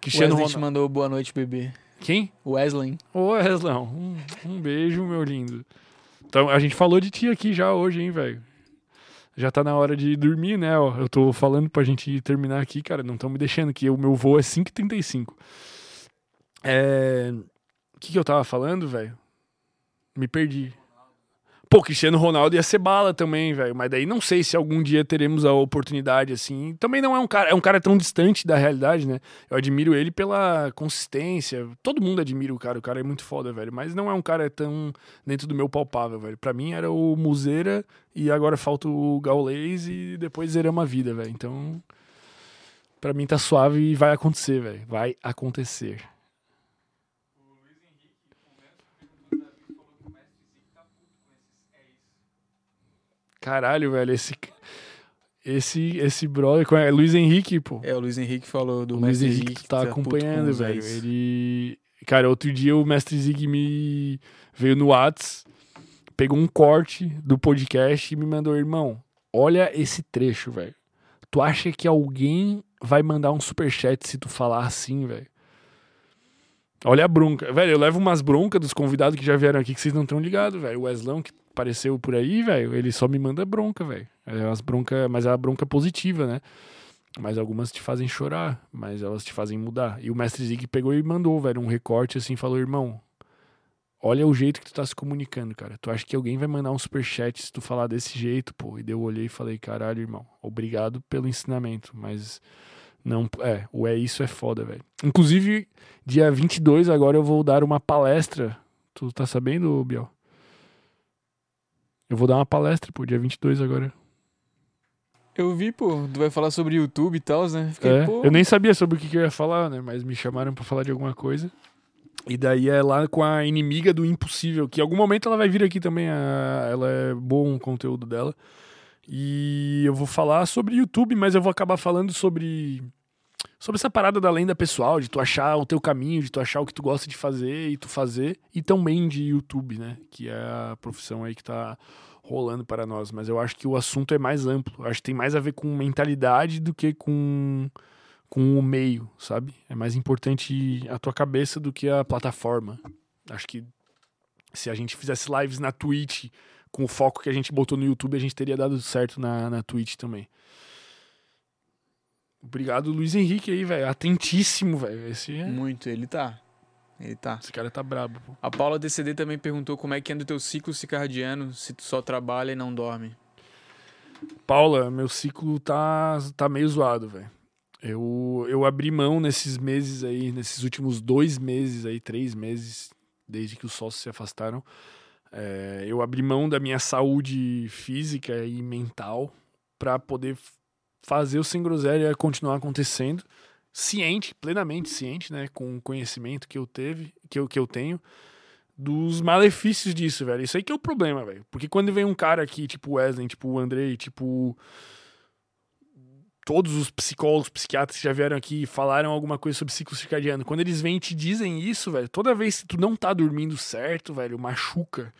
Cristiano Wesley te Ronaldo. mandou boa noite, bebê. Quem? Wesley. Ô, Weslão, um, um beijo, meu lindo. Então, a gente falou de ti aqui já hoje, hein, velho. Já tá na hora de dormir, né? Ó, eu tô falando pra gente terminar aqui, cara. Não estão me deixando, que o meu voo é 5h35. É... O que, que eu tava falando, velho? Me perdi. Pô, Cristiano Ronaldo ia ser bala também, velho. Mas daí não sei se algum dia teremos a oportunidade, assim. Também não é um cara, é um cara tão distante da realidade, né? Eu admiro ele pela consistência. Todo mundo admira o cara, o cara é muito foda, velho. Mas não é um cara tão dentro do meu palpável, velho. Pra mim era o Museira e agora falta o Gaules e depois zeramos a vida, velho. Então, pra mim tá suave e vai acontecer, velho. Vai acontecer. Caralho, velho, esse esse esse brother, qual é Luiz Henrique, pô. É, o Luiz Henrique falou do O Luiz Mestre Henrique Henrique. tu tá com acompanhando, velho. Ele. Cara, outro dia o Mestre Zig me veio no Whats, pegou um corte do podcast e me mandou, irmão, olha esse trecho, velho. Tu acha que alguém vai mandar um superchat se tu falar assim, velho? Olha a bronca. Velho, eu levo umas broncas dos convidados que já vieram aqui que vocês não estão ligados, velho. O Weslão que apareceu por aí, velho, ele só me manda bronca, velho. É umas bronca, mas é a bronca positiva, né? Mas algumas te fazem chorar, mas elas te fazem mudar. E o Mestre Zig pegou e mandou, velho, um recorte assim, falou, irmão, olha o jeito que tu tá se comunicando, cara. Tu acha que alguém vai mandar um superchat se tu falar desse jeito, pô? E daí eu olhei e falei, caralho, irmão, obrigado pelo ensinamento, mas não, é, o é isso é foda, velho. Inclusive, dia 22 agora eu vou dar uma palestra. Tu tá sabendo, Biel? Eu vou dar uma palestra, pô, dia 22 agora. Eu vi, pô, tu vai falar sobre YouTube e tal, né? Fiquei, É, eu nem sabia sobre o que, que eu ia falar, né? Mas me chamaram pra falar de alguma coisa. E daí é lá com a inimiga do impossível, que em algum momento ela vai vir aqui também. a- ela é bom o conteúdo dela. E eu vou falar sobre YouTube, mas eu vou acabar falando sobre sobre essa parada da lenda pessoal, de tu achar o teu caminho, de tu achar o que tu gosta de fazer e tu fazer, e também de YouTube, né? Que é a profissão aí que tá rolando para nós. Mas eu acho que o assunto é mais amplo. Eu acho que tem mais a ver com mentalidade do que com com o meio, sabe? É mais importante a tua cabeça do que a plataforma. Acho que se a gente fizesse lives na Twitch com o foco que a gente botou no YouTube, a gente teria dado certo na, na Twitch também. Obrigado, Luiz Henrique aí, velho. Atentíssimo, velho. Esse, é... Muito, ele tá. Ele tá. Esse cara tá brabo, pô. A Paula DCD também perguntou como é que anda o teu ciclo circadiano se tu só trabalha e não dorme. Paula, meu ciclo tá, tá meio zoado, velho. Eu, eu abri mão nesses meses aí, nesses últimos dois meses aí, três meses, desde que os sócios se afastaram. É, eu abri mão da minha saúde física e mental para poder fazer o Sem Groselha continuar acontecendo, ciente, plenamente ciente, né, com o conhecimento que eu teve, que eu, que eu tenho, dos malefícios disso, velho. Isso aí que é o problema, velho. Porque quando vem um cara aqui, tipo Wesley, tipo Andrei, tipo todos os psicólogos, psiquiatras que já vieram aqui e falaram alguma coisa sobre ciclo circadiano, quando eles vêm e te dizem isso, velho, toda vez que tu não tá dormindo certo, velho, machuca.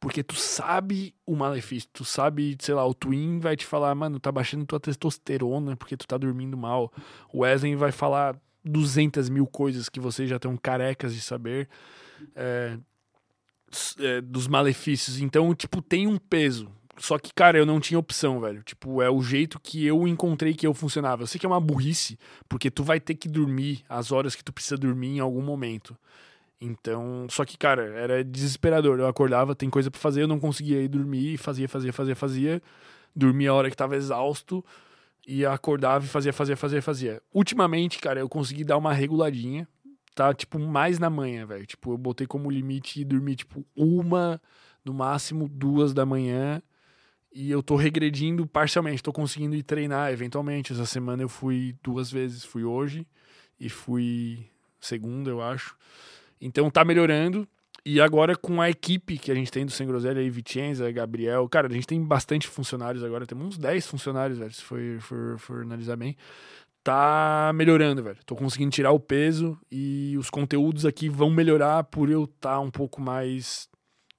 Porque tu sabe o malefício, tu sabe, sei lá, o Twin vai te falar, mano, tá baixando tua testosterona porque tu tá dormindo mal. O Wesley vai falar 200 mil coisas que vocês já estão carecas de saber é, é, dos malefícios. Então, tipo, tem um peso. Só que, cara, eu não tinha opção, velho. Tipo, é o jeito que eu encontrei que eu funcionava. Eu sei que é uma burrice, porque tu vai ter que dormir as horas que tu precisa dormir em algum momento. Então, só que, cara, era desesperador. Eu acordava, tem coisa para fazer, eu não conseguia ir dormir, fazia, fazia, fazia, fazia. Dormia a hora que tava exausto e acordava e fazia, fazia, fazia, fazia. Ultimamente, cara, eu consegui dar uma reguladinha. Tá, tipo, mais na manhã, velho. Tipo, eu botei como limite dormir, tipo, uma, no máximo duas da manhã. E eu tô regredindo parcialmente. Tô conseguindo ir treinar eventualmente. Essa semana eu fui duas vezes. Fui hoje e fui segunda, eu acho. Então tá melhorando. E agora com a equipe que a gente tem do Sem Groselha aí, Vicenza, Gabriel, cara, a gente tem bastante funcionários agora, temos uns 10 funcionários, velho, se for, for, for analisar bem. Tá melhorando, velho. Tô conseguindo tirar o peso e os conteúdos aqui vão melhorar por eu estar tá um pouco mais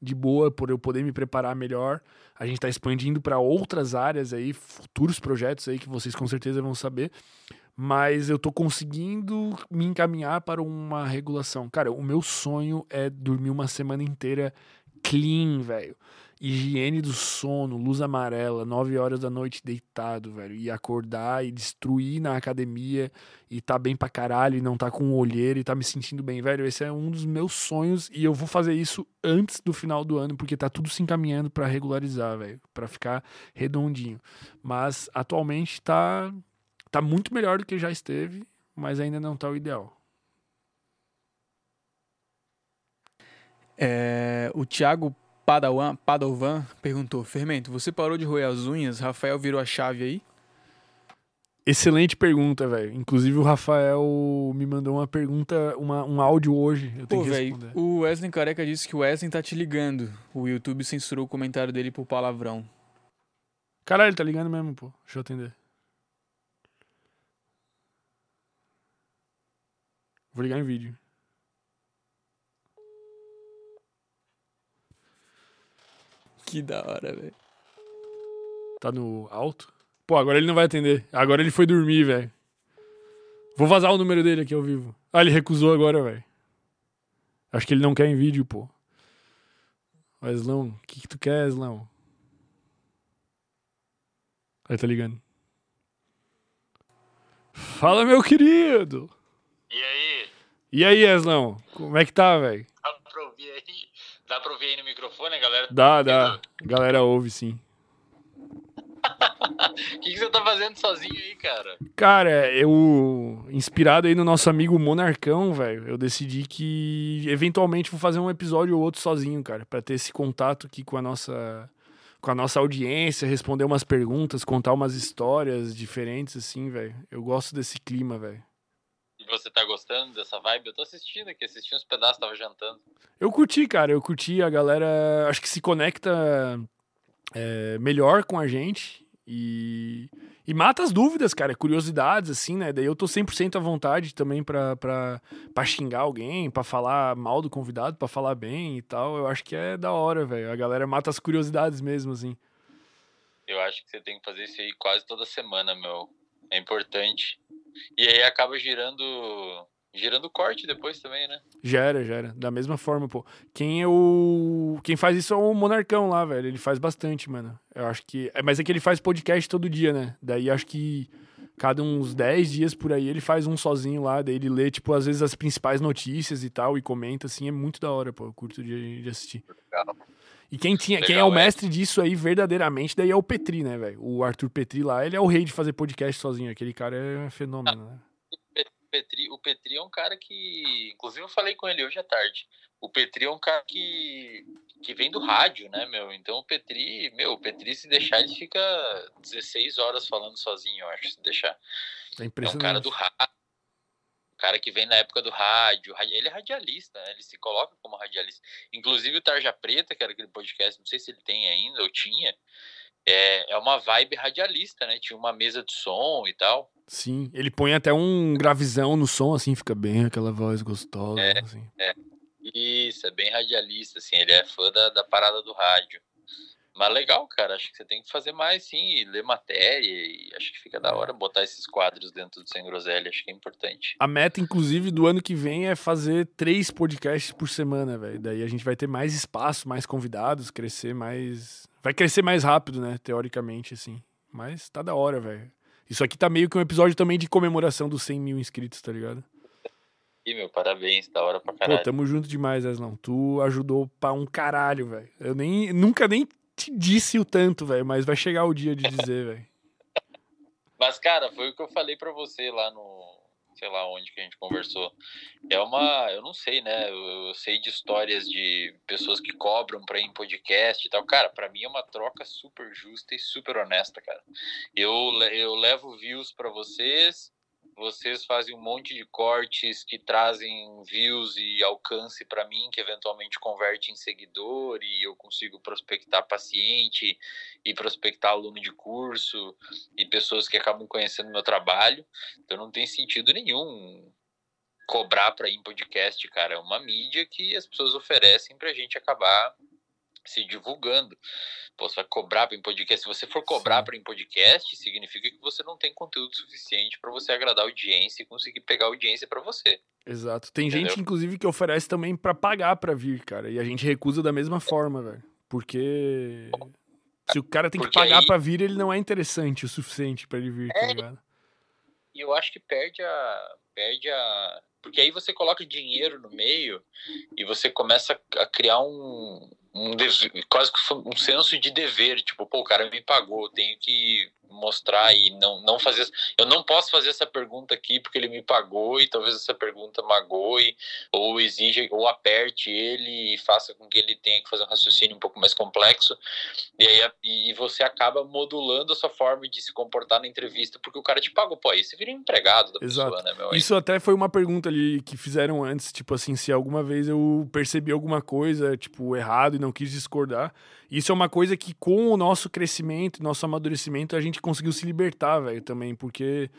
de boa, por eu poder me preparar melhor. A gente tá expandindo para outras áreas aí, futuros projetos aí que vocês com certeza vão saber mas eu tô conseguindo me encaminhar para uma regulação. Cara, o meu sonho é dormir uma semana inteira clean, velho. Higiene do sono, luz amarela, 9 horas da noite deitado, velho. E acordar e destruir na academia e tá bem pra caralho e não tá com olheira e tá me sentindo bem, velho. Esse é um dos meus sonhos e eu vou fazer isso antes do final do ano porque tá tudo se encaminhando para regularizar, velho. Pra ficar redondinho. Mas atualmente tá Tá muito melhor do que já esteve, mas ainda não tá o ideal. É, o Thiago Padawan, Padovan perguntou: Fermento, você parou de roer as unhas? Rafael virou a chave aí? Excelente pergunta, velho. Inclusive o Rafael me mandou uma pergunta, uma, um áudio hoje. Eu tenho Pô, que responder. o Wesley Careca disse que o Wesley tá te ligando. O YouTube censurou o comentário dele por palavrão. Caralho, ele tá ligando mesmo, pô. Deixa eu atender. Vou ligar em vídeo. Que da hora, velho. Tá no alto? Pô, agora ele não vai atender. Agora ele foi dormir, velho. Vou vazar o número dele aqui ao vivo. Ah, ele recusou agora, velho. Acho que ele não quer em vídeo, pô. Weslão, o que, que tu quer, Weslão? Aí tá ligando. Fala, meu querido! E aí? E aí, Eslão? Como é que tá, velho? Dá pra ouvir aí? Dá pra ouvir aí no microfone, a galera? Dá, dá. A galera ouve, sim. O que, que, você tá fazendo sozinho aí, cara? Cara, eu, inspirado aí no nosso amigo Monarcão, velho, eu decidi que eventualmente vou fazer um episódio ou outro sozinho, cara, para ter esse contato aqui com a nossa com a nossa audiência, responder umas perguntas, contar umas histórias diferentes assim, velho. Eu gosto desse clima, velho você tá gostando dessa vibe? Eu tô assistindo aqui, assisti uns pedaços, tava jantando. Eu curti, cara, eu curti. A galera acho que se conecta é, melhor com a gente e, e mata as dúvidas, cara, curiosidades, assim, né? Daí eu tô 100% à vontade também pra, pra, pra xingar alguém, pra falar mal do convidado, pra falar bem e tal. Eu acho que é da hora, velho. A galera mata as curiosidades mesmo, assim. Eu acho que você tem que fazer isso aí quase toda semana, meu. É importante. E aí acaba girando girando corte depois também, né? Gera, gera. Da mesma forma, pô. Quem é o. Quem faz isso é o Monarcão lá, velho. Ele faz bastante, mano. Eu acho que. é, Mas é que ele faz podcast todo dia, né? Daí acho que cada uns 10 dias por aí ele faz um sozinho lá. Daí ele lê, tipo, às vezes as principais notícias e tal, e comenta, assim. É muito da hora, pô. Eu curto de, de assistir. Legal. E quem, tinha, quem é Legal, o é. mestre disso aí, verdadeiramente, daí é o Petri, né, velho? O Arthur Petri lá, ele é o rei de fazer podcast sozinho. Aquele cara é fenômeno, né? O Petri, o Petri é um cara que. Inclusive, eu falei com ele hoje à tarde. O Petri é um cara que, que vem do rádio, né, meu? Então o Petri, meu, o Petri, se deixar, ele fica 16 horas falando sozinho, eu acho, se deixar. É É um impressionante. cara do rádio. Cara que vem na época do rádio. Ele é radialista, né? Ele se coloca como radialista. Inclusive o Tarja Preta, que era aquele podcast, não sei se ele tem ainda, ou tinha. É, é uma vibe radialista, né? Tinha uma mesa de som e tal. Sim, ele põe até um gravizão no som, assim, fica bem aquela voz gostosa, É. assim. Isso, é bem radialista, assim, ele é fã da, da parada do rádio. Mas legal, cara, acho que você tem que fazer mais, sim, e ler matéria, e acho que fica da hora botar esses quadros dentro do Sem Groselha, acho que é importante. A meta, inclusive, do ano que vem é fazer três podcasts por semana, velho. Daí a gente vai ter mais espaço, mais convidados, crescer mais. Vai crescer mais rápido, né? Teoricamente, assim. Mas tá da hora, velho. Isso aqui tá meio que um episódio também de comemoração dos 100 mil inscritos, tá ligado? E, meu, parabéns, da hora pra Pô, caralho. tamo junto demais, Eslão. Tu ajudou pra um caralho, velho. Eu nem, nunca nem te disse o tanto, velho, mas vai chegar o dia de dizer, velho. Mas, cara, foi o que eu falei pra você lá no. Sei lá onde que a gente conversou. É uma. Eu não sei, né? Eu, eu sei de histórias de pessoas que cobram pra ir em podcast e tal. Cara, pra mim é uma troca super justa e super honesta, cara. Eu, eu levo views pra vocês. Vocês fazem um monte de cortes que trazem views e alcance pra mim, que eventualmente converte em seguidor e eu consigo prospectar paciente e prospectar aluno de curso e pessoas que acabam conhecendo meu trabalho. Então não tem sentido nenhum cobrar para ir em podcast, cara. É uma mídia que as pessoas oferecem pra gente acabar se divulgando. Pô, você vai cobrar para em podcast. Se você for cobrar para em podcast, significa que você não tem conteúdo suficiente para você agradar a audiência e conseguir pegar audiência para você. Exato. Tem Entendeu? gente, inclusive, que oferece também pra pagar pra vir, cara. E a gente recusa da mesma forma, velho. Porque. Se o cara tem que Porque pagar aí- pra vir, ele não é interessante o suficiente pra ele vir, tá É, ligado? E eu acho que perde a. Perde a. Porque aí você coloca dinheiro no meio e você começa a criar um. Um quase que um senso de dever. Tipo, pô, o cara me pagou, tenho que mostrar e não, não fazer. Eu não posso fazer essa pergunta aqui porque ele me pagou e talvez essa pergunta magoe ou exija, ou aperte ele e faça com que ele tenha que fazer um raciocínio um pouco mais complexo. E aí e você acaba modulando a sua forma de se comportar na entrevista porque o cara te pagou. Pô, aí você vira um empregado da Exato. pessoa, né, meu? Isso até foi uma pergunta ali que fizeram antes, tipo assim, se alguma vez eu percebi alguma coisa, tipo, errado e não quis discordar. Isso é uma coisa que com o nosso crescimento, nosso amadurecimento, a gente conseguiu se libertar, velho, também, porque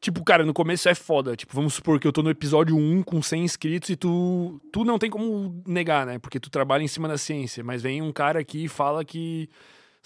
tipo, cara, no começo é foda, tipo, vamos supor que eu tô no episódio 1 com 100 inscritos e tu tu não tem como negar, né? Porque tu trabalha em cima da ciência, mas vem um cara aqui e fala que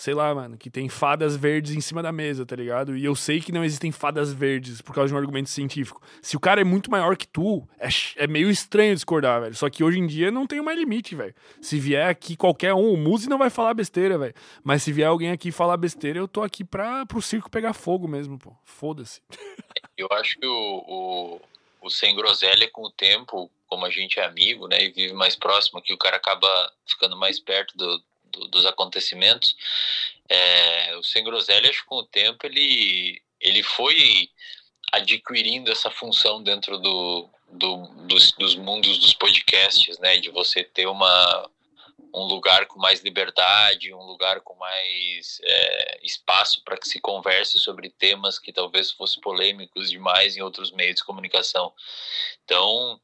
sei lá, mano, que tem fadas verdes em cima da mesa, tá ligado? E eu sei que não existem fadas verdes por causa de um argumento científico. Se o cara é muito maior que tu, é, é meio estranho discordar, velho. Só que hoje em dia não tem mais limite, velho. Se vier aqui qualquer um, o Muzi não vai falar besteira, velho. Mas se vier alguém aqui falar besteira, eu tô aqui pra, pro circo pegar fogo mesmo, pô. Foda-se. Eu acho que o, o, o Sem Groselha, com o tempo, como a gente é amigo, né, e vive mais próximo aqui, o cara acaba ficando mais perto do, do- dos acontecimentos. É, o Sem Groselha, acho que com o tempo, ele, ele foi adquirindo essa função dentro do, do, dos, dos mundos dos podcasts, né, de você ter uma um lugar com mais liberdade, um lugar com mais é, espaço para que se converse sobre temas que talvez fossem polêmicos demais em outros meios de comunicação. Então,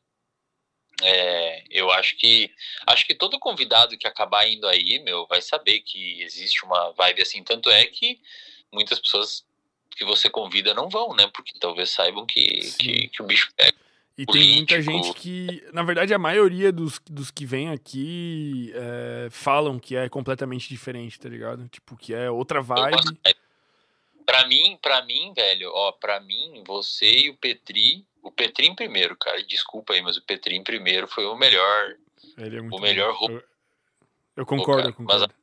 é, eu acho que acho que todo convidado que acabar indo aí, meu, vai saber que existe uma vibe assim. Tanto é que muitas pessoas que você convida não vão, né? Porque talvez saibam que, que, que o bicho pega. E tem muita Político. gente que, na verdade, a maioria dos, dos que vem aqui é, falam que é completamente diferente, tá ligado? Tipo, que é outra vibe. Pra mim, pra mim, velho, ó, pra mim, você e o Petri. O Petri em primeiro, cara. Desculpa aí, mas o Petri em primeiro foi o melhor. Ele é muito O melhor bom. Eu, eu concordo, cara, eu concordo.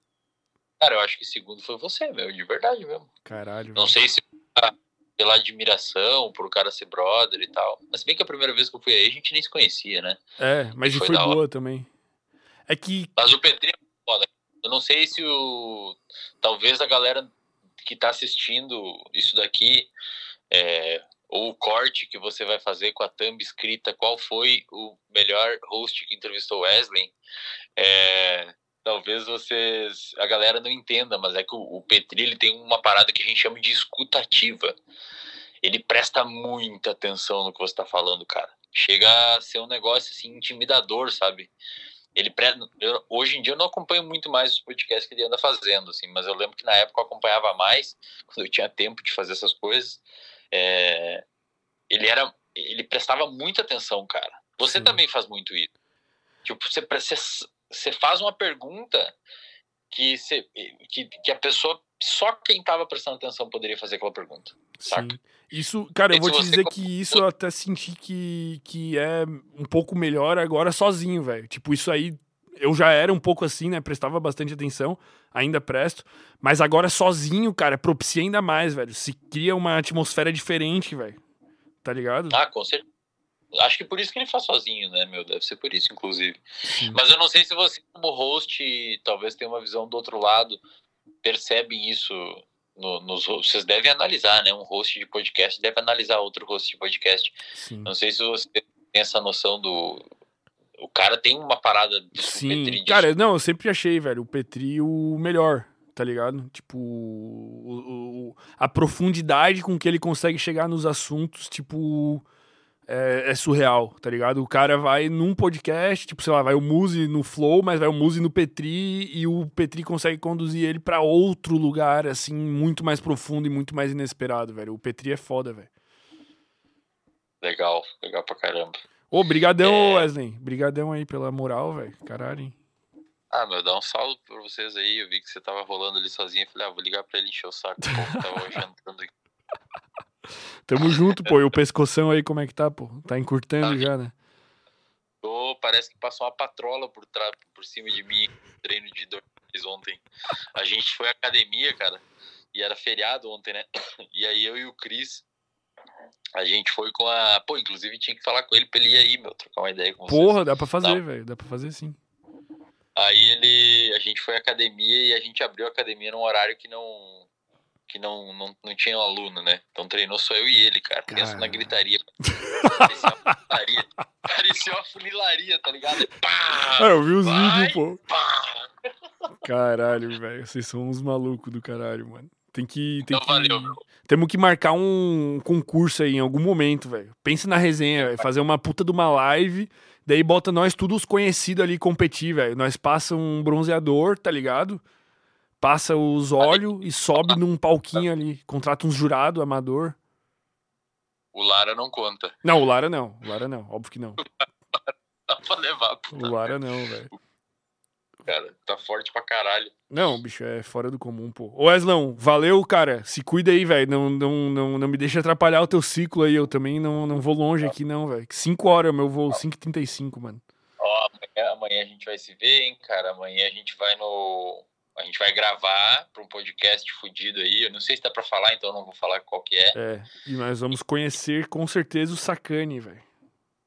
Cara, eu acho que segundo foi você, meu, de verdade mesmo. Caralho. Não velho. sei se pela admiração, por o cara ser brother e tal. Mas bem que a primeira vez que eu fui aí, a gente nem se conhecia, né? É, mas e Foi foi da hora. boa também. É que. Mas o Petri é foda. Eu não sei se o. Talvez a galera que tá assistindo isso daqui, é, ou o corte que você vai fazer com a thumb escrita, qual foi o melhor host que entrevistou Wesley, é, talvez vocês. A galera não entenda, mas é que o, o Petri ele tem uma parada que a gente chama de escutativa. Ele presta muita atenção no que você tá falando, cara. Chega a ser um negócio assim intimidador, sabe? Ele pre... eu, hoje em dia eu não acompanho muito mais os podcasts que ele anda fazendo, assim, mas eu lembro que na época eu acompanhava mais, quando eu tinha tempo de fazer essas coisas. É... Ele era, ele prestava muita atenção, cara. Você Sim. também faz muito isso. Tipo, você, você, você faz uma pergunta que, você, que, que a pessoa, só quem tava prestando atenção poderia fazer aquela pergunta. Saca? Sim. Isso, cara, eu vou te dizer que isso eu até senti que, que é um pouco melhor agora sozinho, velho. Tipo, isso aí eu já era um pouco assim, né? Prestava bastante atenção, ainda presto. Mas agora sozinho, cara, propicia ainda mais, velho. Se cria uma atmosfera diferente, velho. Tá ligado? Ah, com certeza. Acho que por isso que ele faz sozinho, né, meu? Deve ser por isso, inclusive. Sim. Mas eu não sei se você, como host, talvez tenha uma visão do outro lado, percebem isso no- nos. Vocês devem analisar, né? Um host de podcast deve analisar outro host de podcast. Sim. Não sei se você tem essa noção do. O cara tem uma parada de Sim, cara, não, eu sempre achei, velho, o Petri o melhor, tá ligado? Tipo, o- o- a profundidade com que ele consegue chegar nos assuntos, tipo, é, é surreal, tá ligado? O cara vai num podcast, tipo, sei lá, vai o Muse no Flow, mas vai o Muse no Petri e o Petri consegue conduzir ele pra outro lugar, assim, muito mais profundo e muito mais inesperado, velho. O Petri é foda, velho. Legal, legal pra caramba. Ô, brigadão, É. Wesley. Brigadão aí pela moral, velho. Caralho, hein? Ah, meu, dá um salve pra vocês aí. Eu vi que você tava rolando ali sozinho. Falei, ah, vou ligar pra ele encher o saco. Pô, tava jantando aqui. Tamo junto, pô. E o pescoção aí, como é que tá, pô? Tá encurtando Tá. já, né? Tô, parece que passou uma patrola por, tra- por cima de mim no treino de dois ontem. A gente foi à academia, cara, e era feriado ontem, né? E aí eu e o Cris, a gente foi com a. Pô, inclusive tinha que falar com ele pra ele ir aí, meu, trocar uma ideia com vocês. Porra, dá pra fazer, velho. Dá pra fazer sim. Aí ele. A gente foi à academia e a gente abriu a academia num horário que não. Que não, não, não tinha um aluno, né? Então treinou só eu e ele, cara. Pensa na gritaria. Parecia uma funilaria. Parecia uma funilaria, tá ligado? Pá! Ah, eu vi os vídeos, pô. pá! Caralho, velho. Vocês são uns malucos do caralho, mano. Tem que. Tem Então que... valeu, meu. Temos que marcar um concurso aí em algum momento, velho. Pense na resenha, velho. Fazer uma puta de uma live. Daí bota nós todos os conhecidos ali competir, velho. Nós passa um bronzeador, tá ligado? Passa os óleos e sobe num palquinho ali. Contrata uns jurado amador. O Lara não conta. Não, o Lara não. O Lara não. Óbvio que não. Dá pra levar, O puta, Lara não, velho. cara. Tá forte pra caralho. Não, bicho, é fora do comum, pô. Ô, Weslão, valeu, cara. Se cuida aí, velho. Não, não, não, não me deixa atrapalhar o teu ciclo aí. Eu também não, não vou longe aqui, não, velho. 5 horas, meu voo, 5h35, mano. Ó, amanhã, amanhã a gente vai se ver, hein, cara. Amanhã a gente vai no. A gente vai gravar pra um podcast fudido aí. Eu não sei se dá pra falar, então eu não vou falar qual que é. É, e nós vamos conhecer com certeza o Sacane, velho.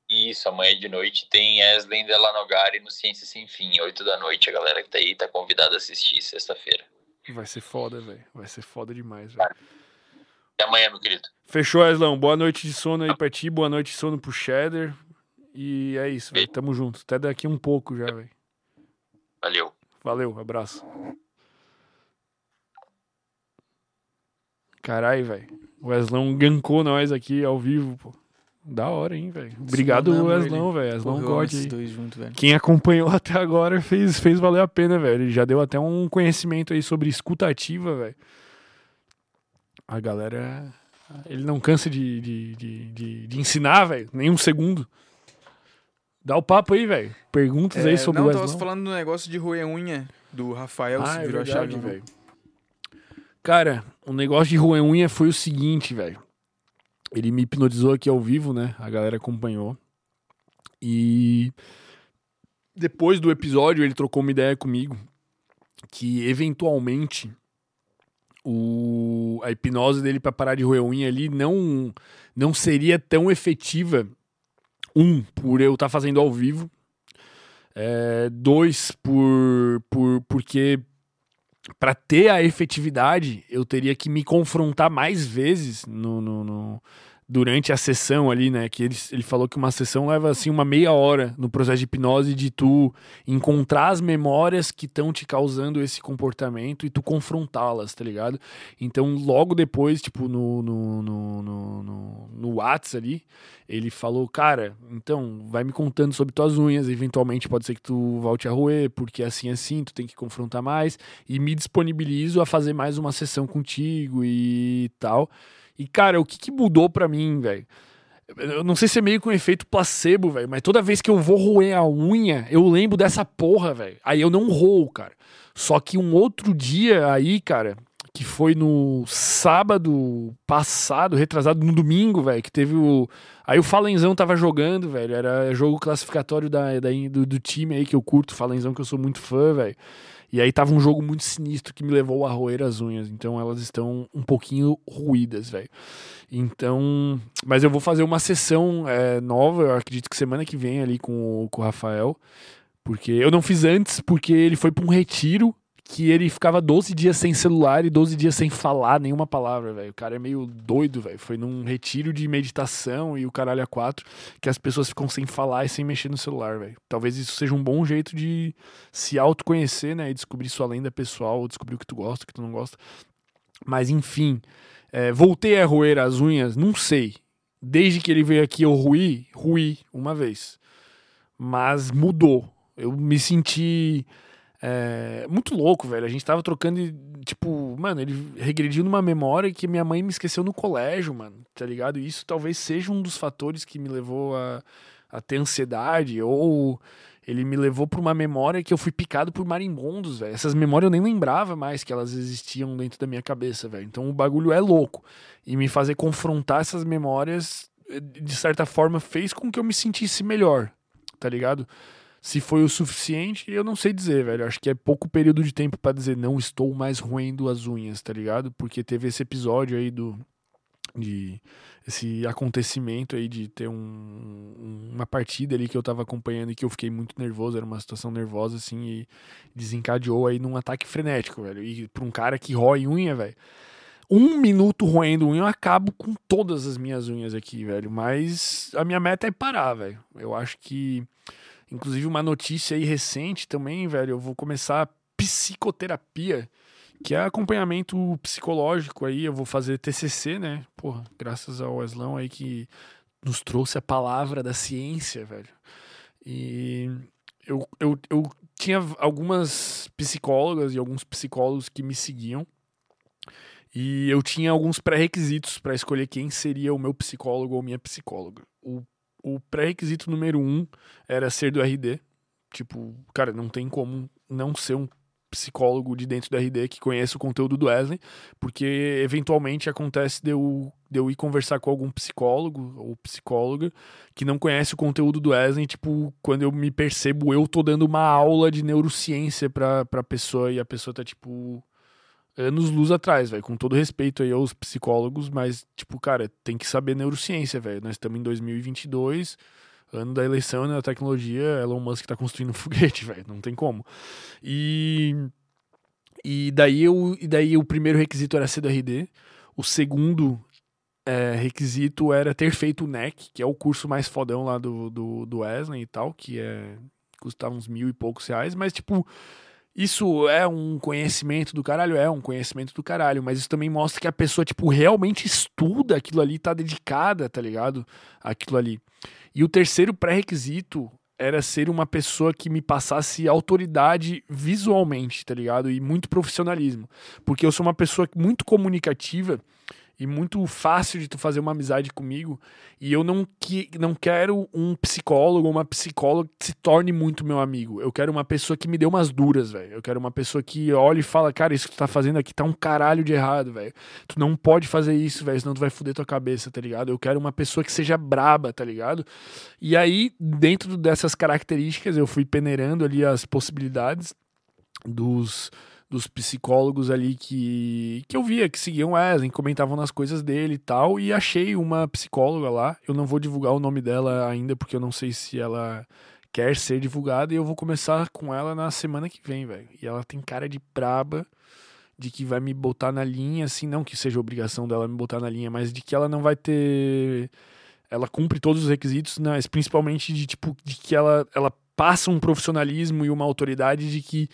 Isso, amanhã de noite tem Eslen Delanogari no Ciência Sem Fim, 8 da noite. A galera que tá aí tá convidada a assistir sexta-feira. Vai ser foda, velho. Vai ser foda demais, velho. Até amanhã, meu querido. Fechou, Weslão. Boa noite de sono aí pra ti. Boa noite de sono pro Cheddar. E é isso, velho. Tamo junto. Até daqui um pouco já, velho. Valeu. Valeu, abraço. Caralho, velho. O Weslão gankou nós aqui ao vivo, pô. Da hora, hein, velho. Obrigado, Weslão, velho. Weslão God velho. Quem acompanhou até agora fez, fez valer a pena, velho. Ele já deu até um conhecimento aí sobre escutativa, velho. A galera. Ele não cansa de, de, de, de, de ensinar, velho. Nem um segundo. Dá o papo aí, velho. Perguntas aí É, sobre não, o tava Weslão. falando do negócio de roer unha do Rafael, Ah, se é virou verdade, a chave. velho. Cara, o negócio de roer unha foi o seguinte, velho. Ele me hipnotizou aqui ao vivo, né? A galera acompanhou. E depois do episódio, ele trocou uma ideia comigo que eventualmente o, a hipnose dele para parar de roer unha ali não, não seria tão efetiva. Um, por eu estar tá fazendo ao vivo. É, dois, por, por porque para ter a efetividade eu teria que me confrontar mais vezes no, no, no durante a sessão ali, né? Que ele, ele falou que uma sessão leva assim uma meia hora no processo de hipnose de tu encontrar as memórias que estão te causando esse comportamento e tu confrontá-las, tá ligado? Então, logo depois, tipo, no, no, no, no, no, no Whats ali, ele falou, cara, então, vai me contando sobre tuas unhas, eventualmente pode ser que tu volte a roer, porque assim, assim, tu tem que confrontar mais, e me disponibilizo a fazer mais uma sessão contigo e tal. E, cara, o que, que mudou pra mim, velho? Eu não sei se é meio com um efeito placebo, velho, mas toda vez que eu vou roer a unha, eu lembro dessa porra, velho. Aí eu não roo, cara. Só que um outro dia aí, cara, que foi no sábado passado, retrasado, no domingo, velho, que teve o. Aí o Falenzão tava jogando, velho. Era jogo classificatório da, da do, do, time aí que eu curto, Falenzão, que eu sou muito fã, velho. E aí tava um jogo muito sinistro que me levou a roer as unhas. Então elas estão um pouquinho ruídas, velho. Então. Mas eu vou fazer uma sessão é, nova, eu acredito que semana que vem ali com o, com o Rafael. Porque eu não fiz antes, porque ele foi para um retiro que ele ficava 12 dias sem celular e 12 dias sem falar nenhuma palavra, velho. O cara é meio doido, velho. Foi num retiro de meditação e o caralho a quatro que as pessoas ficam sem falar e sem mexer no celular, velho. Talvez isso seja um bom jeito de se autoconhecer, né? E descobrir sua lenda pessoal, descobrir o que tu gosta, o que tu não gosta. Mas enfim, é, voltei a roer as unhas, não sei. Desde que ele veio aqui eu ruí, ruí uma vez. Mas mudou. Eu me senti é, muito louco, velho. A gente tava trocando e, tipo, mano, ele regrediu numa memória que minha mãe me esqueceu no colégio, mano, tá ligado? E isso talvez seja um dos fatores que me levou a, a ter ansiedade, ou ele me levou pra uma memória que eu fui picado por marimbondos, velho. Essas memórias eu nem lembrava mais que elas existiam dentro da minha cabeça, velho. Então o bagulho é louco. E me fazer confrontar essas memórias, de certa forma, fez com que eu me sentisse melhor, tá ligado? Se foi o suficiente, eu não sei dizer, velho. Acho que é pouco período de tempo para dizer não estou mais roendo as unhas, tá ligado? Porque teve esse episódio aí do de esse acontecimento aí de ter um, uma partida ali que eu tava acompanhando e que eu fiquei muito nervoso, era uma situação nervosa assim e desencadeou aí num ataque frenético, velho. E pra um cara que rói unha, velho, um minuto roendo unha, eu acabo com todas as minhas unhas aqui, velho. Mas a minha meta é parar, velho. Eu acho que Inclusive, uma notícia aí recente também, velho. Eu vou começar psicoterapia, que é acompanhamento psicológico aí. Eu vou fazer TCC, né? Porra, graças ao Weslão aí que nos trouxe a palavra da ciência, velho. E eu, eu, eu tinha algumas psicólogas e alguns psicólogos que me seguiam. E eu tinha alguns pré-requisitos para escolher quem seria o meu psicólogo ou minha psicóloga. O o pré-requisito número um era ser do RD. Tipo, cara, não tem como não ser um psicólogo de dentro do RD que conhece o conteúdo do Wesley, porque eventualmente acontece de eu, de eu ir conversar com algum psicólogo ou psicóloga que não conhece o conteúdo do Wesley, tipo, quando eu me percebo, eu tô dando uma aula de neurociência pra, pra pessoa e a pessoa tá, tipo, anos luz atrás, velho. Com todo respeito aí aos psicólogos, mas, tipo, cara, tem que saber neurociência, velho. Nós estamos em 2022, ano da eleição e da tecnologia. Elon Musk tá construindo um foguete, velho. Não tem como. E. E daí, eu, e daí o primeiro requisito era ser do RD. O segundo é, requisito era ter feito o NEC, que é o curso mais fodão lá do, do, do Wesley e tal, que é. custava uns mil e poucos reais, mas, tipo isso é um conhecimento do caralho? É um conhecimento do caralho, mas isso também mostra que a pessoa, tipo, realmente estuda aquilo ali, tá dedicada, tá ligado? Aquilo ali. E o terceiro pré-requisito era ser uma pessoa que me passasse autoridade visualmente, tá ligado? E muito profissionalismo. Porque eu sou uma pessoa muito comunicativa e muito fácil de tu fazer uma amizade comigo. E eu não, que, não quero um psicólogo ou uma psicóloga que se torne muito meu amigo. Eu quero uma pessoa que me dê umas duras, velho. Eu quero uma pessoa que olhe e fala, cara, isso que tu tá fazendo aqui tá um caralho de errado, velho. Tu não pode fazer isso, velho, senão tu vai foder tua cabeça, tá ligado? Eu quero uma pessoa que seja braba, tá ligado? E aí, dentro dessas características, eu fui peneirando ali as possibilidades dos dos psicólogos ali que, que eu via, que seguiam Wesley, comentavam nas coisas dele e tal, e achei uma psicóloga lá. Eu não vou divulgar o nome dela ainda, porque eu não sei se ela quer ser divulgada, e eu vou começar com ela na semana que vem, velho. E ela tem cara de braba, de que vai me botar na linha, assim, não que seja obrigação dela me botar na linha, mas de que ela não vai ter. Ela cumpre todos os requisitos, mas principalmente de tipo, de que ela, ela passa um profissionalismo e uma autoridade de que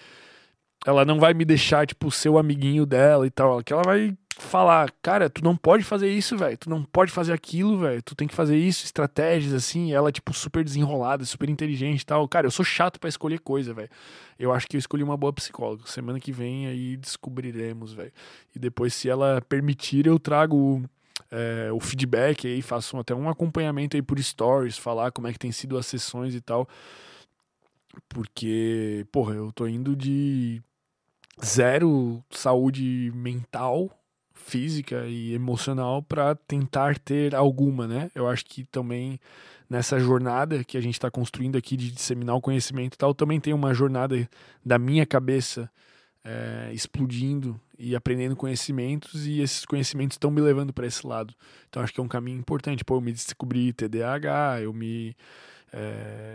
ela não vai me deixar, tipo, ser o amiguinho dela e tal. Que ela vai falar, cara, tu não pode fazer isso, velho. Tu não pode fazer aquilo, velho. Tu tem que fazer isso, estratégias, assim. ela, tipo, super desenrolada, super inteligente e tal. Cara, eu sou chato para escolher coisa, velho. Eu acho que eu escolhi uma boa psicóloga. Semana que vem aí descobriremos, velho. E depois, se ela permitir, eu trago é, o feedback aí, faço até um acompanhamento aí por stories, falar como é que tem sido as sessões e tal. Porque, porra, eu tô indo de zero saúde mental, física e emocional para tentar ter alguma, né? Eu acho que também nessa jornada que a gente está construindo aqui de disseminar o conhecimento e tal, também tem uma jornada da minha cabeça é, explodindo e aprendendo conhecimentos e esses conhecimentos estão me levando para esse lado. Então acho que é um caminho importante. Pô, eu me descobri TDAH, eu me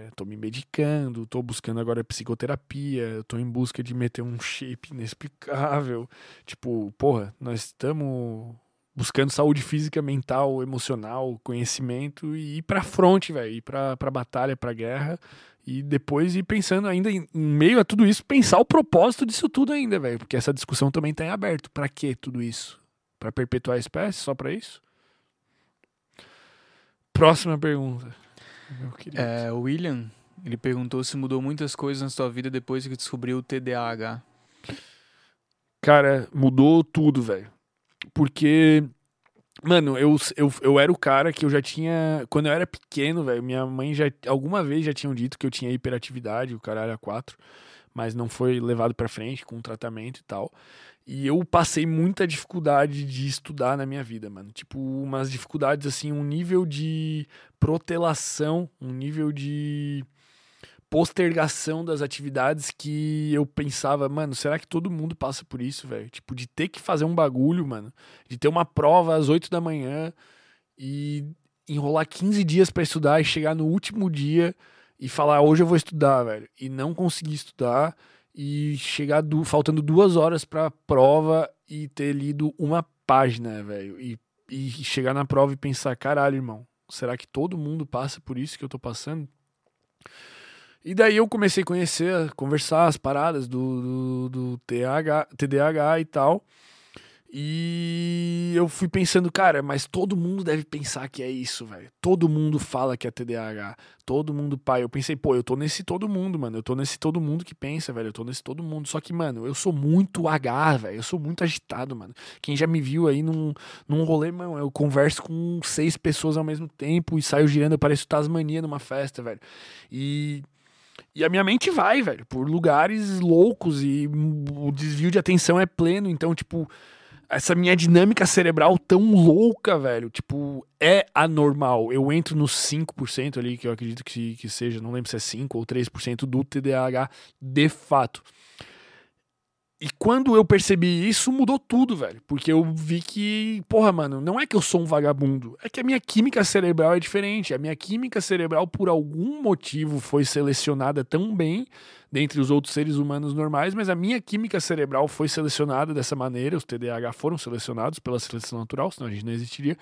Estou é, me medicando, estou buscando agora psicoterapia, estou em busca de meter um shape inexplicável. Tipo, porra, nós estamos buscando saúde física, mental, emocional, conhecimento e ir pra frente, velho, ir pra, pra batalha, pra guerra e depois ir pensando ainda em, em meio a tudo isso, pensar o propósito disso tudo ainda, velho, porque essa discussão também tá em aberto. Para que tudo isso? Para perpetuar a espécie? Só para isso? Próxima pergunta. É, o William, ele perguntou se mudou muitas coisas na sua vida depois que descobriu o TDAH. Cara, mudou tudo, velho. Porque, mano, eu, eu, eu era o cara que eu já tinha. Quando eu era pequeno, velho, minha mãe já. Alguma vez já tinham dito que eu tinha hiperatividade, o caralho a quatro, mas não foi levado pra frente com tratamento e tal. E eu passei muita dificuldade de estudar na minha vida, mano. Tipo, umas dificuldades, assim, um nível de protelação, um nível de postergação das atividades que eu pensava, mano, será que todo mundo passa por isso, velho? Tipo, de ter que fazer um bagulho, mano, de ter uma prova às 8 da manhã e enrolar 15 dias para estudar e chegar no último dia e falar, hoje eu vou estudar, velho, e não conseguir estudar e chegar do, faltando duas horas pra prova e ter lido uma página, velho. E, e chegar na prova e pensar, caralho, irmão, será que todo mundo passa por isso que eu tô passando? E daí eu comecei a conhecer, a conversar as paradas do, do, do TH, TDAH e tal. E eu fui pensando, cara, mas todo mundo deve pensar que é isso, velho. Todo mundo fala que é TDAH. Todo mundo, pai. Eu pensei, pô, eu tô nesse todo mundo, mano. Eu tô nesse todo mundo que pensa, velho. Eu tô nesse todo mundo. Só que, mano, eu sou muito H, velho. Eu sou muito agitado, mano. Quem já me viu aí num, num rolê, mano, eu converso com seis pessoas ao mesmo tempo e saio girando, eu pareço Tasmania numa festa, velho. E. E a minha mente vai, velho, por lugares loucos e o desvio de atenção é pleno. Então, tipo, essa minha dinâmica cerebral tão louca, velho, tipo, é anormal. Eu entro nos 5% ali, que eu acredito que, que seja, não lembro se é 5 ou 3% do TDAH de fato. E quando eu percebi isso, mudou tudo, velho. Porque eu vi que, porra, mano, não é que eu sou um vagabundo. É que a minha química cerebral é diferente. A minha química cerebral, por algum motivo, foi selecionada tão bem dentre os outros seres humanos normais, mas a minha química cerebral foi selecionada dessa maneira. Os TDAH foram selecionados pela seleção natural, senão a gente não existiria.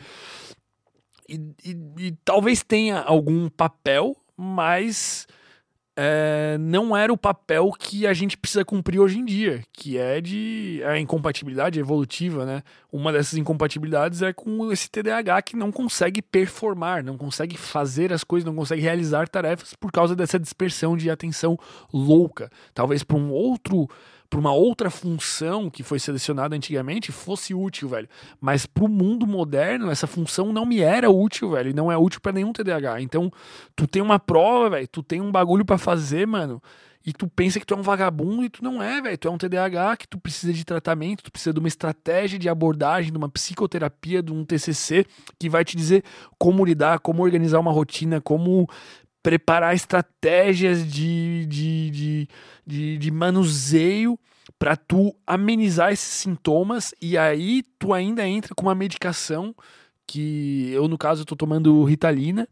E, e, e talvez tenha algum papel, mas é, não era o papel que a gente precisa cumprir hoje em dia, que é de a incompatibilidade evolutiva, né? Uma dessas incompatibilidades é com esse TDAH que não consegue performar, não consegue fazer as coisas, não consegue realizar tarefas por causa dessa dispersão de atenção louca. Talvez para um outro pra uma outra função que foi selecionada antigamente fosse útil, velho. Mas pro mundo moderno, essa função não me era útil, velho. E não é útil pra nenhum TDAH. Então, tu tem uma prova, velho, tu tem um bagulho pra fazer, mano. E tu pensa que tu é um vagabundo e tu não é, velho. Tu é um TDAH que tu precisa de tratamento, tu precisa de uma estratégia de abordagem, de uma psicoterapia, de um TCC que vai te dizer como lidar, como organizar uma rotina, como preparar estratégias de, de, de, de, de manuseio para tu amenizar esses sintomas e aí tu ainda entra com uma medicação que eu no caso tô tomando Ritalina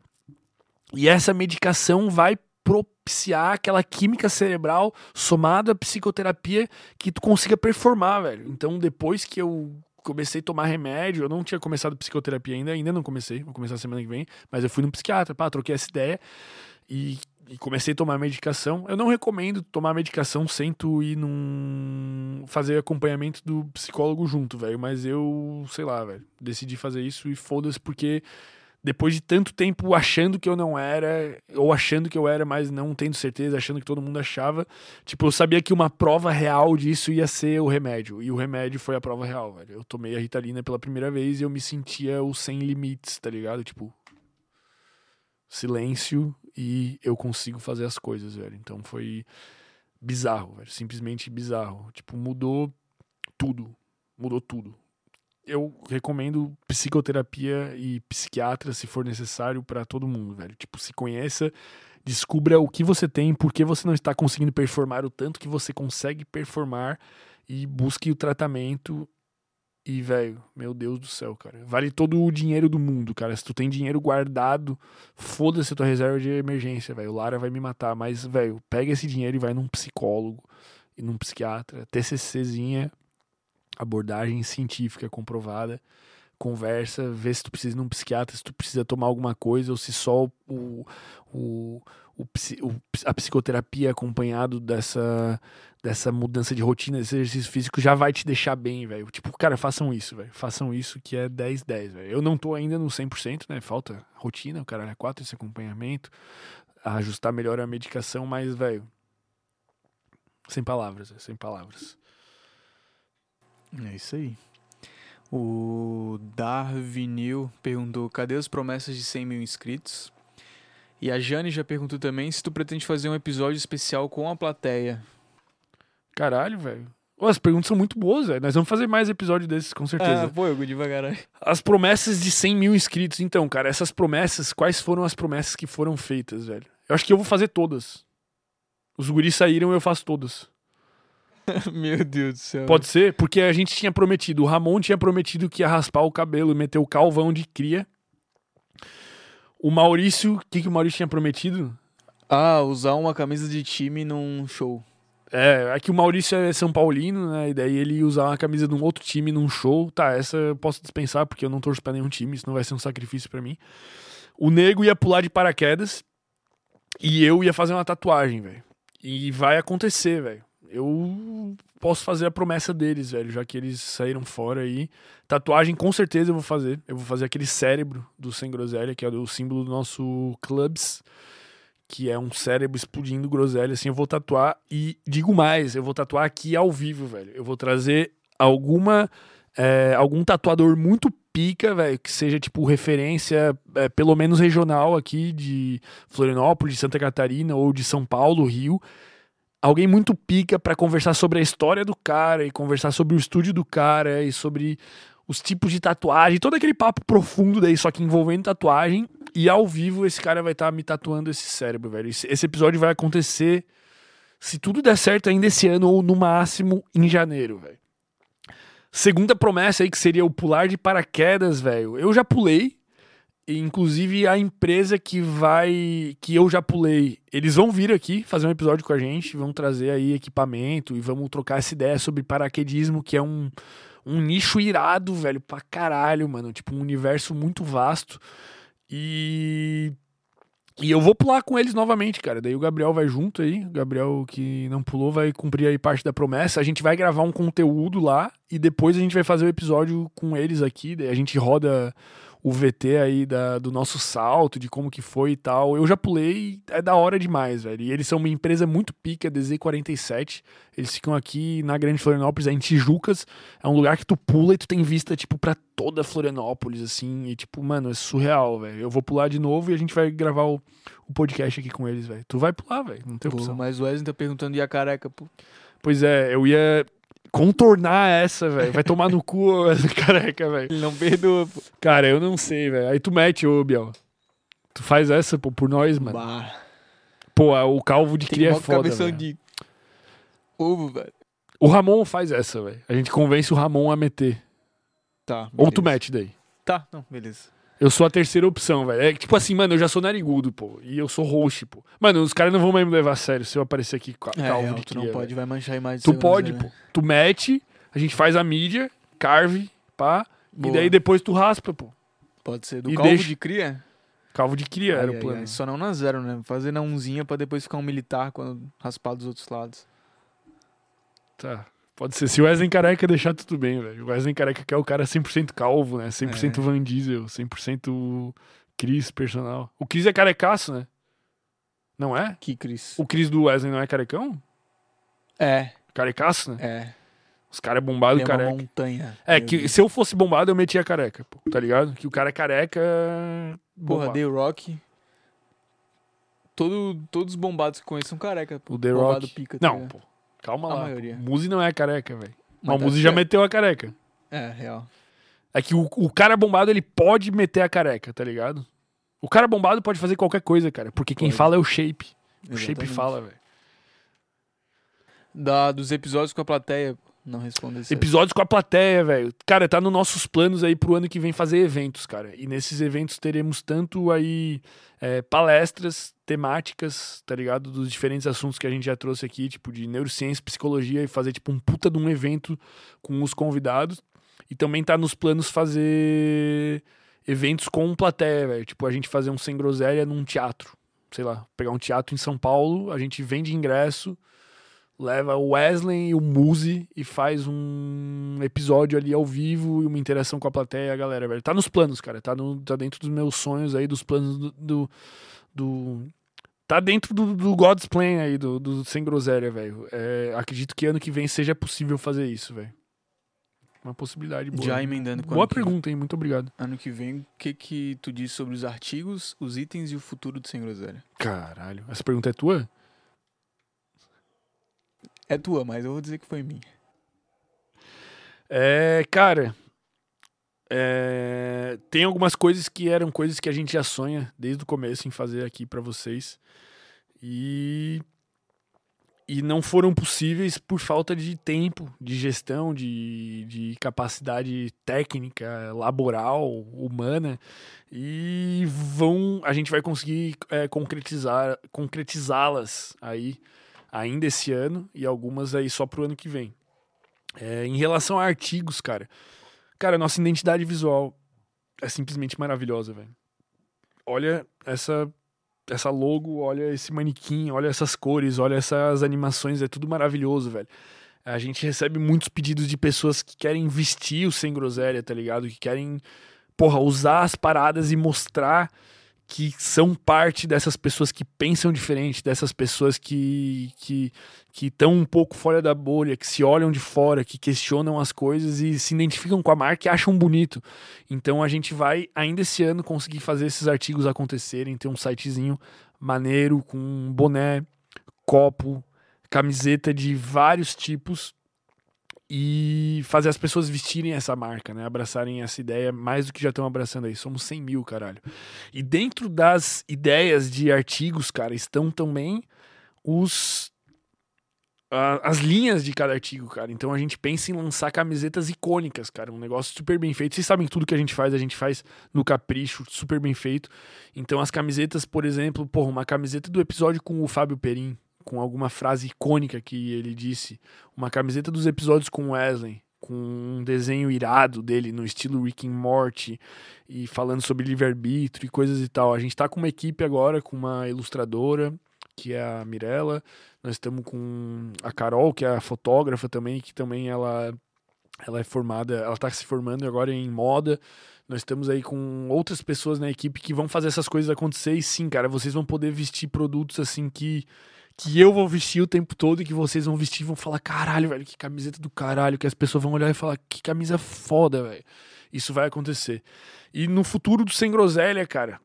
e essa medicação vai propiciar aquela química cerebral somada à psicoterapia que tu consiga performar, velho. Então depois que eu comecei a tomar remédio, eu não tinha começado psicoterapia ainda, ainda não comecei, vou começar semana que vem, mas eu fui no psiquiatra, pá, troquei essa ideia e, e comecei a tomar medicação. Eu não recomendo tomar medicação sem tu ir num. fazer acompanhamento do psicólogo junto, velho. Mas eu, sei lá, velho. Decidi fazer isso e foda-se, porque depois de tanto tempo achando que eu não era, ou achando que eu era, mas não tendo certeza, achando que todo mundo achava, tipo, eu sabia que uma prova real disso ia ser o remédio. E o remédio foi a prova real, velho. Eu tomei a Ritalina pela primeira vez e eu me sentia o sem limites, tá ligado? Tipo, silêncio e eu consigo fazer as coisas, velho. Então foi bizarro, velho. Simplesmente bizarro. Tipo, mudou tudo. Mudou tudo. Eu recomendo psicoterapia e psiquiatra se for necessário para todo mundo, velho. Tipo, se conheça, descubra o que você tem, por que você não está conseguindo performar o tanto que você consegue performar e busque o tratamento e, velho, meu Deus do céu, cara. Vale todo o dinheiro do mundo, cara. Se tu tem dinheiro guardado, foda-se a tua reserva de emergência, velho. O Lara vai me matar. Mas, velho, pega esse dinheiro e vai num psicólogo e num psiquiatra. TCCzinha, abordagem científica comprovada. Conversa, vê se tu precisa ir num psiquiatra, se tu precisa tomar alguma coisa ou se só o, o, o, a psicoterapia acompanhado dessa dessa mudança de rotina, desse exercício físico, já vai te deixar bem, velho. Tipo, cara, façam isso, velho. Façam isso que é 10-10, velho. Eu não tô ainda no 100%, né? Falta rotina, o cara é 4 esse acompanhamento, ajustar melhor a medicação, mas, velho, sem palavras, sem palavras. É isso aí. O Darvinil perguntou: cadê as promessas de 100 mil inscritos? E a Jane já perguntou também se tu pretende fazer um episódio especial com a plateia. Caralho, velho. As perguntas são muito boas, velho. Nós vamos fazer mais episódios desses, com certeza. Ah, pô, eu devagar. As promessas de 100 mil inscritos. Então, cara, essas promessas, quais foram as promessas que foram feitas, velho? Eu acho que eu vou fazer todas. Os guris saíram eu faço todas. Meu Deus do céu. Pode ser? Porque a gente tinha prometido. O Ramon tinha prometido que ia raspar o cabelo e meter o calvão de cria. O Maurício, o que, que o Maurício tinha prometido? Ah, usar uma camisa de time num show. É, é que o Maurício é São Paulino, né? E daí ele usar uma camisa de um outro time num show. Tá, essa eu posso dispensar porque eu não torço pra nenhum time, isso não vai ser um sacrifício para mim. O nego ia pular de paraquedas e eu ia fazer uma tatuagem, velho. E vai acontecer, velho. Eu posso fazer a promessa deles, velho, já que eles saíram fora aí. Tatuagem com certeza eu vou fazer. Eu vou fazer aquele cérebro do Sem Groselha, que é o símbolo do nosso Clubs que é um cérebro explodindo groselha, assim, eu vou tatuar e digo mais, eu vou tatuar aqui ao vivo, velho. Eu vou trazer alguma é, algum tatuador muito pica, velho, que seja tipo referência, é, pelo menos regional aqui de Florianópolis, de Santa Catarina ou de São Paulo, Rio. Alguém muito pica para conversar sobre a história do cara e conversar sobre o estúdio do cara e sobre os tipos de tatuagem, todo aquele papo profundo daí, só que envolvendo tatuagem. E ao vivo esse cara vai estar tá me tatuando esse cérebro, velho. Esse, esse, episódio vai acontecer, se tudo der certo, ainda esse ano ou no máximo em janeiro, velho. Segunda promessa aí que seria o pular de paraquedas, velho. Eu já pulei. Inclusive a empresa que vai. que eu já pulei, eles vão vir aqui fazer um episódio com a gente, vão trazer aí equipamento e vamos trocar essa ideia sobre paraquedismo, que é um um nicho irado, velho, pra caralho, mano. Tipo, um universo muito vasto. E. E eu vou pular com eles novamente, cara. Daí o Gabriel vai junto aí. O Gabriel que não pulou vai cumprir aí parte da promessa. A gente vai gravar um conteúdo lá e depois a gente vai fazer o episódio com eles aqui. Daí a gente roda o VT aí da, do nosso salto, de como que foi e tal. Eu já pulei, é da hora demais, velho. E eles são uma empresa muito pica, DZ47. Eles ficam aqui na Grande Florianópolis, é em Tijucas. É um lugar que tu pula e tu tem vista, tipo, pra toda Florianópolis, assim. E, tipo, mano, é surreal, velho. Eu vou pular de novo e a gente vai gravar o, o podcast aqui com eles, velho. Tu vai pular, velho. Não tem Pô, opção. mas o Wesley tá perguntando e a careca, pô. Pois é, eu ia contornar essa, velho. Vai tomar no cu essa careca, velho. Ele não perdoa, pô. Cara, eu não sei, velho. Aí tu mete, ô, Biel. Tu faz essa, pô, por nós, mano. Bah, Pô, o calvo de tem cria é foda, cabeção de ovo, velho. O Ramon faz essa, velho. A gente convence o Ramon a meter. Tá. Ou tu beleza. mete daí. Tá, não, beleza. Eu sou a terceira opção, velho. É tipo assim, mano, eu já sou narigudo, pô. E eu sou roxo, pô. Mano, os caras não vão mais me levar a sério se eu aparecer aqui ca- É, calvo real, de tu cria, não velho. pode, vai manchar a imagem Tu pode, groselha. pô. Tu mete, a gente faz a mídia, carve, pá. Boa. E daí depois tu raspa, pô. Pode ser. Do E calvo deixa- de cria? Calvo de cria era Ai, o ai, plano. ai, Só não na zero, né? Fazer na unzinha pra depois ficar um militar quando raspar dos outros lados. Tá. Pode ser. Se o Wesley Careca deixar tudo bem, velho. O Wesley Careca que é o cara 100% calvo, né? 100% É. Van Diesel, 100% Cris personal. O Cris é carecaço, né? Não é? Que Cris. O Cris do Wesley não é carecão? É, Carecaço, né? é. Os caras é bombado é careca. montanha. É, que Deus. se eu fosse bombado, eu metia careca, pô, tá ligado? Que o cara é careca. Porra, bombado. The Rock. Todo, todos os bombados que conheço são careca. pô. O The Bombado Rock. pica, tá Não, ligado? pô. Calma A lá. maioria. Muzi não é careca, velho. Mas o tá Muzi já meteu a careca. É, real. É que o, o cara bombado, ele pode meter a careca, tá ligado? O cara bombado pode fazer qualquer coisa, cara. Porque quem Pode. fala é o shape. O shape Exatamente. fala, velho. Dos episódios com a plateia. Não responde esse. Episódios com a plateia, velho. Cara, tá nos nossos planos aí pro ano que vem fazer eventos, cara. E nesses eventos teremos tanto aí é, palestras temáticas, tá ligado? Dos diferentes assuntos que a gente já trouxe aqui, tipo de neurociência, psicologia, e fazer tipo um puta de um evento com os convidados. E também tá nos planos fazer eventos com plateia, velho. Tipo, a gente fazer um sem groselha num teatro. Sei lá, pegar um teatro em São Paulo, a gente vende ingresso, leva o Wesley e o Muzi e faz um episódio ali ao vivo e uma interação com a plateia e a galera, velho. Tá nos planos, cara. Tá, no, tá dentro dos meus sonhos aí, dos planos do. do, do- tá dentro do, do God's Plan aí, do, do Sem Groselha, velho. É, acredito que ano que vem seja possível fazer isso, velho. Uma possibilidade boa. Já emendando com Boa pergunta, hein? Muito obrigado. Ano que vem, o que que tu diz sobre os artigos, os itens e o futuro do Sem Groselha? Caralho. Essa pergunta é tua? É tua, mas eu vou dizer que foi minha. É, cara, é, tem algumas coisas que eram coisas que a gente já sonha desde o começo em fazer aqui pra vocês e e não foram possíveis por falta de tempo, de gestão, de, de capacidade técnica, laboral, humana e vão a gente vai conseguir é, concretizar concretizá-las aí ainda esse ano e algumas aí só pro ano que vem. É, em relação a artigos, cara. Cara, nossa identidade visual é simplesmente maravilhosa, velho. Olha essa essa logo, olha esse manequim, olha essas cores, olha essas animações, é tudo maravilhoso, velho. A gente recebe muitos pedidos de pessoas que querem vestir o sem groselha, tá ligado? Que querem, porra, usar as paradas e mostrar que são parte dessas pessoas que pensam diferente, dessas pessoas que que que estão um pouco fora da bolha, que se olham de fora, que questionam as coisas e se identificam com a marca e acham bonito. Então a gente vai ainda esse ano conseguir fazer esses artigos acontecerem, ter um sitezinho maneiro com boné, copo, camiseta de vários tipos e fazer as pessoas vestirem essa marca, né? Abraçarem essa ideia mais do que já estão abraçando aí. Somos 100 mil, caralho. E dentro das ideias de artigos, cara, estão também os as linhas de cada artigo, cara. Então a gente pensa em lançar camisetas icônicas, cara. Um negócio super bem feito. Vocês sabem tudo que a gente faz, a gente faz no capricho, super bem feito. Então as camisetas, por exemplo, porra, uma camiseta do episódio com o Fábio Perim, com alguma frase icônica que ele disse. Uma camiseta dos episódios com Wesley, com um desenho irado dele no estilo Rick and Morty e falando sobre livre-arbítrio e coisas e tal. A gente tá com uma equipe agora, com uma ilustradora, que é a Mirella. Nós estamos com a Carol, que é a fotógrafa também, que também ela Ela é formada, ela tá se formando agora em moda. Nós estamos aí com outras pessoas na equipe que vão fazer essas coisas acontecer. E sim, cara, vocês vão poder vestir produtos assim que que eu vou vestir o tempo todo e que vocês vão vestir e vão falar, caralho, velho, que camiseta do caralho, que as pessoas vão olhar e falar, que camisa foda, velho. Isso vai acontecer. E no futuro do Sem Groselha, cara,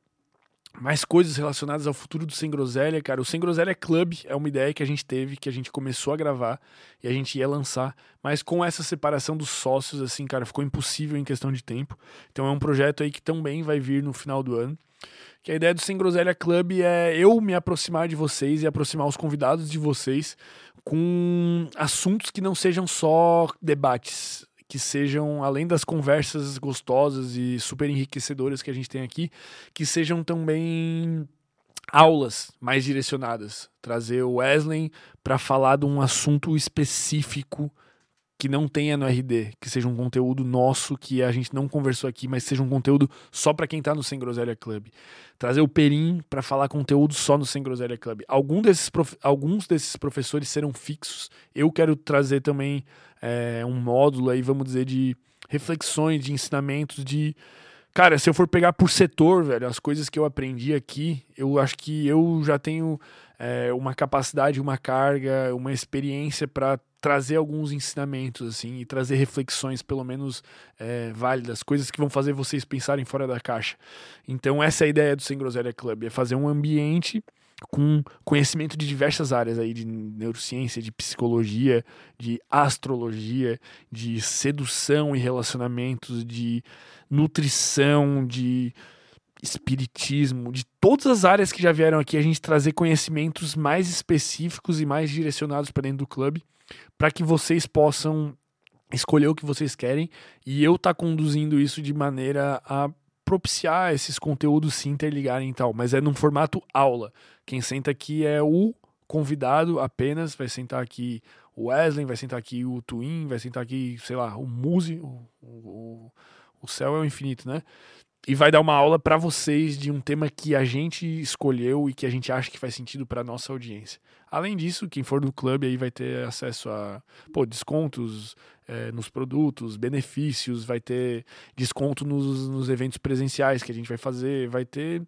mais coisas relacionadas ao futuro do Sem Groselha, cara. O Sem Groselha Club é uma ideia que a gente teve, que a gente começou a gravar e a gente ia lançar, mas com essa separação dos sócios, assim, cara, ficou impossível em questão de tempo. Então é um projeto aí que também vai vir no final do ano. Que a ideia do Sem Groselha Club é eu me aproximar de vocês e aproximar os convidados de vocês com assuntos que não sejam só debates, que sejam, além das conversas gostosas e super enriquecedoras que a gente tem aqui, que sejam também aulas mais direcionadas. Trazer o Wesley para falar de um assunto específico que não tenha no RD, que seja um conteúdo nosso que a gente não conversou aqui, mas seja um conteúdo só para quem tá no Sem Groselha Club. Trazer o Perim para falar conteúdo só no Sem Groselha Club. Algum desses prof... Alguns desses professores serão fixos. Eu quero trazer também é, um módulo aí, vamos dizer, de reflexões, de ensinamentos, de. Cara, se eu for pegar por setor, velho, as coisas que eu aprendi aqui, eu acho que eu já tenho é, uma capacidade, uma carga, uma experiência para trazer alguns ensinamentos assim e trazer reflexões pelo menos é, válidas, coisas que vão fazer vocês pensarem fora da caixa. Então essa é a ideia do Sem Groselha Club, é fazer um ambiente com conhecimento de diversas áreas aí de neurociência, de psicologia, de astrologia, de sedução e relacionamentos, de nutrição, de espiritismo, de todas as áreas que já vieram aqui, a gente trazer conhecimentos mais específicos e mais direcionados para dentro do clube, para que vocês possam escolher o que vocês querem e eu tá conduzindo isso de maneira a propiciar esses conteúdos se interligarem e tal, mas é num formato aula. Quem senta aqui é o convidado apenas, vai sentar aqui o Wesley, vai sentar aqui o Twin, vai sentar aqui, sei lá, o Muse, o, o, o céu é o infinito, né? E vai dar uma aula para vocês de um tema que a gente escolheu e que a gente acha que faz sentido para nossa audiência. Além disso, quem for do clube aí vai ter acesso a pô, descontos é, nos produtos, benefícios, vai ter desconto nos, nos eventos presenciais que a gente vai fazer, vai ter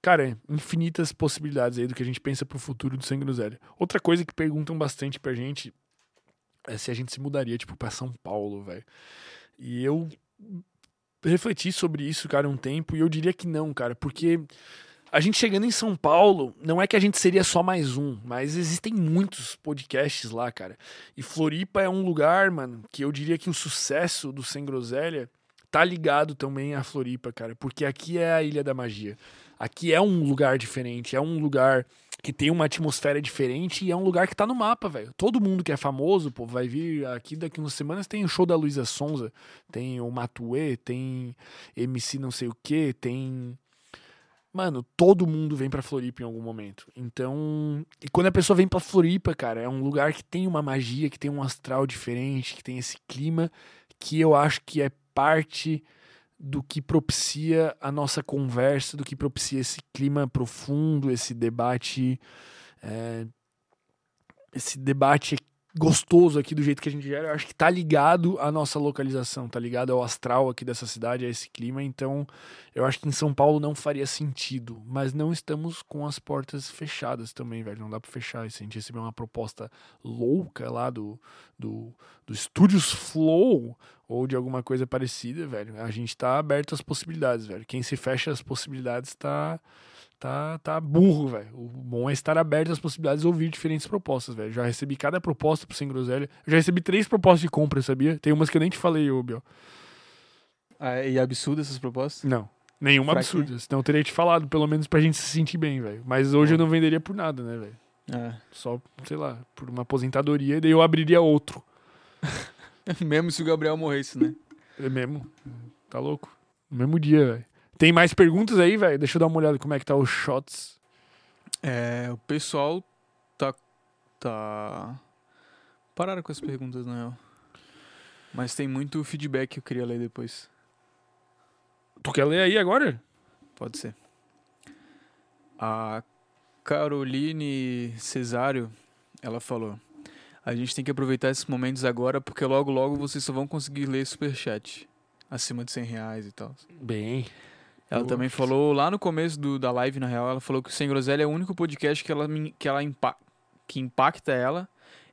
cara, infinitas possibilidades aí do que a gente pensa pro futuro do Sangue Groselha. Outra coisa que perguntam bastante pra gente é se a gente se mudaria, tipo, pra São Paulo, velho. E eu refleti sobre isso, cara, um tempo, e eu diria que não, cara, porque a gente chegando em São Paulo, não é que a gente seria só mais um, mas existem muitos podcasts lá, cara. E Floripa é um lugar, mano, que eu diria que o sucesso do Sem Groselha tá ligado também a Floripa, cara, porque aqui é a Ilha da Magia. Aqui é um lugar diferente, é um lugar que tem uma atmosfera diferente e é um lugar que tá no mapa, velho. Todo mundo que é famoso, pô, vai vir aqui daqui umas semanas tem o show da Luísa Sonza, tem o Matue, tem MC não sei o que, tem Mano, todo mundo vem pra Floripa em algum momento. Então, e quando a pessoa vem pra Floripa, cara, é um lugar que tem uma magia, que tem um astral diferente, que tem esse clima que eu acho que é parte do que propicia a nossa conversa, do que propicia esse clima profundo, esse debate, é, esse debate gostoso aqui do jeito que a gente gera, eu acho que tá ligado à nossa localização, tá ligado ao astral aqui dessa cidade, a esse clima, então eu acho que em São Paulo não faria sentido, mas não estamos com as portas fechadas também, velho, não dá pra fechar, se a gente receber uma proposta louca lá do, do, do Studios Flow, ou de alguma coisa parecida, velho, a gente tá aberto às possibilidades, velho, quem se fecha às possibilidades tá tá, tá burro, velho. O bom é estar aberto às possibilidades de ouvir diferentes propostas, velho. Já recebi cada proposta pro Sem Groselha. Eu já recebi três propostas de compra, sabia? Tem umas que eu nem te falei, ô, Biel. Ah, e absurdo essas propostas? Não. Nenhuma absurda. Senão eu teria te falado, pelo menos pra gente se sentir bem, velho. Mas hoje eu não venderia por nada, né, velho? É. Só, sei lá, por uma aposentadoria, e daí eu abriria outro. mesmo se o Gabriel morresse, né? É mesmo. Tá louco? No mesmo dia, velho. Tem mais perguntas aí, velho? Deixa eu dar uma olhada como é que tá os shots. É, o pessoal tá. tá. Pararam com as perguntas, na real. Mas tem muito feedback que eu queria ler depois. Tu quer ler aí agora? Pode ser. A Caroline Cesário, ela falou: A gente tem que aproveitar esses momentos agora, porque logo, logo vocês só vão conseguir ler superchat. Acima de 100 reais e tal. Bem. Ela também falou lá no começo do- da live, na real, ela falou que o Sem Groselha é o único podcast que ela, que ela impa- que impacta ela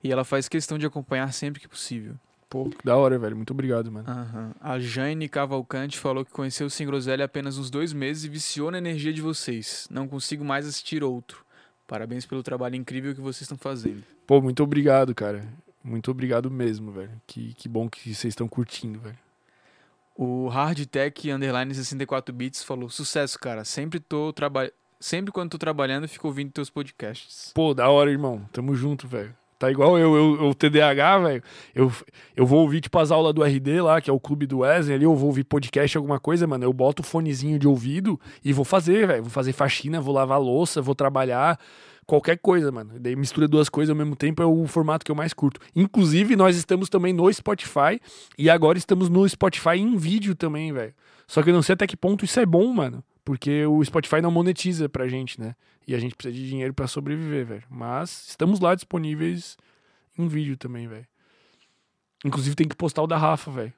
e ela faz questão de acompanhar sempre que possível. Pô, que da hora, velho. Muito obrigado, mano. Aham. A Jane Cavalcante falou que conheceu o Sem Groselha apenas uns dois meses e viciou na energia de vocês. Não consigo mais assistir outro. Parabéns pelo trabalho incrível que vocês estão fazendo. Pô, muito obrigado, cara. Muito obrigado mesmo, velho. Que, que bom que vocês estão curtindo, velho. O Hardtech Underline 64 Bits falou: Sucesso, cara. Sempre tô trabalhando. Sempre quando tô trabalhando, fico ouvindo teus podcasts. Pô, da hora, irmão. Tamo junto, velho. Tá igual eu, eu, eu TDAH, velho. Eu, eu vou ouvir, tipo, as aulas do RD lá, que é o clube do Wesley ali, eu vou ouvir podcast, alguma coisa, mano. Eu boto o fonezinho de ouvido e vou fazer, velho. Vou fazer faxina, vou lavar louça, vou trabalhar, qualquer coisa, mano. Daí mistura duas coisas ao mesmo tempo, é o formato que eu mais curto. Inclusive, nós estamos também no Spotify e agora estamos no Spotify em vídeo também, velho. Só que eu não sei até que ponto isso é bom, mano. Porque o Spotify não monetiza pra gente, né? E a gente precisa de dinheiro pra sobreviver, velho. Mas estamos lá disponíveis em vídeo também, velho. Inclusive tem que postar o da Rafa, velho.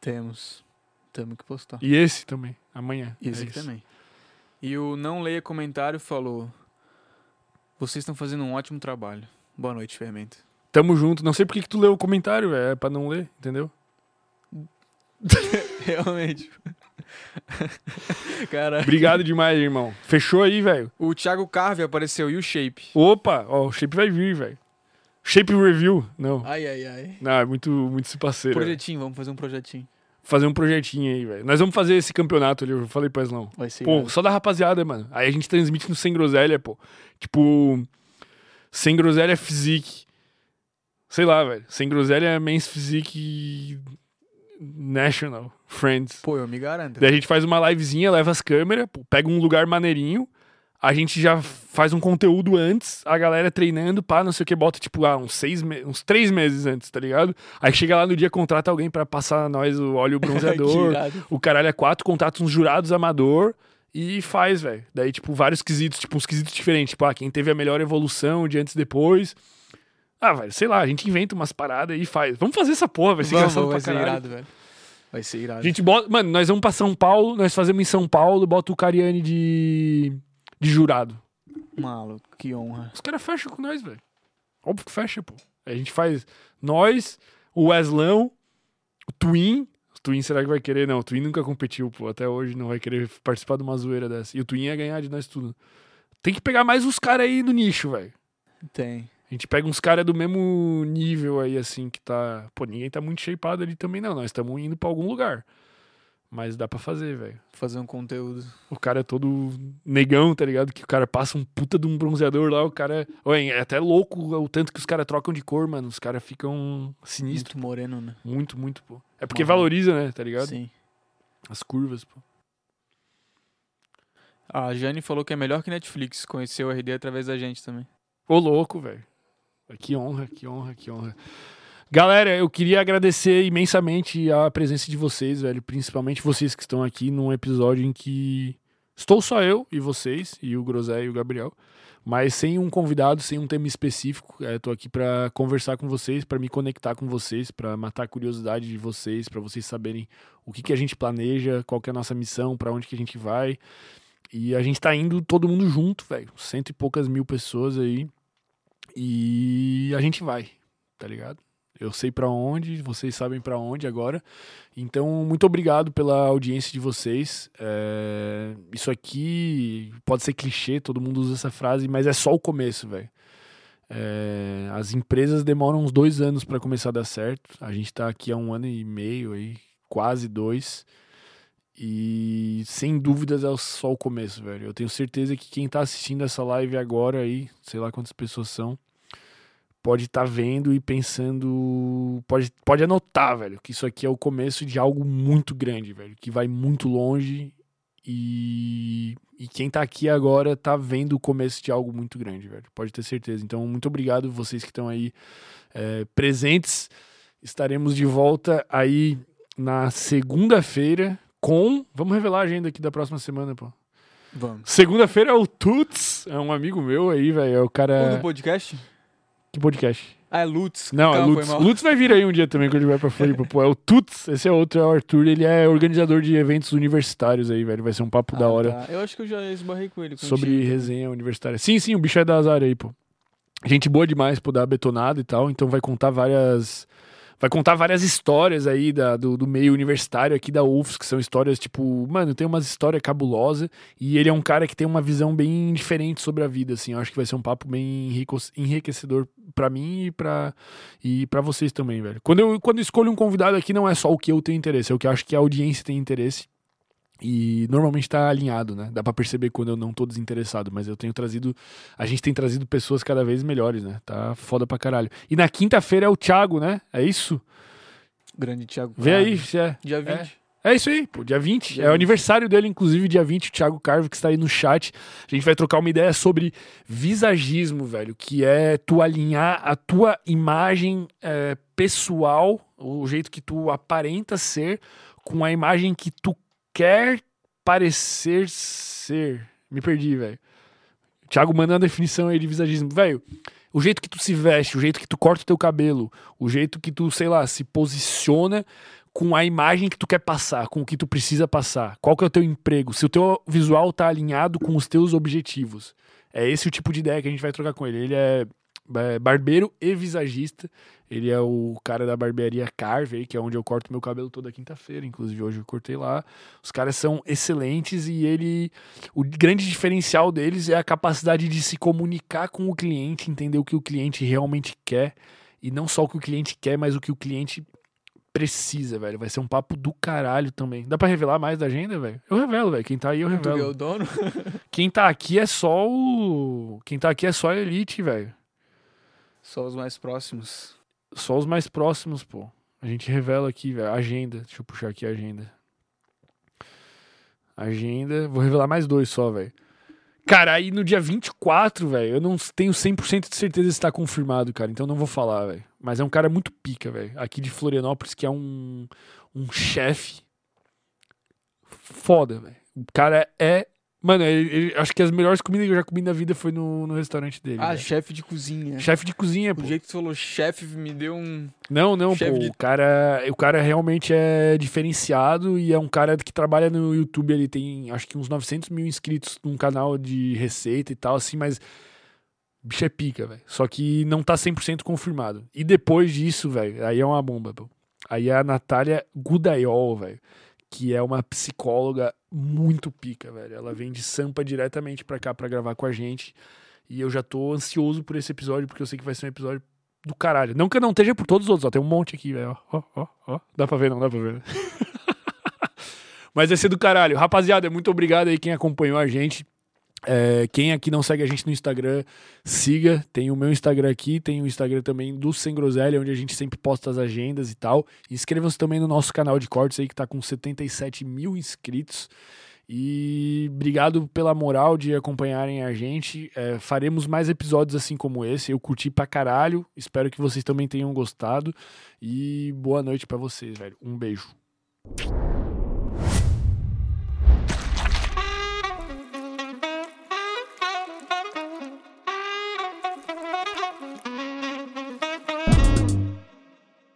Temos. Temos que postar. E esse também, amanhã. Esse É isso. também. E o Não Leia Comentário falou: Vocês estão fazendo um ótimo trabalho. Boa noite, Fermento. Tamo junto. Não sei por que tu leu o comentário, velho. É pra não ler, entendeu? Realmente. Cara, Obrigado demais, irmão. Fechou aí, velho. o Thiago Carve apareceu e o Shape. Opa, ó, o Shape vai vir, velho. Shape Review. Não. Ai, ai, ai. Não, é muito, muito esse parceiro. velho. Projetinho, vamos fazer um projetinho. Fazer um projetinho aí, velho. Nós vamos fazer esse campeonato ali, eu falei pra Eslão. Vai ser. Pô, irado. só da rapaziada, mano. Aí a gente transmite no Sem Groselha, pô. Tipo, Sem Groselha Physique. Sei lá, velho. Sem Groselha Men's Physique National Friends. Pô, eu me garanto. Daí a gente faz uma livezinha, leva as câmeras, pô, pega um lugar maneirinho. A gente já faz um conteúdo antes, a galera treinando, pá, não sei o que, bota tipo, ah, uns seis, uns três meses antes, tá ligado? Aí chega lá no dia, contrata alguém pra passar a nós o óleo bronzeador, o caralho é quatro, contrata uns jurados amador e faz, velho. Daí, tipo, vários quesitos, tipo, uns quesitos diferentes. Tipo, ah, quem teve a melhor evolução de antes e depois. Ah, velho, sei lá, a gente inventa umas paradas e faz. Vamos fazer essa porra, vai ser Vamos, engraçado vai ser caralho. irado, velho. Vai ser irado. A gente bota. Mano, nós vamos pra São Paulo, nós fazemos em São Paulo, bota o Cariani de. de jurado. Maluco, que honra. Os caras fecham com nós, velho. Óbvio que fecha, pô. A gente faz nós, o Weslão, o Twin. O Twin será que vai querer? Não, o Twin nunca competiu, pô. Até hoje não vai querer participar de uma zoeira dessa. E o Twin ia ganhar de nós tudo. Tem que pegar mais uns caras aí no nicho, velho. Tem. A gente pega uns caras do mesmo nível aí, assim, que tá. Pô, ninguém tá muito shapeado ali também, não. Nós estamos indo pra algum lugar. Mas dá pra fazer, velho. Fazer um conteúdo. O cara é todo negão, tá ligado? Que o cara passa um puta de um bronzeador lá, o cara. Ué, é até louco o tanto que os caras trocam de cor, mano. Os caras ficam sinistros. Muito moreno, né? Muito, muito, pô. É porque valoriza, né? Tá ligado? Sim. As curvas, pô. A Jane falou que é melhor que Netflix. Conheceu o RD através da gente também. Ô, louco, velho. Que honra, que honra, que honra. Galera, eu queria agradecer imensamente a presença de vocês, velho. Principalmente vocês que estão aqui num episódio em que estou só eu e vocês, e o Grosé e o Gabriel. Mas sem um convidado, sem um tema específico. É, tô aqui pra conversar com vocês, pra me conectar com vocês, pra matar a curiosidade de vocês, pra vocês saberem o que, que a gente planeja, qual é a nossa missão, pra onde que a gente vai. E a gente tá indo todo mundo junto, velho. Cento e poucas mil pessoas aí. E a gente vai, tá ligado? Eu sei pra onde, vocês sabem pra onde agora. Então, muito obrigado pela audiência de vocês. É, Isso aqui pode ser clichê, todo mundo usa essa frase, mas é só o começo, velho. É, As empresas demoram uns dois anos pra começar a dar certo. A gente tá aqui há um ano e meio aí, quase dois. E sem dúvidas é só o começo, velho. Eu tenho certeza que quem tá assistindo essa live agora aí, sei lá quantas pessoas são, pode estar vendo e pensando. Pode, pode anotar, velho, que isso aqui é o começo de algo muito grande, velho, que vai muito longe. E, e quem tá aqui agora tá vendo o começo de algo muito grande, velho. Pode ter certeza. Então, muito obrigado vocês que estão aí é, presentes. Estaremos de volta aí na segunda-feira com. Vamos revelar a agenda aqui da próxima semana, pô. Vamos. Segunda-feira é o Tuts, é um amigo meu aí, velho. É o O cara. do podcast? Que podcast? Ah, é Lutz. Não, é Calma, foi Lutz. Lutz vai vir aí um dia também quando ele vai pra Floripa. Pô, é o Tuts, esse é outro, é o Arthur. Ele é organizador de eventos universitários aí, velho. Vai ser um papo da Ah, hora tá. Eu acho que eu já esbarrei com ele. sobre contigo. resenha universitária. Sim, sim, o bicho é da azar aí, pô. Gente boa demais, pô, dar betonada e tal. Então vai contar várias. Vai contar várias histórias aí da, do, do meio universitário aqui da UFS, que são histórias, tipo, mano, tem umas histórias cabulosas. E ele é um cara que tem uma visão bem diferente sobre a vida, assim. Eu acho que vai ser um papo bem enriquecedor pra mim e pra, e pra vocês também, velho. Quando eu, quando eu escolho um convidado aqui, não é só o que eu tenho interesse, é o que eu acho que a audiência tem interesse. E normalmente tá alinhado, né? Dá pra perceber quando eu não tô desinteressado, mas eu tenho trazido. A gente tem trazido pessoas cada vez melhores, né? Tá foda pra caralho. E na quinta-feira é o Thiago, né? É isso? Grande Thiago. Vê Carlos. aí se é. Dia 20. É isso aí, pô, dia 20. Dia é o 20. aniversário dele, inclusive, dia 20, o Thiago Carvo, que está aí no chat. A gente vai trocar uma ideia sobre visagismo, velho, que é tu alinhar a tua imagem é, pessoal, o jeito que tu aparenta ser, com a imagem que tu quer parecer ser. Me perdi, velho. Thiago manda a definição aí de visagismo. Velho, o jeito que tu se veste, o jeito que tu corta o teu cabelo, o jeito que tu, sei lá, se posiciona com a imagem que tu quer passar, com o que tu precisa passar. Qual que é o teu emprego? Se o teu visual tá alinhado com os teus objetivos. É esse o tipo de ideia que a gente vai trocar com ele. Ele é é, barbeiro e visagista. Ele é o cara da barbearia Carve, que é onde eu corto meu cabelo toda quinta-feira. Inclusive, hoje eu cortei lá. Os caras são excelentes e ele. O grande diferencial deles é a capacidade de se comunicar com o cliente, entender o que o cliente realmente quer. E não só o que o cliente quer, mas o que o cliente precisa, velho. Vai ser um papo do caralho também. Dá pra revelar mais da agenda, velho? Eu revelo, velho. Quem tá aí, eu Tu é revelo. o dono? Quem tá aqui é só o. Quem tá aqui é só a Elite, velho. Só os mais próximos. Só os mais próximos, pô. A gente revela aqui, velho. Agenda. Deixa eu puxar aqui a agenda. Agenda. Vou revelar mais dois só, velho. Cara, aí no dia 24, velho, eu não tenho 100% de certeza se tá confirmado, cara. Então não vou falar, velho. Mas é um cara muito pica, velho. Aqui de Florianópolis, que é um, um chefe foda, velho. O cara é. Mano, ele- ele- acho que as melhores comidas que eu já comi na vida foi no, no restaurante dele. Ah, velho. chefe de cozinha. chefe de cozinha, pô. O jeito que tu falou chefe me deu um. Não, não, Chefe pô. de- O cara, o cara realmente é diferenciado e é um cara que trabalha no YouTube. Ele tem, acho que uns 900 mil inscritos num canal de receita e tal, assim, mas. Bicho é pica, velho. Só que não tá 100% confirmado. E depois disso, velho, aí é uma bomba, pô. Aí é a Natália Gudaiol, velho. Que é uma psicóloga muito pica, velho. Ela vem de Sampa diretamente pra cá pra gravar com a gente. E eu já tô ansioso por esse episódio, porque eu sei que vai ser um episódio do caralho. Não que eu não esteja por todos os outros, ó. Tem um monte aqui, velho. Ó, ó, ó. Dá pra ver, não dá pra ver. Mas vai ser do caralho. Rapaziada, muito obrigado aí quem acompanhou a gente. É, quem aqui não segue a gente no Instagram, siga. Tem o meu Instagram aqui, tem o Instagram também do Sem Groselha, onde a gente sempre posta as agendas e tal. E Inscrevam-se também no nosso canal de cortes aí, que tá com 77 mil inscritos. E obrigado pela moral de acompanharem a gente. É, faremos mais episódios assim como esse. Eu curti pra caralho. Espero que vocês também tenham gostado. E boa noite pra vocês, velho. Um beijo.